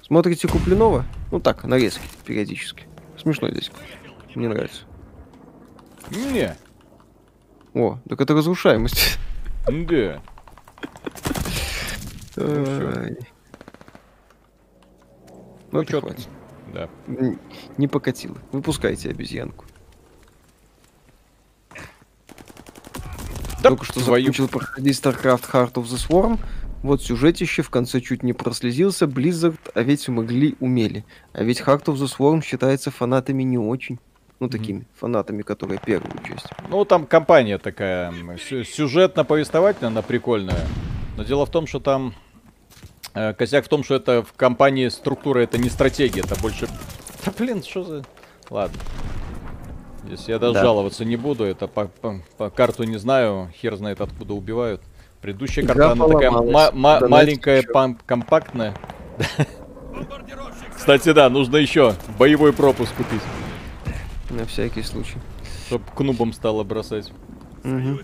Speaker 2: Смотрите Куплинова? Ну так, нарезки, периодически. Смешной дядька. Мне нравится.
Speaker 1: Не.
Speaker 2: О, так это разрушаемость.
Speaker 1: Да. Ну.
Speaker 2: Ай.
Speaker 1: Ну,
Speaker 2: Ну, хватит.
Speaker 1: Да.
Speaker 2: Не покатило. Выпускайте обезьянку. Только что
Speaker 1: твою-
Speaker 2: закончил проходить StarCraft Heart of the Swarm. Вот сюжетище, в конце чуть не прослезился. Blizzard, а ведь могли, умели. А ведь Heart of the Swarm считается фанатами не очень. Ну, такими фанатами, которые первую часть.
Speaker 1: Ну, там компания такая, сюжетно-повествовательная, она прикольная. Но дело в том, что там... э, косяк в том, что это в компании структура, это не стратегия, это больше... Да блин, что за... Ладно. Если я даже
Speaker 2: Да.
Speaker 1: жаловаться не буду, это по, по- по карту не знаю, хер знает откуда убивают. Предыдущая
Speaker 2: Игра
Speaker 1: карта, она такая
Speaker 2: Донатик
Speaker 1: маленькая, пам- компактная. Кстати, да, нужно еще боевой пропуск купить,
Speaker 2: На всякий случай.
Speaker 1: чтобы к нубам стало бросать.
Speaker 5: Вам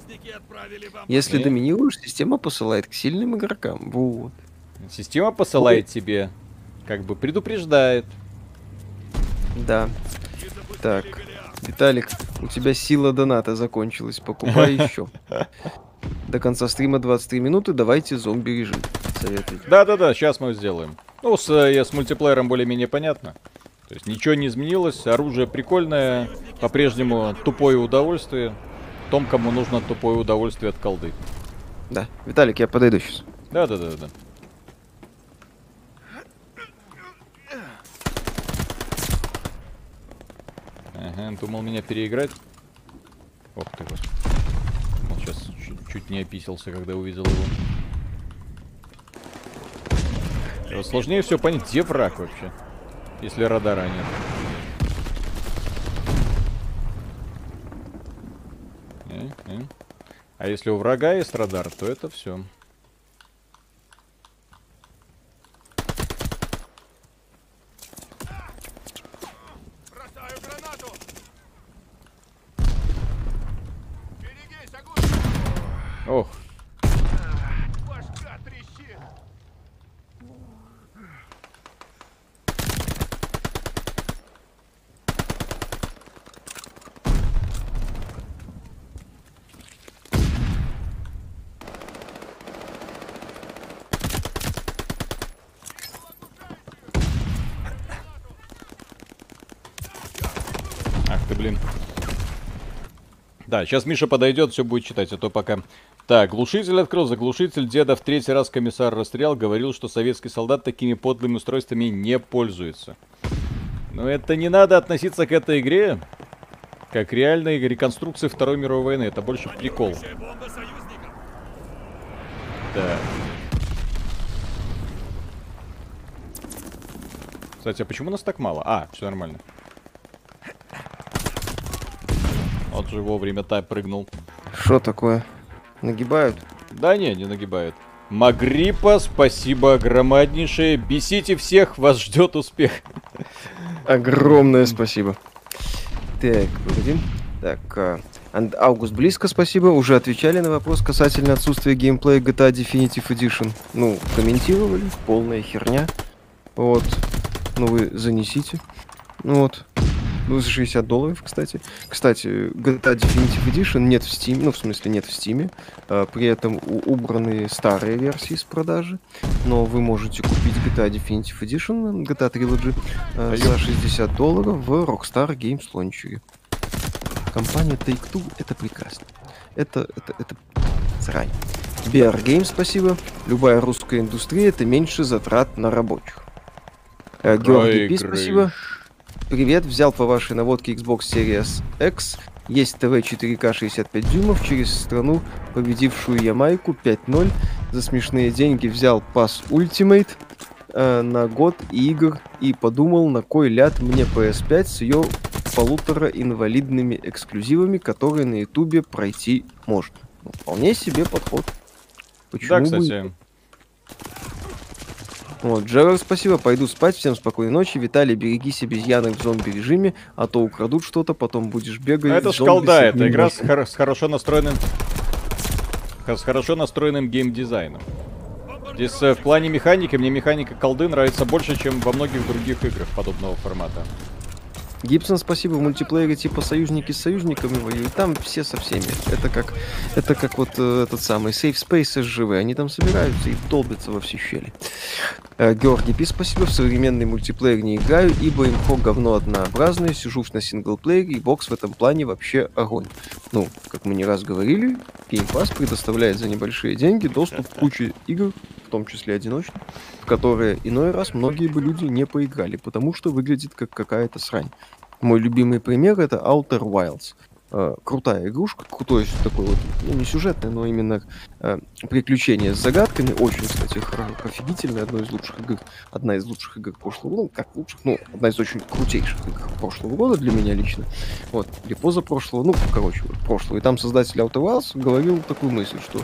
Speaker 2: Если
Speaker 1: Не.
Speaker 2: доминируешь, система посылает к сильным игрокам. Вот.
Speaker 1: Система посылает тебе, как бы предупреждает.
Speaker 2: Да. Так. Виталик, у тебя сила доната закончилась. Покупай еще. До конца стрима 23 минуты. Давайте зомби режим. Советуйте.
Speaker 1: Да-да-да, сейчас мы сделаем. Ну, с, э, с мультиплеером более-менее понятно. То есть ничего не изменилось, оружие прикольное, по-прежнему тупое удовольствие. Том, кому нужно тупое удовольствие от колды.
Speaker 2: Да. Виталик, я подойду сейчас.
Speaker 1: Да-да-да-да. Ага, думал меня переиграть. Ох ты. Вот сейчас чуть, чуть не описался, когда увидел его. Вот сложнее все понять, где враг вообще, если радара нет. Э, э. А если у врага есть радар, то это все. Сейчас Миша подойдет, все будет читать, а то пока... Так, глушитель открыл, заглушитель деда в третий раз комиссар расстрелял, говорил, что советский солдат такими подлыми устройствами не пользуется. Но это не надо относиться к этой игре как реальной реконструкции Второй мировой войны. Это больше прикол. Да. Кстати, а почему нас так мало? А, все нормально. Вот же вовремя так прыгнул.
Speaker 2: Что такое? Нагибают?
Speaker 1: Да не, не нагибает. Магриппа, спасибо громаднейшее. Бесите всех, вас ждет успех.
Speaker 2: Огромное спасибо. Так, погоди. Так, а, Август близко, спасибо. Уже отвечали на вопрос касательно отсутствия геймплея GTA Definitive Edition. Ну, комментировали, полная херня. Вот. Ну, вы занесите. Ну вот. Ну, за 60 долларов, кстати. Кстати, GTA Definitive Edition нет в Steam, ну, в смысле, нет в Steam. А, при этом убраны старые версии с продажи. Но вы можете купить GTA Definitive Edition, GTA Trilogy, э, за 60 долларов в Rockstar Games Launcher. Компания Take-Two — это прекрасно. Это, это, это срань. BR Games, спасибо. Любая русская индустрия — это меньше затрат на рабочих. Э, Георгий Пи, спасибо. Привет, взял по вашей наводке Xbox Series X. Есть ТВ 4К 65 дюймов через страну, победившую Ямайку 5-0. За смешные деньги взял пас Ultimate э, на год игр и подумал, на кой ляд мне PS5 с ее полутора инвалидными эксклюзивами, которые на Ютубе пройти можно. Ну, вполне себе подход. Почему
Speaker 1: Да,
Speaker 2: бы
Speaker 1: кстати.
Speaker 2: Вот, Джерар, спасибо, пойду спать, всем спокойной ночи. Виталий, берегись обезьянок в зомби-режиме, а то украдут что-то, потом будешь бегать.
Speaker 1: Это ж колда, это игра с, хоро- с хорошо настроенным... С хорошо настроенным геймдизайном. Здесь э, в плане механики, мне механика колды нравится больше, чем во многих других играх подобного формата.
Speaker 2: Гибсон, спасибо, в мультиплеере типа союзники с союзниками воюют, там все со всеми. Это как, это как вот э, этот самый Safe Space SGV, они там собираются и долбятся во все щели. Э, Георгий Пи, спасибо, в современный мультиплеер не играю, ибо инфо говно однообразное, сижу на синглплеере, и бокс в этом плане вообще огонь. Ну, как мы не раз говорили, Game Pass предоставляет за небольшие деньги доступ к куче игр, том числе одиночных, в которые иной раз многие бы люди не поиграли, потому что выглядит как какая-то срань. Мой любимый пример это Outer Wilds. Э, крутая игрушка, крутой такой вот, ну не сюжетный, но именно э, приключение с загадками. Очень, кстати, хор- офигительная, одно из лучших игр, одна из лучших игр прошлого года, как лучших, ну одна из очень крутейших игр прошлого года для меня лично. Вот, или позапрошлого, ну, короче, вот, прошлого. И там создатель Outer Wilds говорил такую мысль, что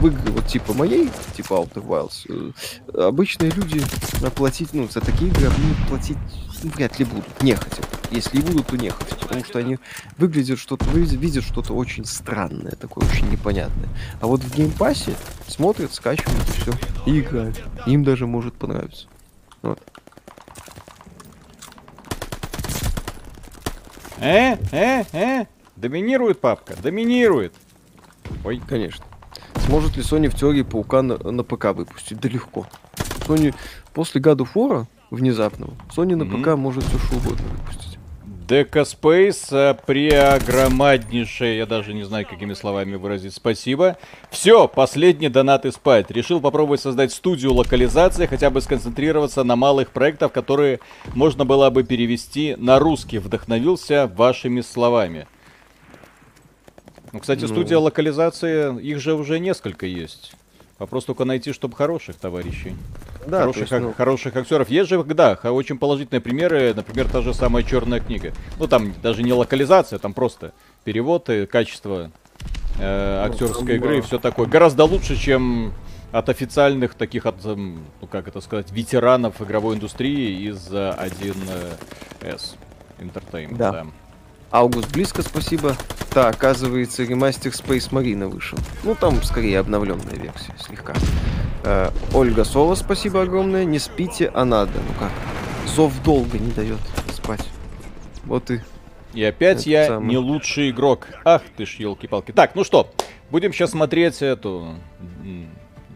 Speaker 2: в игры вот типа моей, типа Outer Wilds, э, обычные люди оплатить, ну, за такие игры платить вряд ли будут, не хотят. Если и будут, то не хотят, потому что они выглядят что-то, видят что-то очень странное, такое очень непонятное. А вот в геймпассе смотрят, скачивают и все, и играют. Им даже может понравиться. Вот.
Speaker 1: Э, э, э. Доминирует папка, доминирует. Ой,
Speaker 2: Конечно. Сможет ли Sony в теории паука на, на п.к. выпустить? Да легко. Sony после God of War внезапного, Sony на. ПК может все что угодно выпустить.
Speaker 1: Дека Спейс, э, преогромаднейшее, я даже не знаю, какими словами выразить, спасибо. Все, последний донат и спать. Решил попробовать создать студию локализации, хотя бы сконцентрироваться на малых проектах, которые можно было бы перевести на русский. Вдохновился вашими словами. Ну, кстати,
Speaker 2: Ну.
Speaker 1: студия локализации, их же уже несколько есть. Вопрос только найти, чтобы хороших товарищей.
Speaker 2: Да,
Speaker 1: хороших,
Speaker 2: есть, ну,
Speaker 1: хороших актеров. Есть же, да, очень положительные примеры. Например, та же самая черная книга. Ну, там даже не локализация, там просто перевод и качество э,
Speaker 2: Ну,
Speaker 1: актерской
Speaker 2: там,
Speaker 1: игры и
Speaker 2: да.
Speaker 1: все такое. Гораздо лучше, чем от официальных таких, от, эм, ну как это сказать, ветеранов игровой индустрии из э, 1С Entertainment.
Speaker 2: Да.
Speaker 1: да.
Speaker 2: Август близко, спасибо. Да, оказывается, ремастер Space Marine вышел. Ну, там скорее обновленная версия, слегка. Э, Ольга Соло, спасибо огромное. Не спите, а надо. Ну как? Зов долго не дает спать. Вот и
Speaker 1: И опять
Speaker 2: Это
Speaker 1: я
Speaker 2: самое.
Speaker 1: не лучший игрок. Ах ты ж, елки-палки. Так, ну что, будем сейчас смотреть эту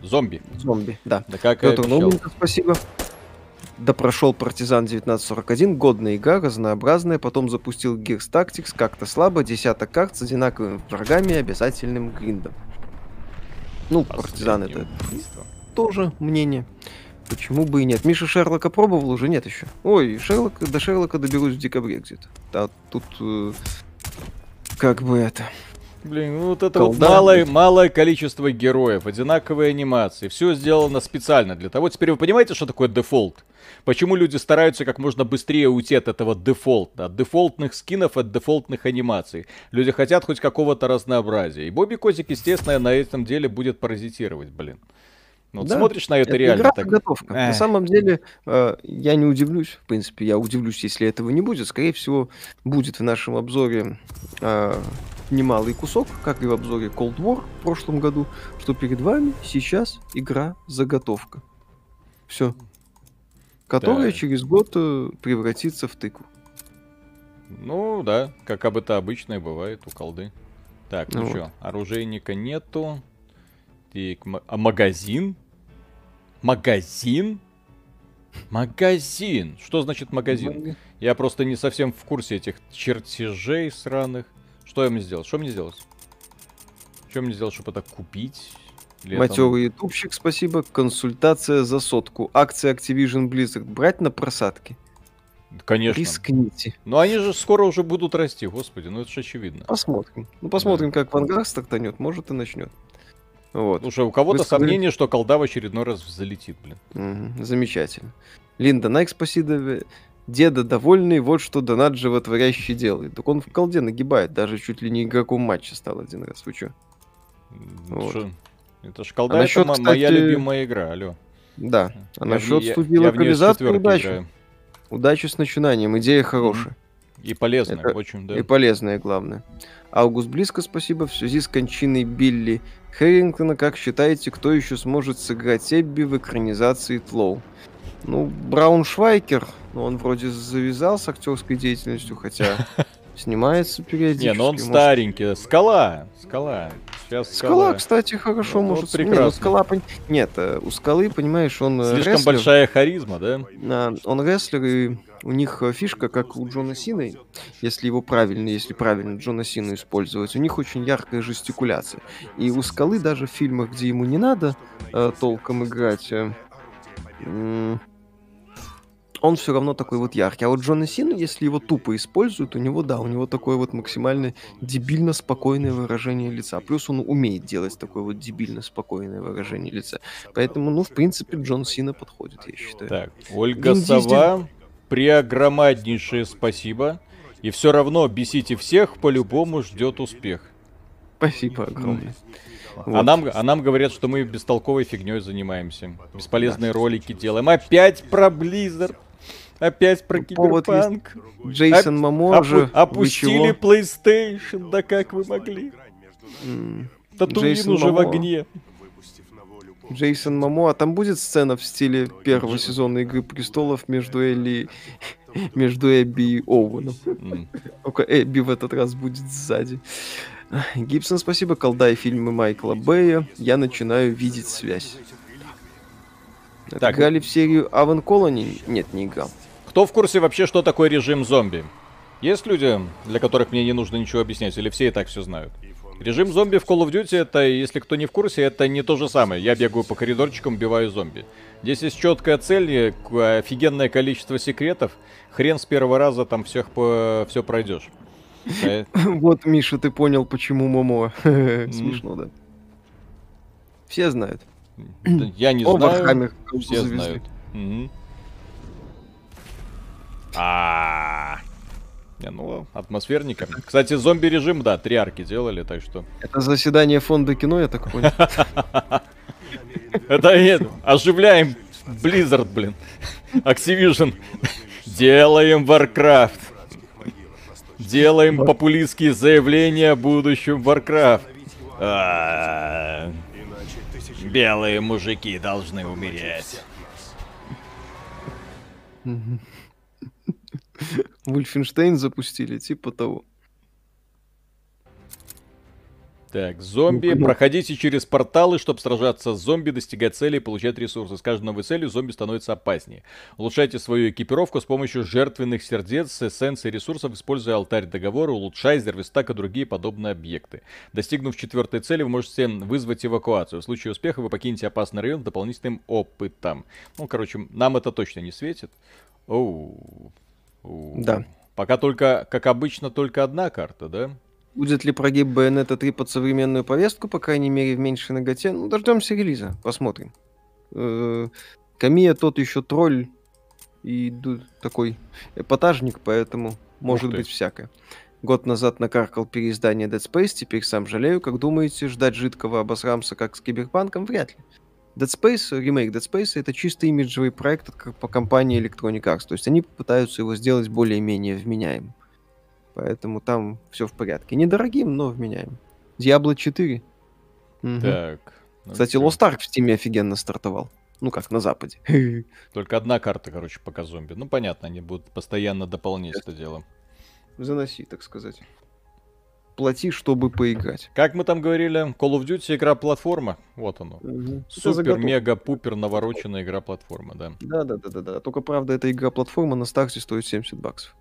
Speaker 1: зомби.
Speaker 2: зомби, да.
Speaker 1: Да как
Speaker 2: Петр. Науменко, спасибо. Да прошел Партизан 1941, годная игра, разнообразная, потом запустил Gears Tactics, как-то слабо, десяток карт с одинаковыми врагами и обязательным гриндом. Ну, Партизан это тоже мнение. Почему бы и нет? Миша Шерлока пробовал, уже нет еще. Ой, Шерлок, до Шерлока доберусь в декабре где-то. Да, тут э, как бы это...
Speaker 1: Блин, ну вот это
Speaker 2: Колда.
Speaker 1: вот малое, малое количество героев, одинаковые анимации, все сделано специально для того. Теперь вы понимаете, что такое дефолт? Почему люди стараются как можно быстрее уйти от этого дефолта, от дефолтных скинов, от дефолтных анимаций? Люди хотят хоть какого-то разнообразия. И Бобби Котик, естественно, на этом деле будет паразитировать, блин. Ну, Вот
Speaker 2: Да,
Speaker 1: смотришь на это,
Speaker 2: Это
Speaker 1: реально
Speaker 2: игра
Speaker 1: так.
Speaker 2: подготовка. На
Speaker 1: Эх.
Speaker 2: самом деле, э, я не удивлюсь, в принципе, я удивлюсь, если этого не будет. Скорее всего, будет в нашем обзоре э, немалый кусок, как и в обзоре Cold War в прошлом году, что перед вами сейчас игра заготовка. Все. Которая
Speaker 1: Да.
Speaker 2: через год э, превратится в тыкву.
Speaker 1: Ну да, как об это обычно и бывает у колды. Так, ну
Speaker 2: Ну
Speaker 1: что, оружейника нету. Так, а магазин? Магазин? Магазин. Что значит магазин? Я просто не совсем в курсе этих чертежей сраных. Что я мне сделал? Что мне сделать? Что мне сделать, чтобы это купить? Это-
Speaker 2: Матерый ютубщик, спасибо. Консультация за сотку. Акция Activision Blizzard брать на просадки.
Speaker 1: Конечно.
Speaker 2: Рискните.
Speaker 1: Но они же скоро уже будут расти, господи, ну это же очевидно.
Speaker 2: Посмотрим. Ну, посмотрим, как Вангар стартанет. Может и начнет. Вот.
Speaker 1: Слушай, у кого-то
Speaker 2: Вы сказали-
Speaker 1: сомнение, что колда в очередной раз взлетит, блин.
Speaker 2: Мгм, Замечательно. Линда, Найк, спасибо. Деда довольный, вот что донат животворящий делает. Так он в колде нагибает, даже чуть ли не игроком матча стал один раз. Вы чё? Вот.
Speaker 1: Шо? Это ж колда,
Speaker 2: А
Speaker 1: это
Speaker 2: насчет,
Speaker 1: мо- моя
Speaker 2: кстати,
Speaker 1: любимая игра, алло.
Speaker 2: Да. А
Speaker 1: Я
Speaker 2: насчет студии
Speaker 1: в неё с
Speaker 2: локализации удачи.
Speaker 1: играю.
Speaker 2: Удачи с начинанием. Идея хорошая.
Speaker 1: И полезная,
Speaker 2: Это-
Speaker 1: очень, да.
Speaker 2: И полезная, главное. Август близко, спасибо. В связи с кончиной Билли Хэррингтона, как считаете, кто еще сможет сыграть Эбби в экранизации Тлоу? Ну, Браун Швайкер, ну, он вроде завязал с актерской деятельностью, хотя снимается периодически.
Speaker 1: Не, но он
Speaker 2: может.
Speaker 1: старенький. Скала, скала. Сейчас
Speaker 2: Скала,
Speaker 1: скала.
Speaker 2: кстати, хорошо
Speaker 1: Ну,
Speaker 2: может.
Speaker 1: вот
Speaker 2: см- не, ну,
Speaker 1: прекрасно.
Speaker 2: скала, Нет, э, у скалы, понимаешь, он э,
Speaker 1: Слишком
Speaker 2: рестлер,
Speaker 1: большая харизма, да?
Speaker 2: а, он рестлер, и у них э, фишка, как у Джона Сины, если его правильно, если правильно Джона Сину использовать, у них очень яркая жестикуляция. И у Скалы даже в фильмах, где ему не надо э, толком играть, э, м, он все равно такой вот яркий. А вот Джона Сину, если его тупо используют, у него, да, у него такое вот максимально дебильно спокойное выражение лица. Плюс он умеет делать такое вот дебильно спокойное выражение лица. Поэтому, ну, в принципе, Джон Сина подходит, я считаю.
Speaker 1: Так, Ольга
Speaker 2: Вин Дизель.
Speaker 1: Сова, преогромаднейшее спасибо. И все равно бесите всех, по-любому ждет успех.
Speaker 2: Спасибо огромное.
Speaker 1: А,
Speaker 2: Вот.
Speaker 1: нам, а нам говорят, что мы бестолковой фигней занимаемся. Бесполезные ролики делаем. Опять про Blizzard. Опять про
Speaker 2: Повод есть.
Speaker 1: Киберпанк.
Speaker 2: Джейсон
Speaker 1: Оп-
Speaker 2: Мамо же.
Speaker 1: опустили? PlayStation, да как вы могли?
Speaker 2: М,
Speaker 1: Татуин
Speaker 2: Джейсон
Speaker 1: уже в
Speaker 2: Мамо.
Speaker 1: огне.
Speaker 2: Джейсон Мамо, а там будет сцена в стиле первого сезона Игры Престолов между Элли, между Эбби и Оуэном.
Speaker 1: М.
Speaker 2: Только Эбби в этот раз будет сзади. Гибсон, спасибо. Колда и фильмы Майкла Бэя. Я начинаю видеть связь.
Speaker 1: Так.
Speaker 2: Играли в серию Авен Колони? Нет, не играл.
Speaker 1: Кто в курсе вообще, что такое режим зомби? Есть люди, для которых мне не нужно ничего объяснять, или все и так все знают? Режим зомби в Call of Duty, это, если кто не в курсе, это не то же самое. Я бегаю по коридорчикам, убиваю зомби. Здесь есть четкая цель, офигенное количество секретов. Хрен с первого раза там всех по... все пройдешь.
Speaker 2: Вот, Миша, ты понял, почему Мамо. Смешно, да. Все знают.
Speaker 1: Я не знаю. Все знают. А. Не, ну, атмосферника. Кстати, зомби-режим, да, три арки делали, так что...
Speaker 2: Это заседание фонда кино, я так понял.
Speaker 1: Это нет, оживляем Blizzard, блин. Activision. Делаем Warcraft. Делаем популистские заявления о будущем Warcraft. А, Белые мужики должны умереть.
Speaker 2: Вульфенштейн запустили, типа того.
Speaker 1: Так, зомби.
Speaker 2: Ну.
Speaker 1: Проходите через порталы, чтобы сражаться с зомби, достигать целей и получать ресурсы. С каждой новой целью зомби становится опаснее. Улучшайте свою экипировку с помощью жертвенных сердец, эссенций и ресурсов, используя алтарь договора, улучшай, зервистак и другие подобные объекты. Достигнув четвертой цели, вы можете вызвать эвакуацию. В случае успеха вы покинете опасный район с дополнительным опытом. Ну, короче, нам это точно не светит. Оу. Оу.
Speaker 2: Да.
Speaker 1: Пока только, как обычно, только одна карта, да?
Speaker 2: Будет ли прогиб Bayonetta 3 под современную повестку, по крайней мере, в меньшей ноготе? Ну, дождемся релиза, посмотрим. Э, Камия тот еще тролль и такой эпатажник, поэтому может быть всякое. Год назад накаркал переиздание Dead Space, теперь сам жалею. Как думаете, ждать жидкого обосрамса, как с Киберпанком? Вряд ли. Dead Space, ремейк Dead Space, это чисто имиджевый проект от, по компании Electronic Arts. То есть они пытаются его сделать более-менее вменяемым. Поэтому там все в порядке. Недорогим, но вменяемым. Diablo 4. Мгм.
Speaker 1: Так. ну
Speaker 2: Кстати. Lost Ark в Steam офигенно стартовал. Ну как, на Западе.
Speaker 1: Только одна карта, короче, пока зомби. Ну, понятно, они будут постоянно дополнять это дело.
Speaker 2: Заноси, так сказать. Плати, чтобы поиграть.
Speaker 1: Как мы там говорили, Call of Duty игра-платформа. Вот оно.
Speaker 2: Это
Speaker 1: Супер, мега, пупер, навороченная игра-платформа, да.
Speaker 2: Да, да, да, да, да. Только правда, эта игра-платформа на старте стоит 70 баксов.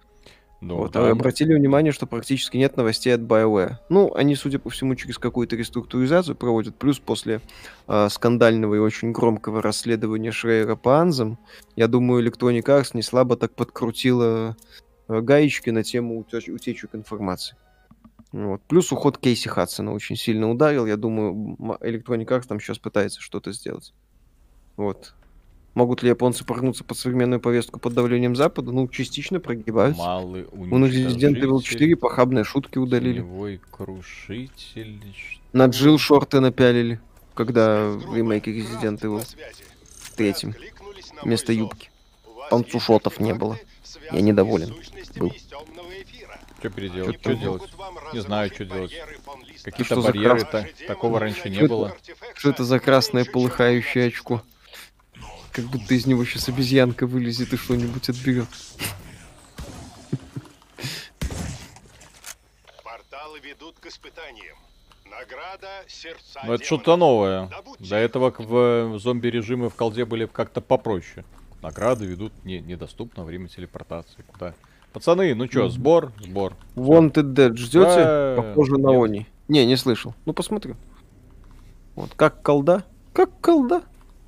Speaker 1: Ну,
Speaker 2: вот,
Speaker 1: да.
Speaker 2: а обратили внимание, что практически нет новостей от BioWare. Ну, они, судя по всему, через какую-то реструктуризацию проводят. Плюс после а, скандального и очень громкого расследования Шрейера по Анзам, я думаю, Electronic Arts не слабо так подкрутила а, гаечки на тему утеч- утечек информации. Вот. Плюс уход Кейси Хадсона очень сильно ударил. Я думаю, Electronic Arts там сейчас пытается что-то сделать. Вот. Могут ли японцы прогнуться под современную повестку под давлением Запада? Ну, частично прогибаются.
Speaker 1: Малый
Speaker 2: У них Resident Evil 4 похабные шутки удалили.
Speaker 1: Теневой крушитель.
Speaker 2: На Джил шорты напялили, когда в ремейке Resident Evil третьем вместо юбки. Панцушотов не было. Я недоволен был.
Speaker 1: Что переделать? Что делать? Не знаю, что делать. Какие-то
Speaker 2: что за
Speaker 1: барьеры
Speaker 2: крас-
Speaker 1: такого раньше не
Speaker 2: Что
Speaker 1: было.
Speaker 2: Что это за красное полыхающее очко? Как будто из него сейчас обезьянка вылезет и что-нибудь отберет.
Speaker 4: Порталы ведут к испытаниям. Награда сердца
Speaker 1: Ну, это что-то новое.
Speaker 4: Добудьте
Speaker 1: До этого в зомби-режимы в колде были как-то попроще. Награды ведут не, недоступно время телепортации. Куда? Пацаны, ну чё, сбор? Сбор.
Speaker 2: Wanted Dead ждете?
Speaker 1: Да,
Speaker 2: Похоже на
Speaker 1: нет.
Speaker 2: Они. Не, не слышал. Ну, посмотрю. Вот, как колда? Как колда?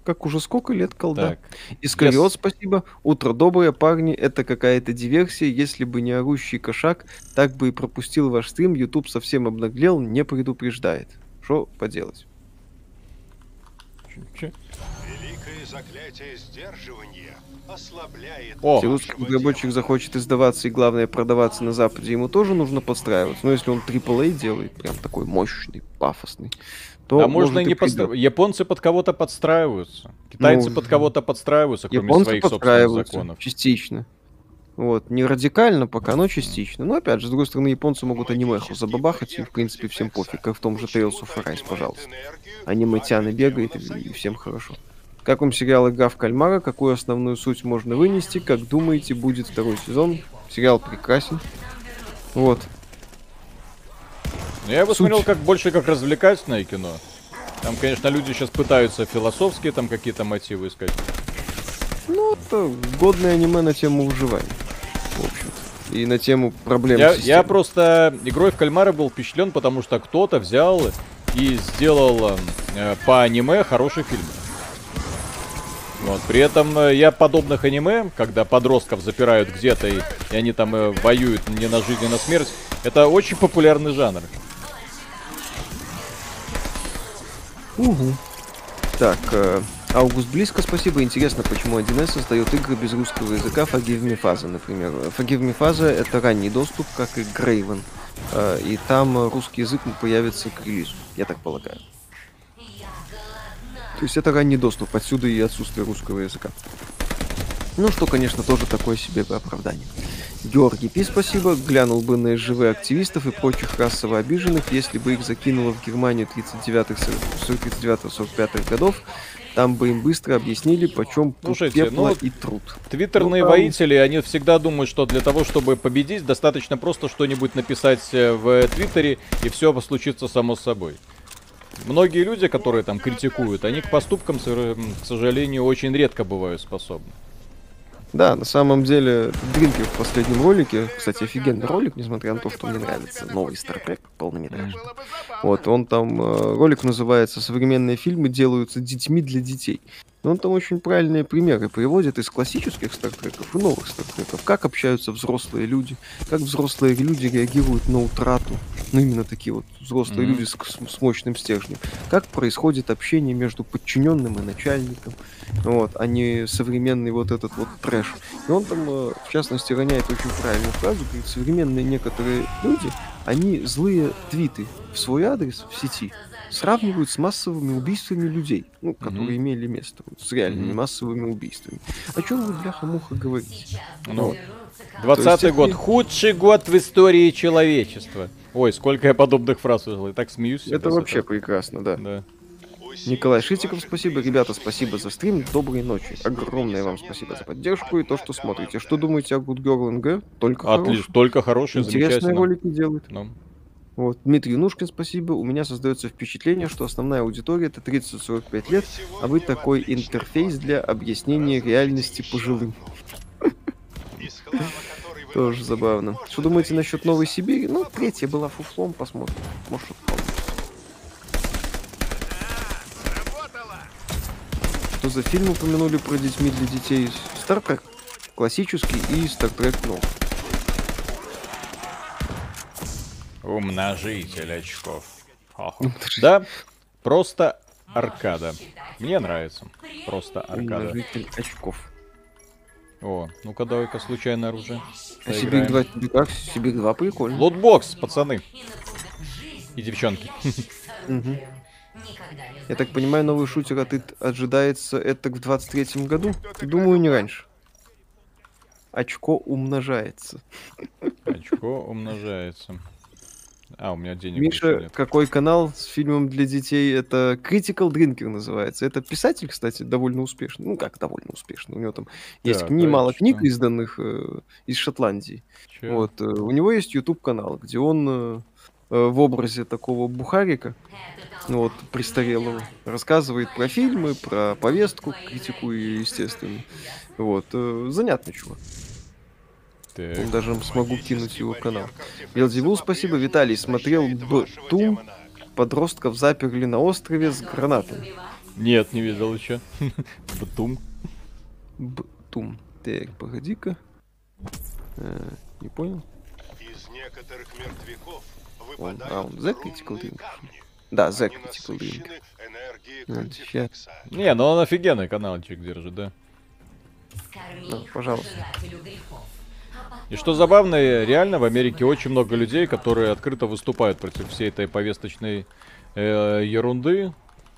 Speaker 2: Как уже сколько лет колда? Искариот,
Speaker 1: Yes.
Speaker 2: спасибо. Утро доброе, парни. Это какая-то диверсия. Если бы не орущий кошак, так бы и пропустил ваш стрим. YouTube совсем обнаглел, не предупреждает. Что поделать?
Speaker 1: чё?
Speaker 4: Великое заклятие сдерживания.
Speaker 1: О,
Speaker 2: Если русский разработчик захочет издаваться и, главное, продаваться на Западе, ему тоже нужно подстраиваться. Но если он AAA делает, прям такой мощный, пафосный, то
Speaker 1: а можно и не подстраиваться. Японцы под кого-то подстраиваются. Китайцы
Speaker 2: Ну,
Speaker 1: под кого-то подстраиваются, кроме
Speaker 2: Японцы
Speaker 1: своих собственных
Speaker 2: подстраиваются
Speaker 1: законов.
Speaker 2: частично. Вот, не радикально пока, но частично. Но опять же, с другой стороны, японцы могут анимеху забабахать, и в принципе всем пофиг, как в том же Tales of Arise, пожалуйста. Аниме тяны бегает, и и всем хорошо. Как вам сериал «Игра в кальмара»? Какую основную суть можно вынести? Как думаете, будет второй сезон? Сериал прекрасен. Вот.
Speaker 1: Ну, Я его
Speaker 2: Суть.
Speaker 1: смотрел как больше как развлекательное кино. Там, конечно, люди сейчас пытаются философские там какие-то мотивы искать.
Speaker 2: Ну, это годное аниме на тему выживания. В общем-то. И на тему проблем
Speaker 1: Я,
Speaker 2: системы.
Speaker 1: я просто игрой в кальмара был впечатлен, потому что кто-то взял и сделал э, по аниме хороший фильм. Вот. При этом э, я подобных аниме, когда подростков запирают где-то и, и они там э, воюют не на жизнь, а на смерть, это очень популярный жанр.
Speaker 2: Угу. Так, э, Август близко, спасибо. Интересно, почему 1С создает игры без русского языка Forgive Me Faza, например. Forgive Me Faza — это ранний доступ, как и Graven. Э, и там русский язык появится к релизу, я так полагаю. То есть это ранний доступ, отсюда и отсутствие русского языка. Ну, что, конечно, тоже такое себе оправдание. Георгий Пи, спасибо, глянул бы на СЖВ активистов и прочих расово обиженных, если бы их закинуло в Германию 39-45 годов, там бы им быстро объяснили, почем
Speaker 1: Слушайте,
Speaker 2: пепла
Speaker 1: ну,
Speaker 2: и труд.
Speaker 1: Твиттерные
Speaker 2: Ну, там-
Speaker 1: воители, они всегда думают, что для того, чтобы победить, достаточно просто что-нибудь написать э, в Твиттере, и все случится само собой. Многие люди, которые там критикуют, они к поступкам, к сожалению, очень редко бывают способны.
Speaker 2: Да, на самом деле, Дринкер в последнем ролике, кстати, офигенный ролик, несмотря на то, что мне нравится новый Star Trek, полнометражный. Вот, он там, э, ролик называется «Современные фильмы делаются детьми для детей». И он там очень правильные примеры приводит из классических стартреков и новых стартреков. Как общаются взрослые люди, как взрослые люди реагируют на утрату. Ну, именно такие вот взрослые
Speaker 1: Мгм.
Speaker 2: люди с, с мощным стержнем. Как происходит общение между подчиненным и начальником. Вот, а не современный вот этот вот трэш. И он там, э, в частности, роняет очень правильную фразу, говорит, современные некоторые люди, они злые твиты в свой адрес в сети сравнивают с массовыми убийствами людей, ну, которые имели место, вот, с реальными
Speaker 1: Мгм.
Speaker 2: массовыми убийствами. О чем вы, бляха-муха, говорите?
Speaker 1: Ну,
Speaker 2: Вот.
Speaker 1: 20
Speaker 2: это
Speaker 1: год.
Speaker 2: не-
Speaker 1: Худший год в истории человечества. Ой, сколько я подобных фраз слышал. И так смеюсь.
Speaker 2: Это вообще
Speaker 1: этого.
Speaker 2: прекрасно, да.
Speaker 1: Да.
Speaker 2: Николай Шитиков, спасибо. Ребята, спасибо за стрим. Доброй ночи. Огромное вам спасибо за поддержку и то, что смотрите. Что думаете о Good Girl NG? Только
Speaker 1: Отлично.
Speaker 2: хорош.
Speaker 1: Только хороший,
Speaker 2: Интересные ролики делают.
Speaker 1: Ну,
Speaker 2: Вот. Дмитрий Нушкин, спасибо. У меня создается впечатление, что основная аудитория это 30-45 лет, а вы такой интерфейс для объяснения реальности пожилым. Тоже забавно. Что думаете насчет Новой Сибири? Ну, третья была фуфлом, посмотрим. Может. Что за фильм упомянули про детьми для детей? Стартрек классический и Стартрек новый.
Speaker 1: Умножитель очков. Хо-хо. Да, просто аркада. Мне нравится. Просто аркада.
Speaker 2: Умножитель очков.
Speaker 1: О, ну-ка давай-ка случайное оружие.
Speaker 2: А Сибирь 2, как? Сибирь 2 прикольно.
Speaker 1: Лутбокс, пацаны. И девчонки.
Speaker 2: Я так понимаю, новый шутер от ожидается это в 23-м году? Думаю, не раньше. Очко умножается.
Speaker 1: Очко умножается. А, у меня денег
Speaker 2: Миша,
Speaker 1: нет.
Speaker 2: какой канал с фильмом для детей? Это Critical Drinker называется. Это писатель, кстати, довольно успешный. Ну, как довольно успешный. У него там есть
Speaker 1: Так,
Speaker 2: немало
Speaker 1: а это
Speaker 2: книг, изданных э, из Шотландии.
Speaker 1: Чё?
Speaker 2: Вот. э, у него есть YouTube канал, где он э, э, в образе такого бухарика, вот, престарелого, рассказывает про фильмы, про повестку, критикуя ее, естественно. Вот. э, занятный чувак.
Speaker 1: Так,
Speaker 2: Даже смогу кинуть его канал. Белзевул, спасибо. Виталий смотрел Б-Тум. Подростков заперли на острове с гранатами.
Speaker 1: Нет, не видел еще. Бутум.
Speaker 2: Б-Тум. Так, погоди-ка. Э, не понял?
Speaker 4: Из некоторых мертвяков
Speaker 2: Он- а, он The Critical. Да, The Critical
Speaker 4: энергией
Speaker 2: Ну.
Speaker 1: Не, ну он офигенный каналчик держит, да.
Speaker 2: Да, пожалуйста.
Speaker 1: И что забавно, реально в Америке очень много людей, которые открыто выступают против всей этой повесточной э, ерунды.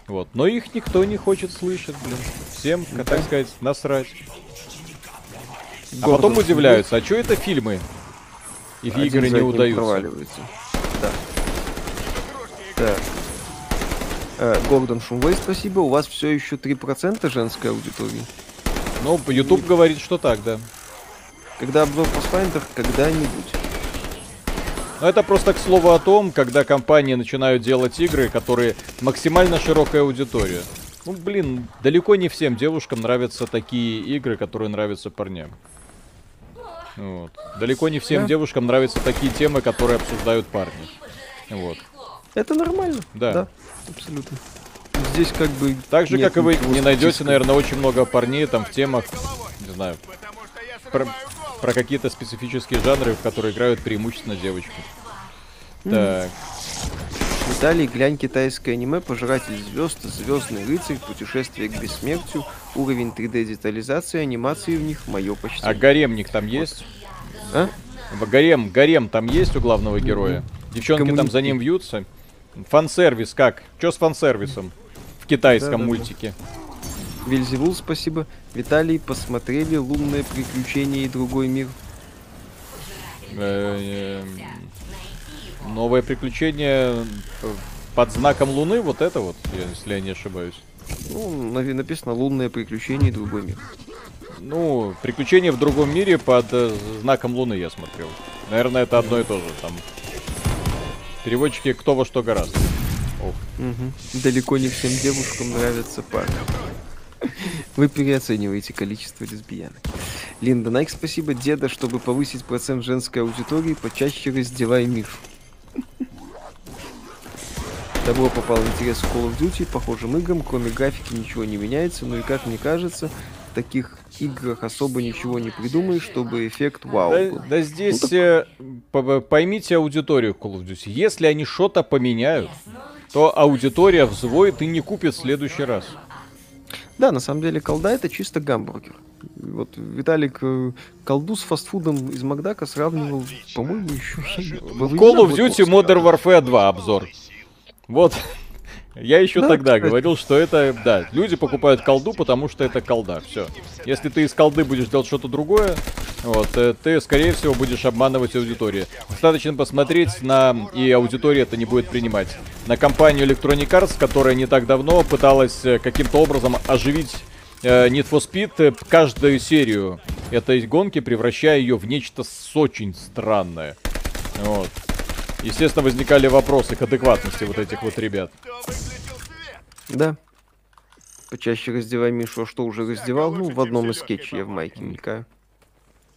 Speaker 1: Вот. Но их никто не хочет слышать, блин. Всем, как так сказать, насрать. А потом удивляются, а что это фильмы? Их
Speaker 2: Один
Speaker 1: игры не удаются.
Speaker 2: Да. Так. Э, Гордон Шумвей, спасибо. У вас все еще 3% женской аудитории.
Speaker 1: Ну, YouTube говорит, что так, да.
Speaker 2: Когда обзор Pathfinder, когда-нибудь.
Speaker 1: Но это просто к слову о том, когда компании начинают делать игры, которые максимально широкая аудитория. Ну, блин, далеко не всем девушкам нравятся такие игры, которые нравятся парням. Вот. Далеко не всем
Speaker 2: Да.
Speaker 1: девушкам нравятся такие темы, которые обсуждают парни. Вот.
Speaker 2: Это нормально.
Speaker 1: Да.
Speaker 2: абсолютно. Здесь как бы...
Speaker 1: Так же,
Speaker 2: нет
Speaker 1: как и вы не найдете, наверное, очень много парней там в темах, не знаю, про, про какие-то специфические жанры, в которые играют преимущественно девочки. Так,
Speaker 2: Виталий, глянь китайское аниме «Пожиратель звезд», «Звездный рыцарь», «Путешествие к бессмертию», уровень 3D-детализации, анимации в них, мое
Speaker 1: а
Speaker 2: почтение.
Speaker 1: гаремник там есть?
Speaker 2: А?
Speaker 1: Гарем, гарем там есть у главного героя? Девчонки там за ним вьются? Фан-сервис как? Чё с фан-сервисом? В китайском
Speaker 2: Да-да-да.
Speaker 1: мультике.
Speaker 2: Вельзевул, спасибо. Виталий, посмотрели «Лунное приключение» и «Другой мир».
Speaker 1: Э, э, Новое приключение под знаком Луны, вот это вот, если я не ошибаюсь.
Speaker 2: Ну, написано «Лунное приключение» и «Другой мир».
Speaker 1: Ну, приключения в другом мире под э, знаком Луны я смотрел. Наверное, это одно и то же. Там переводчики кто во что гораздо. Ох.
Speaker 2: Мгм. Далеко не всем девушкам нравятся парни. Вы переоцениваете количество лесбиянок. Линда Найк, спасибо. Деда, чтобы повысить процент женской аудитории, почаще раздевай миф. Добро попал в интерес к Call of Duty, похожим играм, кроме графики ничего не меняется, но и как мне кажется, в таких играх особо ничего не придумаешь, чтобы эффект вау
Speaker 1: Да,
Speaker 2: был.
Speaker 1: да здесь э, п- поймите аудиторию Call of Duty. Если они что-то поменяют, то аудитория взвоет и не купит в следующий раз.
Speaker 2: Да, на самом деле колда это чисто гамбургер. Вот Виталик э, колду с фастфудом из Макдака сравнивал, по-моему, еще
Speaker 1: Call of Duty. Modern Warfare 2 обзор. Вот. Я еще
Speaker 2: Да,
Speaker 1: тогда
Speaker 2: кстати.
Speaker 1: говорил, что это, да, люди покупают колду, потому что это колда. Все. Если ты из колды будешь делать что-то другое, вот, э, ты, скорее всего, будешь обманывать аудиторию. Достаточно посмотреть на... И аудитория это не будет принимать. На компанию Electronic Arts, которая не так давно пыталась э, каким-то образом оживить э, Need for Speed каждую серию этой гонки, превращая ее в нечто с очень странное. Вот. Естественно, возникали вопросы к адекватности вот этих вот ребят.
Speaker 2: Да. Почаще раздевай Мишу, а что уже раздевал? Ну, в одном из скетчей я в майке мелькаю.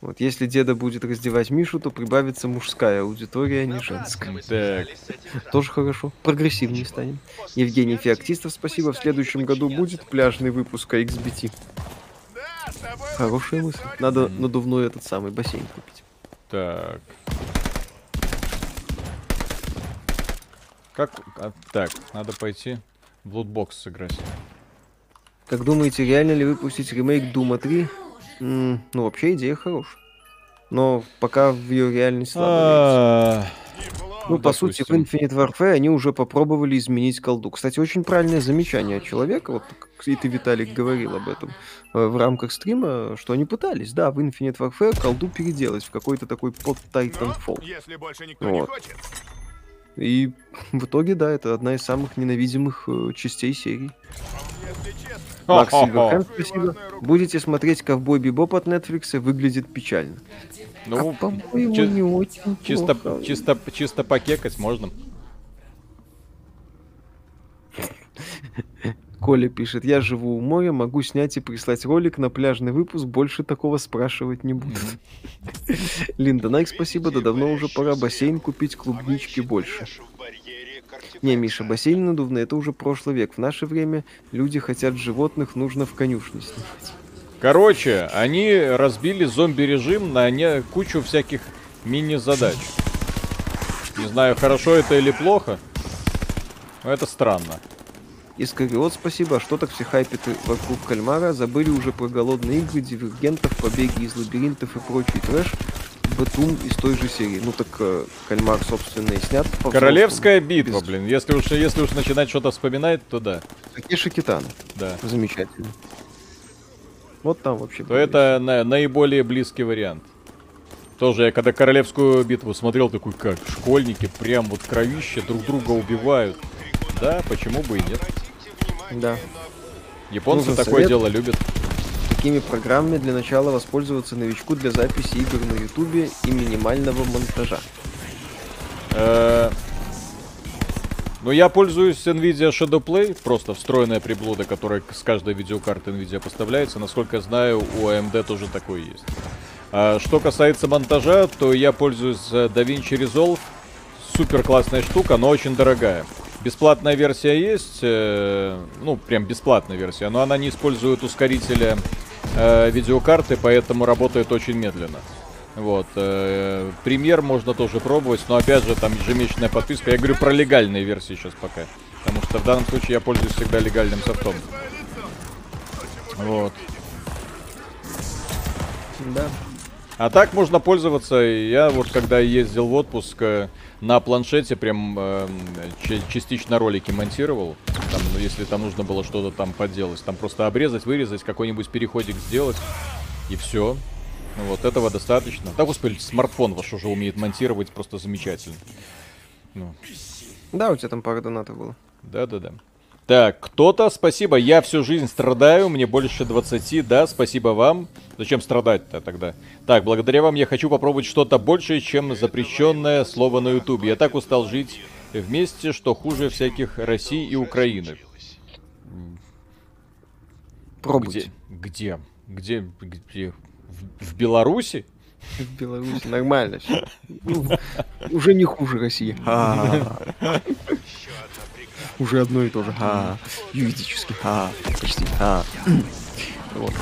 Speaker 2: Вот, если деда будет раздевать Мишу, то прибавится мужская аудитория, а не женская.
Speaker 1: Так,
Speaker 2: Тоже хорошо. Прогрессивнее станем. Евгений Феоктистов, спасибо. В следующем году будет пляжный выпуск XBT. Хорошая мысль. Надо надувной этот самый бассейн купить.
Speaker 1: так. Как... а, так, надо пойти в лутбокс сыграть.
Speaker 2: Как думаете, реально ли выпустить ремейк Дума 3? М, ну, вообще идея хорошая. Но пока в ее реальность слабо.
Speaker 1: А,
Speaker 2: Ну, по сути, в. Infinite Warfare они уже попробовали изменить колду. Кстати, очень правильное замечание от человека, вот и ты, Виталик, говорил об этом э, в рамках стрима, что они пытались, да, в Infinite Warfare колду переделать в какой-то такой под Titanfall.
Speaker 3: Если больше никто не хочет,
Speaker 2: И в итоге, да, это одна из самых ненавидимых э, частей серии. Макс. Сильверхенд, спасибо. Будете смотреть «Ковбой Бибоп» от Netflix, выглядит печально.
Speaker 1: Ну,
Speaker 2: а, по-моему,
Speaker 1: чи-
Speaker 2: не очень
Speaker 1: чисто,
Speaker 2: плохо.
Speaker 1: чисто, чисто покекать можно.
Speaker 2: Коля пишет, я живу у моря, могу снять и прислать ролик на пляжный выпуск, больше такого спрашивать не буду. Линда Найк, спасибо, да давно уже пора бассейн купить, клубнички больше.
Speaker 4: в барьере
Speaker 2: Не, Миша, бассейн надувный, это уже прошлый век. В наше время люди хотят животных, нужно в конюшне снимать.
Speaker 1: Короче, они разбили зомби-режим на не кучу всяких мини-задач. Не знаю, хорошо это или плохо, но это странно.
Speaker 2: Искариот, спасибо. А что так все хайпят вокруг кальмара? Забыли уже про голодные игры, дивергентов, побеги из лабиринтов и прочий трэш. Батум из той же серии. Ну так э, кальмар, собственно, и снят.
Speaker 1: Королевская битва,
Speaker 2: без-
Speaker 1: блин. Если уж, если уж начинать что-то вспоминать, то да,
Speaker 2: Такеши Китана.
Speaker 1: да.
Speaker 2: Замечательно. Вот там вообще.
Speaker 1: То это на- наиболее близкий вариант. Тоже я когда королевскую битву смотрел, такой как школьники прям вот кровище друг друга убивают. Да, почему бы и нет.
Speaker 2: Да.
Speaker 1: Японцы
Speaker 2: Нужен
Speaker 1: такое
Speaker 2: совет?
Speaker 1: дело любят.
Speaker 2: Такими программами для начала воспользоваться новичку для записи игр на ютубе и минимального монтажа.
Speaker 1: Э, Ну, я пользуюсь NVIDIA Shadow Play, просто встроенная приблуда, которая с каждой видеокарты NVIDIA поставляется. Насколько я знаю, у AMD тоже такое есть. А что касается монтажа, то я пользуюсь э, DaVinci Resolve. Супер классная штука, но очень дорогая. Бесплатная версия есть, э, ну, прям бесплатная версия, но она не использует ускорителя э, видеокарты, поэтому работает очень медленно. Вот. э, Премьер можно тоже пробовать, но опять же там ежемесячная подписка. Я говорю про легальные версии сейчас пока. Потому что в данном случае я пользуюсь всегда легальным софтом. Вот.
Speaker 2: Да.
Speaker 1: А так можно пользоваться. Я вот когда ездил в отпуск э, на планшете, прям э, частично ролики монтировал. Там, ну, если там нужно было что-то там поделать. Там просто обрезать, вырезать, какой-нибудь переходик сделать. И все. Ну, вот этого достаточно. Да, господи, смартфон ваш уже умеет монтировать просто замечательно. Ну,
Speaker 2: Да, у тебя там пара донатов было.
Speaker 1: да-да-да. Так, кто-то, спасибо, я всю жизнь страдаю, мне больше 20, да, спасибо вам. Зачем страдать-то тогда? Так, благодаря вам я хочу попробовать что-то большее, чем запрещенное слово на ютубе. Я так устал жить вместе, что хуже всяких России и Украины.
Speaker 2: Пробуйте.
Speaker 1: Где? Где? Где? Где? В, в Беларуси?
Speaker 2: В Беларуси нормально. Ну, Уже не хуже России. Уже одно и то же. А. Юридически. А. Почти. А. Вот.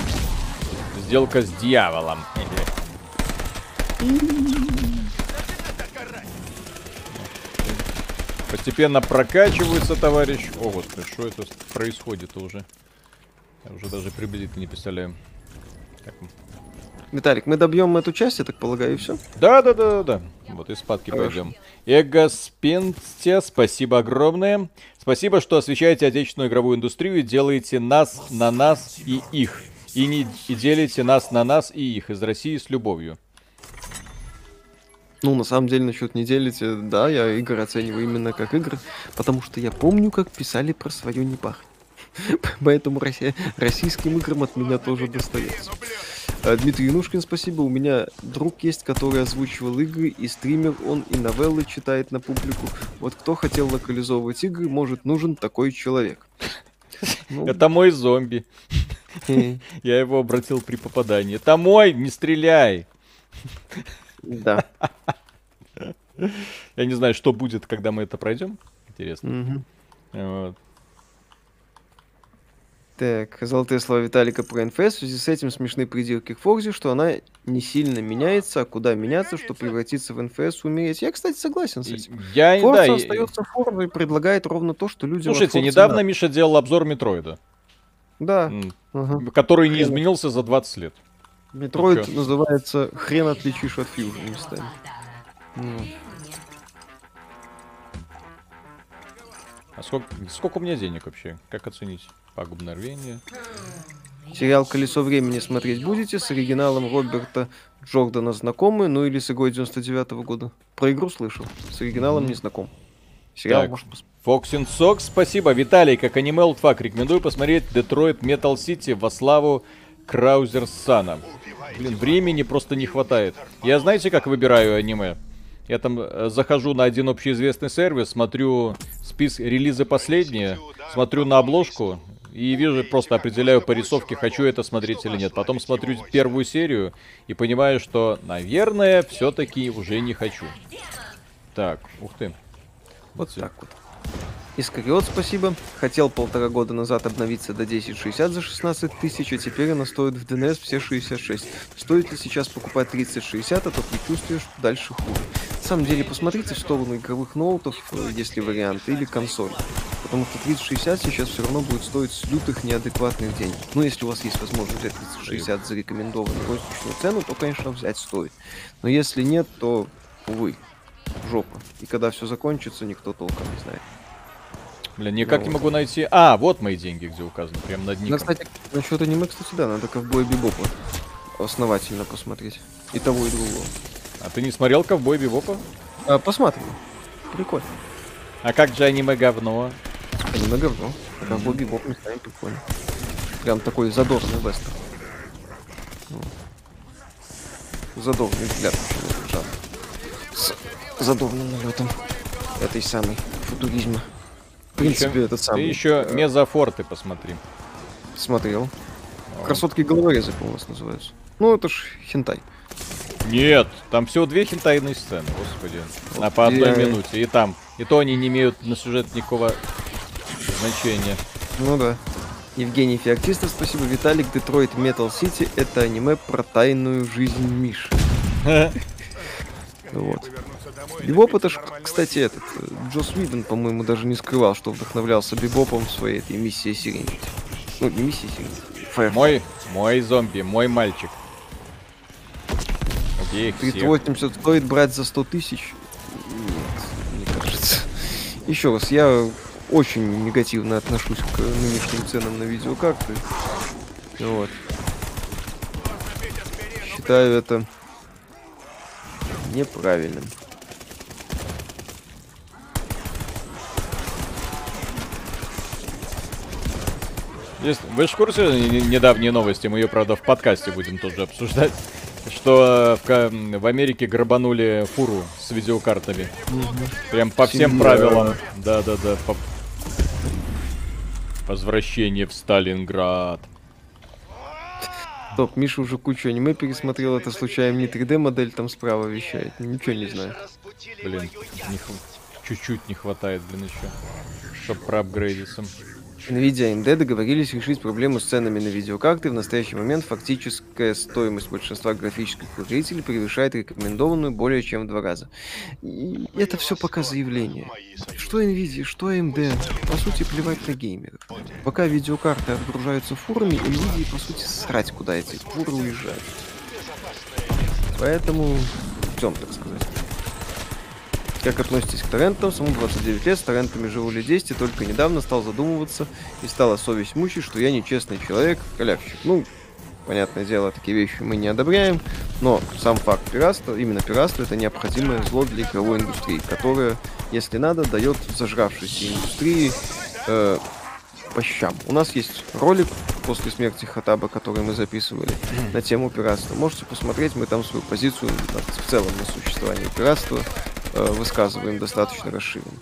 Speaker 1: Сделка с дьяволом. Постепенно прокачивается, товарищ. О, господи, что это происходит уже? Я уже даже приблизительно не представляю. Так,
Speaker 2: Виталик, мы добьем эту часть, я так полагаю, и все.
Speaker 1: Да, да, да, да, да. Вот и спадки
Speaker 2: Хорошо.
Speaker 1: пойдем. Эго Спенстя, спасибо огромное. Спасибо, что освещаете отечественную игровую индустрию и делаете нас на нас и их. И не и делите нас на нас и их из России с любовью.
Speaker 2: Ну, на самом деле, насчет не делите, да, я игры оцениваю именно как игры, потому что я помню, как писали про свое не пахнет. Поэтому Россия, российским играм от меня тоже достается. А, Дмитрий Янушкин, спасибо. У меня друг есть, который озвучивал игры, и стример он, и новеллы читает на публику. Вот кто хотел локализовывать игры, может, нужен такой человек. Ну,
Speaker 1: Это мой зомби.
Speaker 2: э,
Speaker 1: Я его обратил при попадании. Это мой, не стреляй.
Speaker 2: Да.
Speaker 1: Я не знаю, что будет, когда мы это пройдем. Интересно. Вот.
Speaker 2: Так, золотые слова Виталика про НФС. В связи с этим смешны придирки к Форзе, что она не сильно меняется, а куда меняться, чтобы превратиться в НФС, умереть. Я, кстати, согласен с этим.
Speaker 1: Я, да,
Speaker 2: Форза
Speaker 1: я-
Speaker 2: остается Форзой и предлагает ровно то, что от
Speaker 1: Слушайте, недавно
Speaker 2: надо.
Speaker 1: Миша делал обзор Метроида,
Speaker 2: Да. ага.
Speaker 1: который не изменился за 20 лет.
Speaker 2: Метроид
Speaker 1: чё?
Speaker 2: называется «Хрен отличишь от фьюжа» местами. Ну,
Speaker 1: А сколько, сколько у меня денег вообще? Как оценить? Пагубное рвение.
Speaker 2: Сериал «Колесо времени» смотреть будете с оригиналом Роберта Джордана знакомы, ну или с игрой 99 года? Про игру слышал, с оригиналом не знаком. Сериал,
Speaker 1: Так.
Speaker 2: может, посмотреть.
Speaker 1: Fox and Sox, спасибо. Виталий, как аниме олдфак, рекомендую посмотреть Детройт Метал Сити во славу Краузерсана. Блин, времени просто не хватает. Я знаете, как выбираю аниме? Я там э, захожу на один общеизвестный сервис, смотрю список релизы последние, смотрю на обложку и вижу, просто определяю по рисовке, хочу это смотреть или нет. Потом смотрю первую серию и понимаю, что, наверное, все-таки уже не хочу. Так, ух ты.
Speaker 2: Вот так вот. Искариот, спасибо. Хотел полтора года назад обновиться до 1060 за 16 тысяч, а теперь она стоит в DNS все 66. Стоит ли сейчас покупать 3060, а то предчувствие, что дальше хуже. На самом деле, посмотрите в сторону игровых ноутов, э, если варианты, или консоль. Потому что 3060 сейчас все равно будет стоить с лютых неадекватных денег. Ну, если у вас есть возможность взять 3060 за рекомендованную розничную цену, то, конечно, взять стоит. Но если нет, то, увы, жопа. И когда все закончится, никто толком не знает.
Speaker 1: Бля, никак
Speaker 2: Ну
Speaker 1: не
Speaker 2: вот.
Speaker 1: могу найти. А, вот мои деньги, где указаны, прям над
Speaker 2: Ну,
Speaker 1: ником.
Speaker 2: кстати, насчет аниме, кстати, да, надо ковбой Бибопа основательно посмотреть. И того, и другого.
Speaker 1: А ты не смотрел Ковбой Бибопа?
Speaker 2: А, посмотрим. Прикольно.
Speaker 1: А как же аниме говно?
Speaker 2: Аниме говно. А ковбой Бибоп местами прикольно. Прям такой задорный вестерн. Ну. Задорный взгляд. С задорным налетом этой самой футуризма. В принципе, этот
Speaker 1: Ты
Speaker 2: самый.
Speaker 1: еще мезофорты посмотри.
Speaker 2: смотрел. Красотки головорезы, по-моему, нас называются. Ну, это ж хентай.
Speaker 1: Нет, там всего две хентайные сцены, господи. На по одной
Speaker 2: Я-
Speaker 1: минуте. И там. И то они не имеют на сюжет никакого значения.
Speaker 2: Ну да. Евгений Феоктистов, спасибо. Виталик, Детройт Метал Сити — это аниме про тайную жизнь Миши. Вот. Бибоп это ж, кстати, этот, э, Джос Уидон, по-моему, даже не скрывал, что вдохновлялся Бибопом в своей этой миссии Сиренити. Ну, не миссии Сиренити. Фаер.
Speaker 1: Мой, мой зомби, мой мальчик. Убей их всех.
Speaker 2: 380 стоит брать за 100 тысяч? Нет, мне кажется. Еще раз, я очень негативно отношусь к нынешним ценам на видеокарты. Вот. Считаю это неправильным.
Speaker 1: Вы же в курсе не- недавние новости, мы ее, правда, в подкасте будем тоже обсуждать, что в, в Америке грабанули фуру с видеокартами. Прям по всем
Speaker 2: Сильно.
Speaker 1: правилам. Да-да-да. по- Возвращение в Сталинград.
Speaker 2: Топ, Миша уже кучу аниме пересмотрел, это случайно не 3D модель там справа вещает. Ничего не знаю.
Speaker 1: Блин, не хв- чуть-чуть не хватает, блин, еще. Чтоб проапгрейдиться.
Speaker 2: Nvidia и AMD договорились решить проблему с ценами на видеокарты. В настоящий момент фактическая стоимость большинства графических ускорителей превышает рекомендованную более чем в два раза. И это все пока заявление. Что Nvidia, что AMD, по сути плевать на геймеров. Пока видеокарты отгружаются фурами, Nvidia по сути срать, куда эти фуры уезжают. Поэтому ждем, так сказать. Как относитесь к торрентам? Самому 29 лет, с торрентами живу лет 10, и только недавно стал задумываться, и стала совесть мучить, что я нечестный человек, халявщик. Ну, понятное дело, такие вещи мы не одобряем, но сам факт пиратства, именно пиратство, это необходимое зло для игровой индустрии, которое, если надо, дает зажравшейся индустрии э, по щам. У нас есть ролик после смерти Хатаба, который мы записывали на тему пиратства. Можете посмотреть, мы там свою позицию в целом на существование пиратства высказываем достаточно расширенно.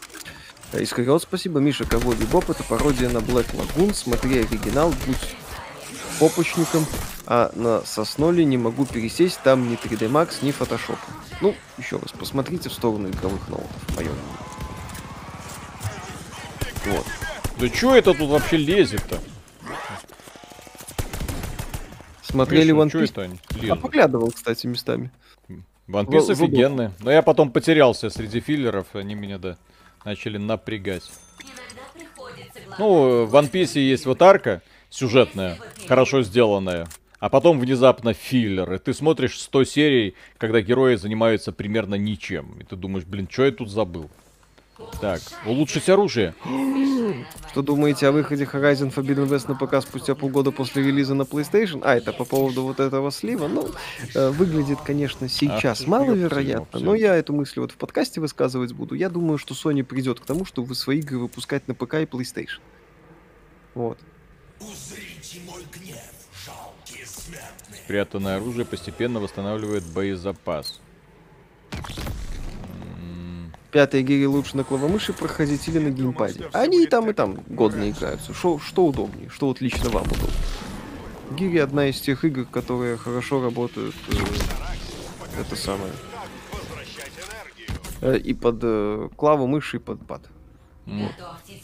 Speaker 2: Э, Искариот, спасибо. Миша, Ковой Бибоп, это пародия на Black Lagoon. Смотри оригинал, будь попочником, а на Сосноле не могу пересесть, там ни 3D Max, ни Photoshop. Ну, еще раз, посмотрите в сторону игровых ноутов, мнение. Вот.
Speaker 1: Да чё это тут вообще лезет-то?
Speaker 2: Смотрели
Speaker 1: Миша,
Speaker 2: One Piece?
Speaker 1: это
Speaker 2: А поглядывал, кстати, местами.
Speaker 1: One Piece
Speaker 2: В-
Speaker 1: офигенный. Но я потом потерялся среди филлеров, они меня, да, начали напрягать. Ну, в One Piece есть вот арка сюжетная, хорошо сделанная. А потом внезапно филлер. И ты смотришь 100 серий, когда герои занимаются примерно ничем. И ты думаешь, блин, что я тут забыл? Так, улучшить оружие.
Speaker 2: Что думаете о выходе Horizon Forbidden West на ПК спустя полгода после релиза на PlayStation? А, это по поводу вот этого слива. Ну, э, выглядит, конечно, сейчас
Speaker 1: Ах
Speaker 2: маловероятно, но я эту мысль вот в подкасте высказывать буду. Я думаю, что Sony придет к тому, чтобы свои игры выпускать на ПК и PlayStation. Вот.
Speaker 1: Спрятанное оружие постепенно восстанавливает боезапас.
Speaker 2: Пятые гири лучше на клавомыши проходить или на геймпаде. Они и там, и там годно играются. Шо, что удобнее, что вот лично вам удобно. Гири одна из тех игр, которые хорошо работают. э, это самое. Э, и под э, клаву мыши, и под пад.
Speaker 1: М.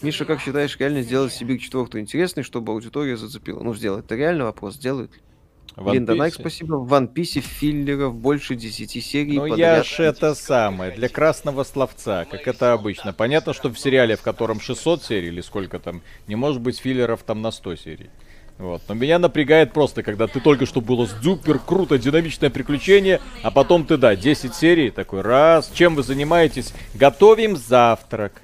Speaker 2: Миша, как считаешь, реально сделать Сибирь четвертую интересной, чтобы аудитория зацепила? Ну, сделать это реально вопрос, сделает ли? Линда Найк, спасибо. В One Piece филлеров больше 10 серий
Speaker 1: Ну я ж это самое, для красного словца, как это обычно. Понятно, что в сериале, в котором 600 серий или сколько там, не может быть филлеров там на 100 серий. Вот. Но меня напрягает просто, когда ты только что было супер круто, динамичное приключение, а потом ты, да, 10 серий, такой раз, чем вы занимаетесь? Готовим завтрак.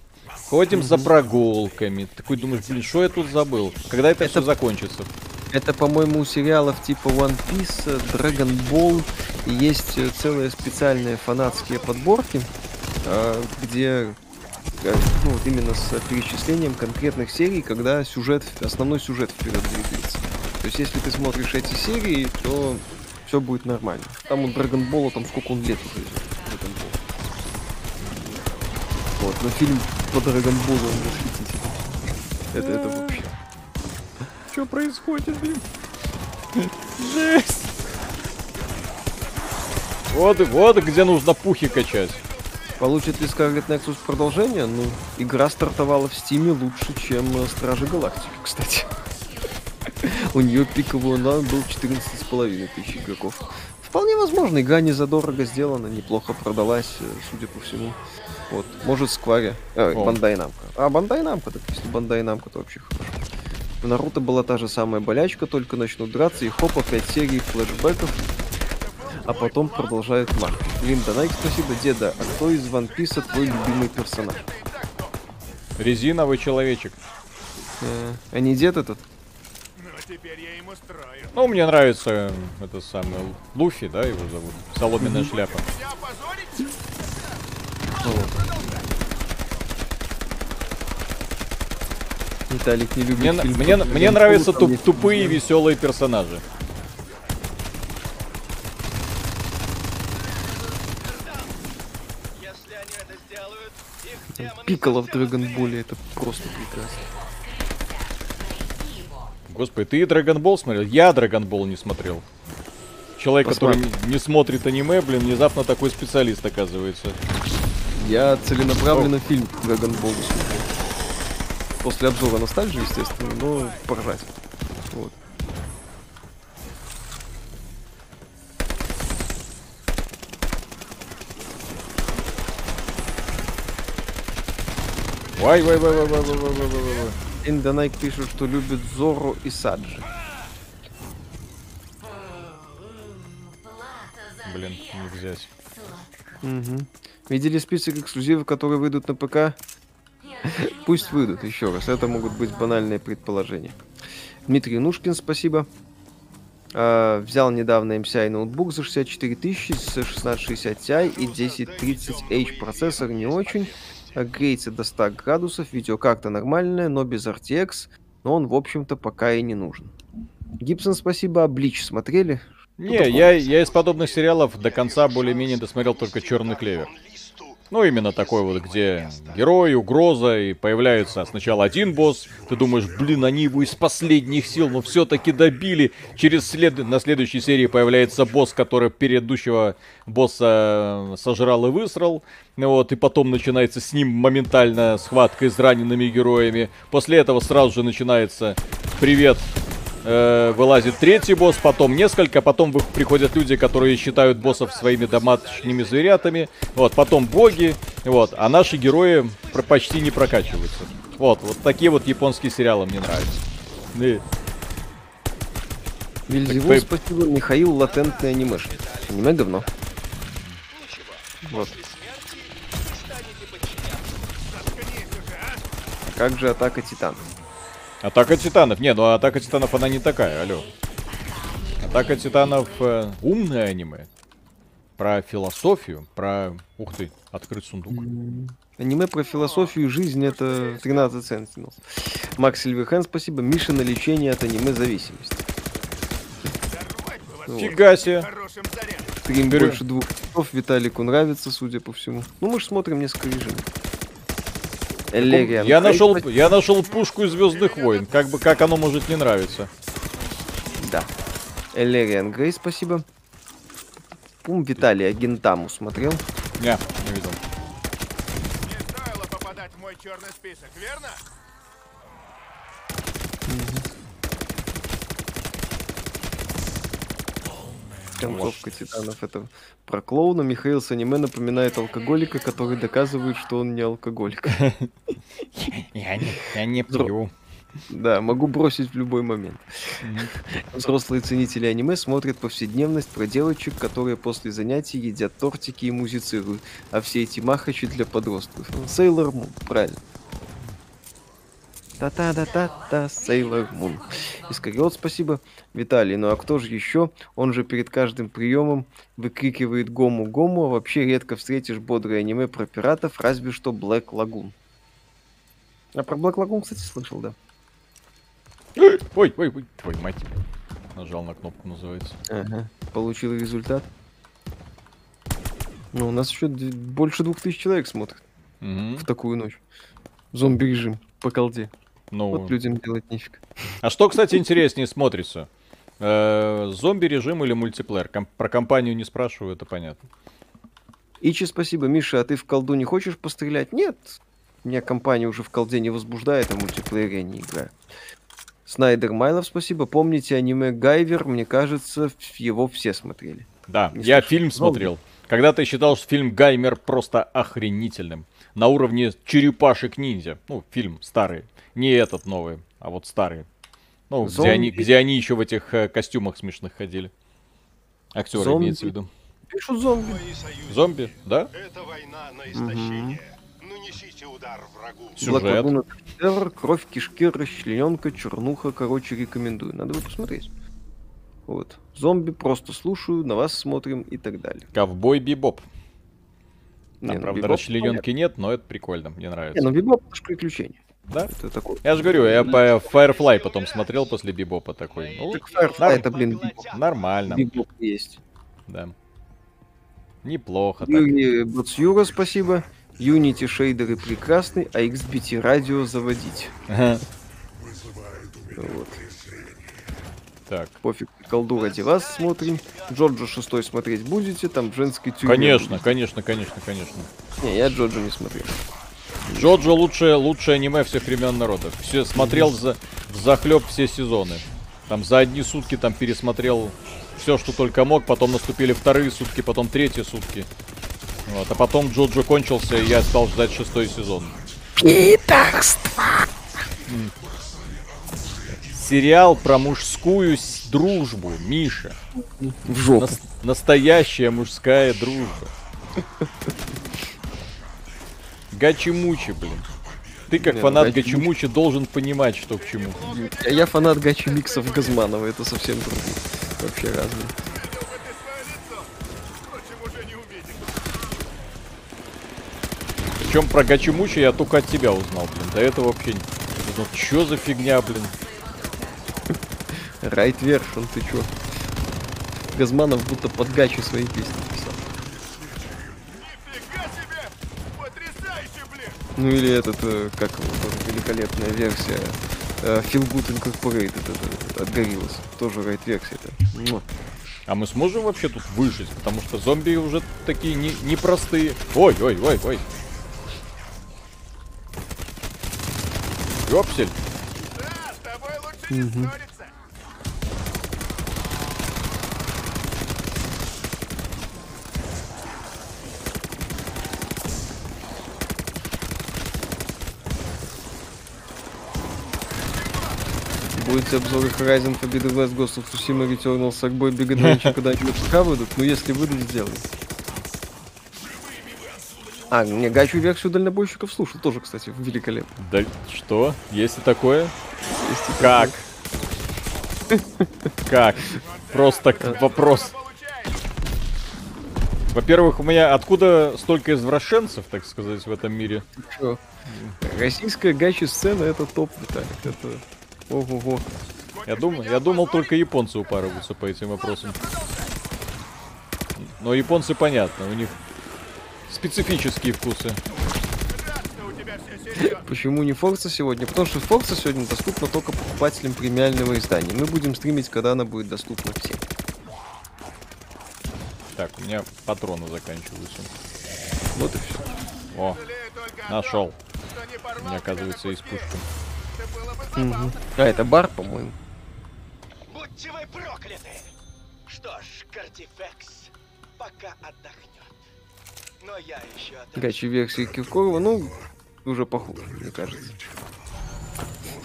Speaker 1: Ходим за прогулками. Такой думаешь, блин, что я тут забыл? Когда это, все закончится?
Speaker 2: Это, по-моему, у сериалов типа One Piece, Dragon Ball. Есть целые специальные фанатские подборки, э, где э, ну, вот именно с перечислением конкретных серий, когда сюжет, основной сюжет вперед двигается. То есть, если ты смотришь эти серии, то все будет нормально. Там у Ball, там сколько он лет уже идет. Вот, но фильм по Ball он восхитительный. Это, это.
Speaker 1: Что происходит, блин? Жесть! Вот, вот где нужно пухи качать.
Speaker 2: Получит ли Scarlet Nexus продолжение? Ну, игра стартовала в Стиме лучше, чем э, Стражи Галактики, кстати. У нее пиковый онлайн был 14,5 тысяч игроков. Вполне возможно, игра не задорого сделана, неплохо продалась, э, судя по всему. Вот, может, Скваре, э. Бандай Намка. А, Бандай Намка, так если Бандай Намка, то вообще хорошо. В Наруто была та же самая болячка, только начнут драться, и хоп, опять серии флешбеков, а потом продолжает маркетинг. Линда Найк, спасибо, деда. А кто из One Piece твой любимый персонаж?
Speaker 1: Резиновый человечек.
Speaker 2: Э, А не дед этот?
Speaker 3: Ну,
Speaker 1: мне нравится э, это самое Луфи, да, его зовут. Соломенная шляпа.
Speaker 2: Виталик не любит
Speaker 1: Мне,
Speaker 2: фильм
Speaker 1: мне,
Speaker 2: про
Speaker 1: мне
Speaker 2: Джеймса
Speaker 1: нравятся туп- тупые, веселые персонажи.
Speaker 2: Пикколо в Драгонболе, это просто прекрасно.
Speaker 1: Господи, ты Драгонбол смотрел? Я Драгонбол не смотрел. Человек, который
Speaker 2: Посмотри.
Speaker 1: не, не смотрит аниме, блин, внезапно такой специалист оказывается.
Speaker 2: Я целенаправленно фильм Драгонбол смотрел. После обзора ностальжи, естественно, но поржать. Вот.
Speaker 1: Вай, вай, вай, вай, вай, вай, вай, вай, вай, вай.
Speaker 2: Индонайк пишет, что любит Зоро и Саджи.
Speaker 1: Блин, не взять.
Speaker 2: Мгм. Видели список эксклюзивов, которые выйдут на ПК? Пусть выйдут, еще раз. Это могут быть банальные предположения. Дмитрий Нушкин, спасибо. А, взял недавно MCI ноутбук за 64 тысячи с 1660 Ti и 1030H. Процессор не очень. а Греется до 100 градусов. Видеокарта нормальная, но без RTX. Но он, в общем-то, пока и не нужен. Гибсон, спасибо. А Блич смотрели?
Speaker 1: Не, я, я из подобных сериалов до конца более-менее досмотрел только Черный клевер. Ну, именно такой вот, где герой, угроза, и появляется сначала один босс, ты думаешь, блин, они его из последних сил, но все-таки добили. Через след... на следующей серии появляется босс, который предыдущего босса э, сожрал и высрал. Вот, и потом начинается с ним моментально схватка с ранеными героями. После этого сразу же начинается «Привет, Э, вылазит третий босс, потом несколько, потом вы- приходят люди, которые считают боссов своими домашними зверятами, вот, потом боги, вот, а наши герои про- почти не прокачиваются. Вот, вот такие вот японские сериалы мне нравятся. И-
Speaker 2: Вильзевул,
Speaker 1: Так,
Speaker 2: спасибо. Михаил, латентный анимешник. Аниме говно. Вот. Как же атака титанов?
Speaker 1: Атака титанов. Не, ну Атака титанов она не такая, алло. Атака титанов э, умное аниме. Про философию, про... Ух ты, открыт сундук.
Speaker 2: Аниме про философию и жизнь это 13 центнеров. Макс Сильверхен, спасибо. Миша на лечение от аниме зависимости. Вот.
Speaker 1: Фига себе.
Speaker 2: Стрим больше двух часов. Виталику нравится, судя по всему. Ну, мы же смотрим несколько режимов. Элериан.
Speaker 1: Я нашел, я нашел пушку из Звездных войн. Как бы как оно может не нравиться.
Speaker 2: Да. Элериан Грей, спасибо. Пум Виталия Гентаму смотрел.
Speaker 1: Не, не видел.
Speaker 3: Не стоило попадать в мой черный список, верно?
Speaker 2: Концовка титанов это про клоуна. Михаил с аниме напоминает алкоголика, который доказывает, что он не алкоголик.
Speaker 1: Я не, я не пью.
Speaker 2: Да, могу бросить в любой момент. Взрослые ценители аниме смотрят повседневность про девочек, которые после занятий едят тортики и музицируют, а все эти махачи для подростков. Сейлор Мун, правильно. Та-та-та-та-та, Сейлор Мун. Искариот, спасибо. Виталий, ну а кто же еще? Он же перед каждым приемом выкрикивает гому-гому, а вообще редко встретишь бодрое аниме про пиратов, разве что Black Lagoon. А про Black Lagoon, кстати, слышал, да.
Speaker 1: Ой, ой, ой, твою мать. Нажал на кнопку, называется.
Speaker 2: Ага. Получил результат. Ну, у нас еще больше двух тысяч человек смотрят
Speaker 1: Мгм.
Speaker 2: в такую ночь. Зомби-режим по колде.
Speaker 1: Ну,
Speaker 2: Вот людям делать нефиг.
Speaker 1: а что, кстати, интереснее смотрится? Э, Зомби-режим или мультиплеер? Ком- про компанию не спрашиваю, это понятно.
Speaker 2: Ичи, спасибо. Миша, а ты в колду не хочешь пострелять? Нет. Меня компания уже в колде не возбуждает, а в мультиплеере я не играю. Снайдер Майлов, спасибо. Помните аниме Гайвер? Мне кажется, его все смотрели.
Speaker 1: Да,
Speaker 2: Не
Speaker 1: я
Speaker 2: слышал.
Speaker 1: фильм смотрел. Когда-то я считал, что фильм Гаймер просто охренительным. На уровне черепашек ниндзя. Ну, фильм старый. Не этот новый, а вот старый. Ну, где
Speaker 2: Зомби.
Speaker 1: они, где они еще в этих э, костюмах смешных ходили. Актеры
Speaker 2: Зомби.
Speaker 1: имеется в виду.
Speaker 2: Пишут зомби.
Speaker 1: Зомби, да?
Speaker 4: Это война на истощение. Ну не Нанесите удар врагу.
Speaker 1: Сюжет.
Speaker 2: Terror, кровь, кишки, расчлененка, чернуха, короче, рекомендую. Надо бы посмотреть. Вот. Зомби просто слушаю, на вас смотрим и так далее.
Speaker 1: Ковбой Бибоп.
Speaker 2: Не,
Speaker 1: Там,
Speaker 2: ну,
Speaker 1: правда,
Speaker 2: Бибоп
Speaker 1: расчлененки нет, но это прикольно, мне нравится.
Speaker 2: Не, ну Бибоп это приключение.
Speaker 1: Да?
Speaker 2: Это такой.
Speaker 1: Я же говорю, я по Firefly потом смотрел после Бибопа такой. Ну,
Speaker 2: Так Firefly
Speaker 1: нар-
Speaker 2: это, блин, Бибоп.
Speaker 1: нормально,
Speaker 2: Бибоп есть.
Speaker 1: да. Неплохо так.
Speaker 2: Юрий Бацюра, спасибо. Unity шейдеры прекрасны, а XBT радио заводить.
Speaker 1: Ага.
Speaker 2: Вот.
Speaker 1: Так,
Speaker 2: Пофиг, колду ради вас смотрим. Джорджа шестой смотреть будете, там в женской тюрьме.
Speaker 1: конечно, конечно, конечно, конечно.
Speaker 2: Не, я Джорджа не смотрел.
Speaker 1: Джоджо лучшее, лучшее аниме всех времен народов. Все смотрел за захлеб все сезоны. Там за одни сутки там пересмотрел все, что только мог. Потом наступили вторые сутки, потом третьи сутки. Вот, а потом Джоджо кончился, и я стал ждать шестой сезон. М. Сериал про мужскую дружбу, Миша.
Speaker 2: В жопу.
Speaker 1: Нас- настоящая мужская дружба. Гачи-мучи, блин. Ты как
Speaker 2: Не, ну,
Speaker 1: фанат
Speaker 2: Гачи-мучи-
Speaker 1: Гачи-мучи должен понимать, что к чему.
Speaker 2: Я, я фанат гачи миксов Газманова, это совсем другие. Вообще разные.
Speaker 1: Причем про Гачи-мучи я только от тебя узнал, блин. До этого вообще не... Ну чё за фигня, блин?
Speaker 2: Райт вершин, ты чё? Газманов будто под гачи свои песни Ну или этот, э, как его, тоже великолепная версия. э, Feel Good Incorporated это, от Gorillaz. Тоже райт версия это.
Speaker 1: А мы сможем вообще тут выжить? Потому что зомби уже такие не- непростые. Ой, ой, ой, ой. Ёпсель.
Speaker 3: Да, с
Speaker 2: Будете обзоры Horizon Forbidden West, Ghost of Tsushima, Returnal, Sackboy, Big Adventure когда-нибудь пока выйдут? Ну если выйдут, сделаем. А, не, гачу версию дальнобойщиков слушал тоже, кстати, великолепно.
Speaker 1: Да что? Есть и такое?
Speaker 2: Есть и
Speaker 1: Как? Как? Просто вопрос. Во-первых, у меня откуда столько извращенцев, так сказать, в этом мире?
Speaker 2: Чё? Российская гачи сцена это топ, Виталик. Это ого-го.
Speaker 1: Я думал, я думал, только японцы упарываются по этим вопросам. Но японцы понятно, у них специфические вкусы.
Speaker 2: Почему не Форца сегодня? Потому что Форца сегодня доступна только покупателям премиального издания. Мы будем стримить, когда она будет доступна всем.
Speaker 1: Так, у меня патроны заканчиваются.
Speaker 2: Вот и все.
Speaker 1: О, нашел. Мне оказывается
Speaker 3: куски.
Speaker 1: пушка.
Speaker 3: Это было бы забавно.
Speaker 2: А, это бар, по-моему.
Speaker 8: Будьте вы прокляты! Что ж, Картифекс пока отдохнет. Но я еще отдохну.
Speaker 2: Гачи версии Киркорова, ну, уже похуже, мне кажется.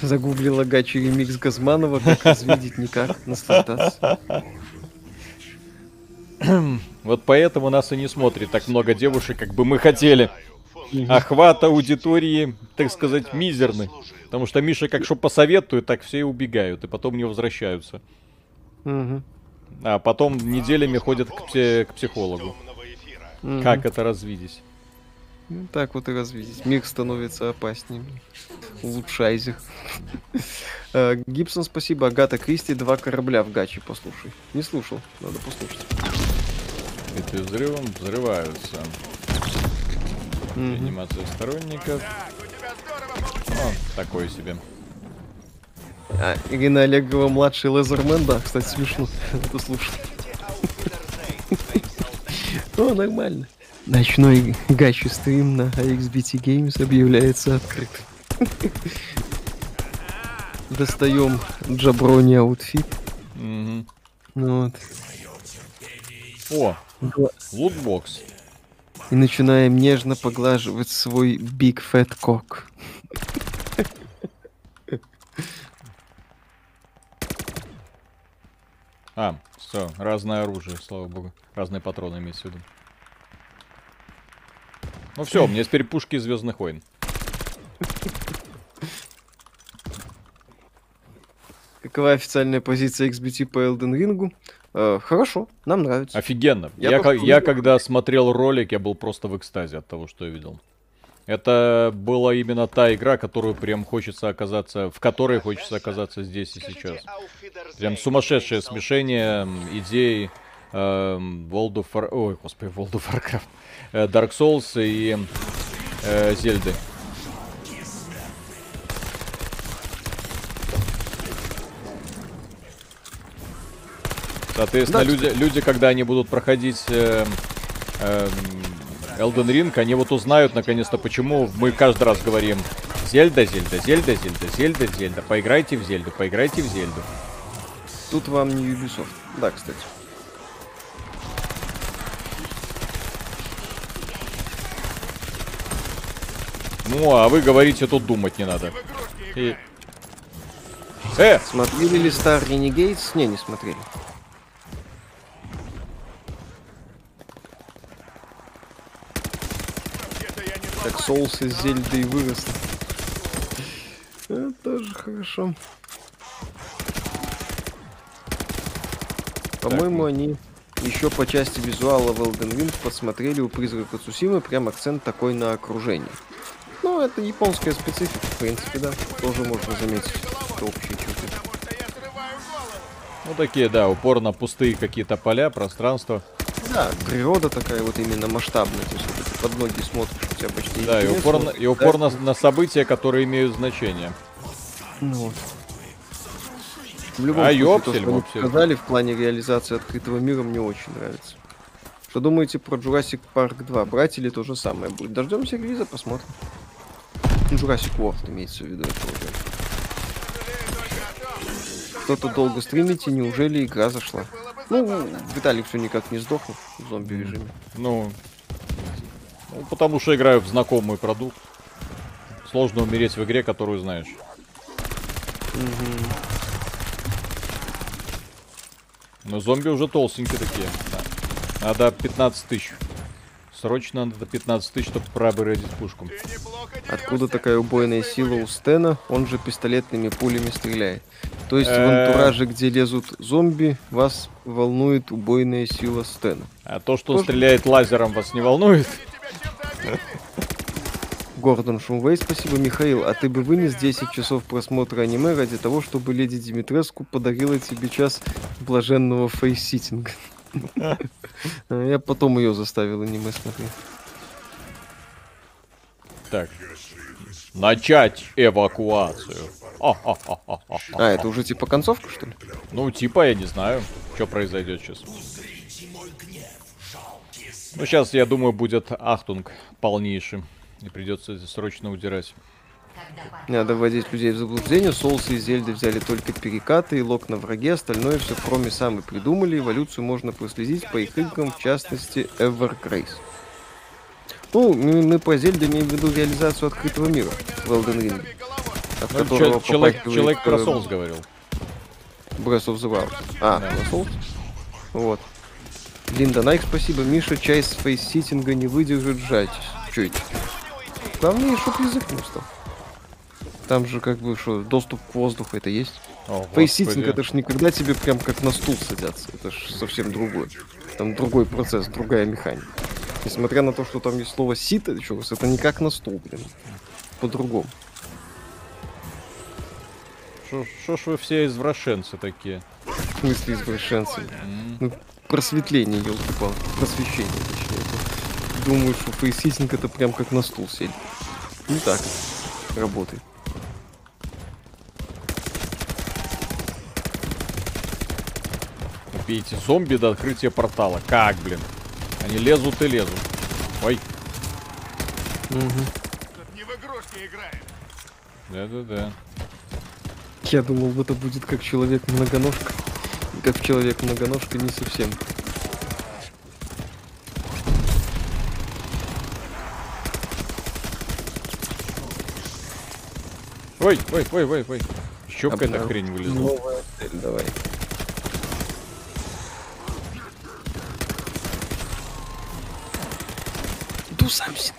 Speaker 2: Загуглила Гачи ремикс Газманова, как развидеть никак, наслаждаться.
Speaker 1: Вот поэтому нас и не смотрит так много девушек, как бы мы хотели. Охват аудитории, так сказать, мизерный. Потому что Миша как что посоветует, так все и убегают, и потом не возвращаются. А потом неделями ходят к, пси- к психологу. Как это развидеть?
Speaker 2: Ну, так вот и развидеть. Мир становится опаснее. Улучшайся. Э, Гибсон, спасибо. Агата Кристи, два корабля в Гачи, послушай. Не слушал, надо послушать.
Speaker 1: Эти взрывом взрываются.
Speaker 2: Мгм.
Speaker 1: Реанимация сторонников. О, такое себе.
Speaker 2: А, Ирина Олегова, младший Лазермен, да, кстати, смешно. Это слушал. О, нормально. Ночной гачи стрим на AXBT Games объявляется открытым. Достаем Jabroni
Speaker 1: outfit.
Speaker 2: Ну вот.
Speaker 1: О, лутбокс.
Speaker 2: И начинаем нежно поглаживать свой Big Fat Cock.
Speaker 1: А, все, разное оружие, слава богу. Разные патроны имеется в виду. Ну все, у меня теперь пушки Звездных войн.
Speaker 2: Какова официальная позиция XBT по Elden Ring? Э, хорошо, нам нравится.
Speaker 1: Офигенно.
Speaker 2: Я
Speaker 1: Я,
Speaker 2: просто
Speaker 1: я когда смотрел ролик, я был просто в экстазе от того, что я видел. Это была именно та игра, которую прям хочется оказаться, в которой хочется оказаться здесь и сейчас. Прям сумасшедшее смешение идей эм, World of War... Ой, господи, World of Warcraft. Э, Dark Souls и э, Зельды. Соответственно,
Speaker 2: Да,
Speaker 1: люди, люди, когда они будут проходить э, эм, Elden Ring, они вот узнают наконец-то, почему мы каждый раз говорим Зельда, Зельда, Зельда, Зельда, Зельда, Зельда. Поиграйте в Зельду, поиграйте в Зельду.
Speaker 2: Тут вам не Ubisoft. Да, кстати.
Speaker 1: Ну, а вы говорите, тут думать не надо. И- Э,
Speaker 2: Смотрели ли Star Renegades? Не, не смотрели. Так соус из Зельды и выросли. Это тоже хорошо. По-моему, они еще по части визуала в Elden Ring посмотрели у Призрака Цусимы прям акцент такой на окружение. Ну, это японская специфика, в принципе, да. Тоже можно заметить это общие черты.
Speaker 1: ну такие, да, упор на пустые какие-то поля, пространства.
Speaker 2: Да, природа такая вот именно масштабная. То есть под ноги смотришь, у тебя почти
Speaker 1: Да, и упор, на,
Speaker 2: смотришь,
Speaker 1: и упор
Speaker 2: да?
Speaker 1: на, на события, которые имеют значение.
Speaker 2: Ну вот. В любом
Speaker 1: А
Speaker 2: случае, то,
Speaker 1: ёпсель,
Speaker 2: что они показали в плане реализации открытого мира, мне очень нравится. Что думаете про Jurassic Park 2? Брать или то же самое будет? Дождемся релиза, посмотрим. Ну, Jurassic World имеется в виду. Кто-то долго стримите, неужели игра зашла? Ну, Виталик все никак не сдохнул в зомби-режиме.
Speaker 1: Ну, ну, потому что играю в знакомый продукт. Сложно умереть в игре, которую знаешь. Но зомби уже толстенькие такие. Да. Надо 15 тысяч. Срочно надо 15 тысяч, чтобы пробырить пушку.
Speaker 2: Откуда такая убойная сила у Стена? Он же пистолетными пулями стреляет. То есть в
Speaker 1: Э.
Speaker 2: антураже, где лезут зомби, вас волнует убойная сила Стена.
Speaker 1: А то, что он стреляет лазером, вас не волнует?
Speaker 2: Гордон Шумвей, спасибо. Михаил, а ты бы вынес 10 часов просмотра аниме ради того, чтобы леди Димитреску подарила тебе час блаженного фейситинга? А Я потом ее заставил аниме смотреть.
Speaker 1: Так. Начать эвакуацию.
Speaker 2: А, это уже типа концовка, что ли?
Speaker 1: Ну, типа, я не знаю, что произойдет сейчас. Ну, сейчас, я думаю, будет ахтунг полнейший. И придется срочно удирать.
Speaker 2: Надо вводить людей в заблуждение. Соусы из Зельды взяли только перекаты и лок на враге. Остальное все кроме сами придумали. Эволюцию можно проследить по их играм, в частности, Evergrace. Ну, мы, по Зельде имеем в виду реализацию открытого мира в Elden Ring. От
Speaker 1: Ну,
Speaker 2: которого
Speaker 1: чё- человек, человек про
Speaker 2: э,
Speaker 1: Souls говорил.
Speaker 2: Breath of the Wild. А,
Speaker 1: Да.
Speaker 2: про Souls? Вот. Линда Найк, спасибо. Миша, чай с фейсситтинга не выдержит. Чё это? Главное, чтоб язык не устал. Там же как бы что, доступ к воздуху это есть.
Speaker 1: О, Фейсситтинг
Speaker 2: это ж никогда тебе прям как на стул садятся. Это ж совсем другое. Там другой процесс, другая механика. Несмотря на то, что там есть слово sit, это не как на стул, блин. По-другому.
Speaker 1: Шо ж вы все извращенцы такие?
Speaker 2: В смысле извращенцы.
Speaker 1: М.
Speaker 2: Ну, просветление, елки Просвещение, точнее. Думаю, что фейсситтинг это прям как на стул сели. Не так это работает.
Speaker 1: Убейте зомби до открытия портала. Как, блин? Они лезут и лезут. Ой,
Speaker 3: играем.
Speaker 1: да-да-да.
Speaker 2: Я думал, это будет как человек-многоножка. Как человек-многоножка не совсем.
Speaker 1: Ой, ой, ой, ой, ой. Еще какая-то хрень вылезла.
Speaker 2: Новая цель, давай. Do something.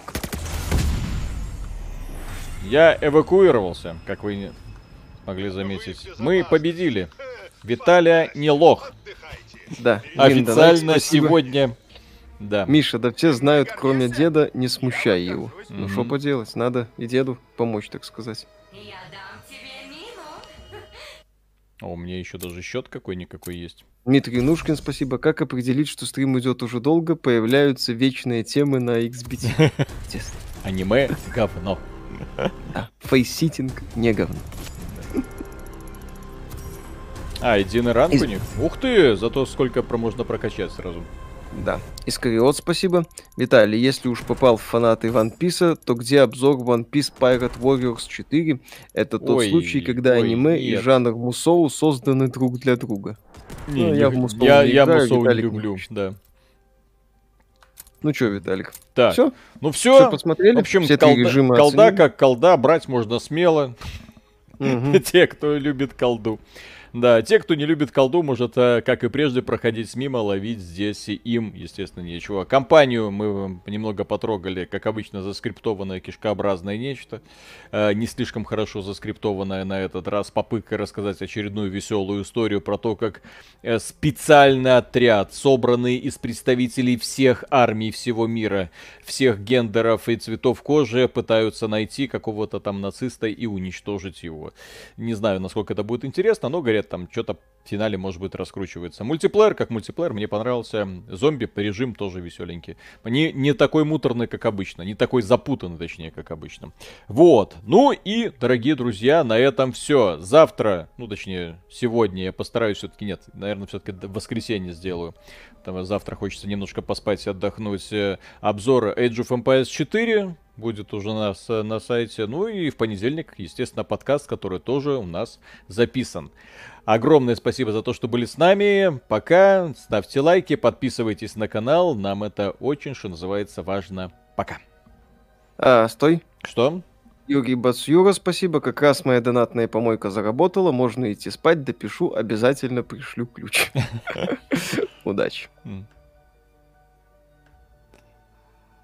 Speaker 1: Я эвакуировался, как вы могли заметить. Мы победили. Виталия не лох.
Speaker 2: Да.
Speaker 1: Официально
Speaker 2: спасибо.
Speaker 1: сегодня... Да.
Speaker 2: Миша, да все знают, кроме деда, не смущай его. Ну
Speaker 1: Мгм.
Speaker 2: что поделать, надо и деду помочь, так сказать.
Speaker 1: О, у меня еще даже счет какой-никакой есть.
Speaker 2: Дмитрий Нушкин, спасибо. Как определить, что стрим идет уже долго? Появляются вечные темы на XBT.
Speaker 1: Аниме говно.
Speaker 2: Фейситинг не говно.
Speaker 1: А, единый ранг
Speaker 2: Из-
Speaker 1: у них? Ух ты, зато сколько про можно прокачать сразу.
Speaker 2: Да. Искариот, спасибо. Виталий, если уж попал в фанаты One Piece, то где обзор One Piece Pirate Warriors 4? Это тот
Speaker 1: Ой,
Speaker 2: случай, когда
Speaker 1: ой,
Speaker 2: аниме и
Speaker 1: нет.
Speaker 2: жанр мусоу созданы друг для друга.
Speaker 1: Не,
Speaker 2: Ну,
Speaker 1: не-
Speaker 2: я в Мусоу
Speaker 1: я,
Speaker 2: не
Speaker 1: я
Speaker 2: играю,
Speaker 1: Мусоу не
Speaker 2: Виталик не
Speaker 1: люблю,
Speaker 2: хочет.
Speaker 1: да.
Speaker 2: Ну чё, Виталик,
Speaker 1: Так,
Speaker 2: все?
Speaker 1: ну
Speaker 2: Все
Speaker 1: все.
Speaker 2: посмотрели?
Speaker 1: В общем,
Speaker 2: Все
Speaker 1: колда,
Speaker 2: режима
Speaker 1: колда
Speaker 2: оценили?
Speaker 1: как колда, брать можно смело.
Speaker 2: Мгм.
Speaker 1: Те, кто любит колду. Да, те, кто не любит колду, может, э, как и прежде, проходить мимо, ловить здесь и им, естественно, нечего. Компанию мы немного потрогали, как обычно, заскриптованное кишкообразное нечто. Э, Не слишком хорошо заскриптованное на этот раз. Попытка рассказать очередную веселую историю про то, как э, специальный отряд, собранный из представителей всех армий всего мира, всех гендеров и цветов кожи, пытаются найти какого-то там нациста и уничтожить его. Не знаю, насколько это будет интересно, но, говорят, там что-то в финале, может быть, раскручивается. Мультиплеер, как мультиплеер, мне понравился. Зомби, режим тоже веселенький. Не, не такой муторный, как обычно. Не такой запутанный, точнее, как обычно. Вот. Ну и, дорогие друзья, на этом все. Завтра, ну, точнее, сегодня я постараюсь все-таки, нет, наверное, все-таки в воскресенье сделаю. Что завтра хочется немножко поспать и отдохнуть. Э, Обзор Age of Empires 4 будет уже на, с- на сайте. Ну и в понедельник, естественно, подкаст, который тоже у нас записан. Огромное спасибо за то, что были с нами. Пока. Ставьте лайки, подписывайтесь на канал. Нам это очень, что называется, важно. Пока.
Speaker 2: А, стой.
Speaker 1: Что?
Speaker 2: Юрий Бацюра, спасибо. Как раз моя донатная помойка заработала. Можно идти спать, допишу, обязательно пришлю ключ. Удачи.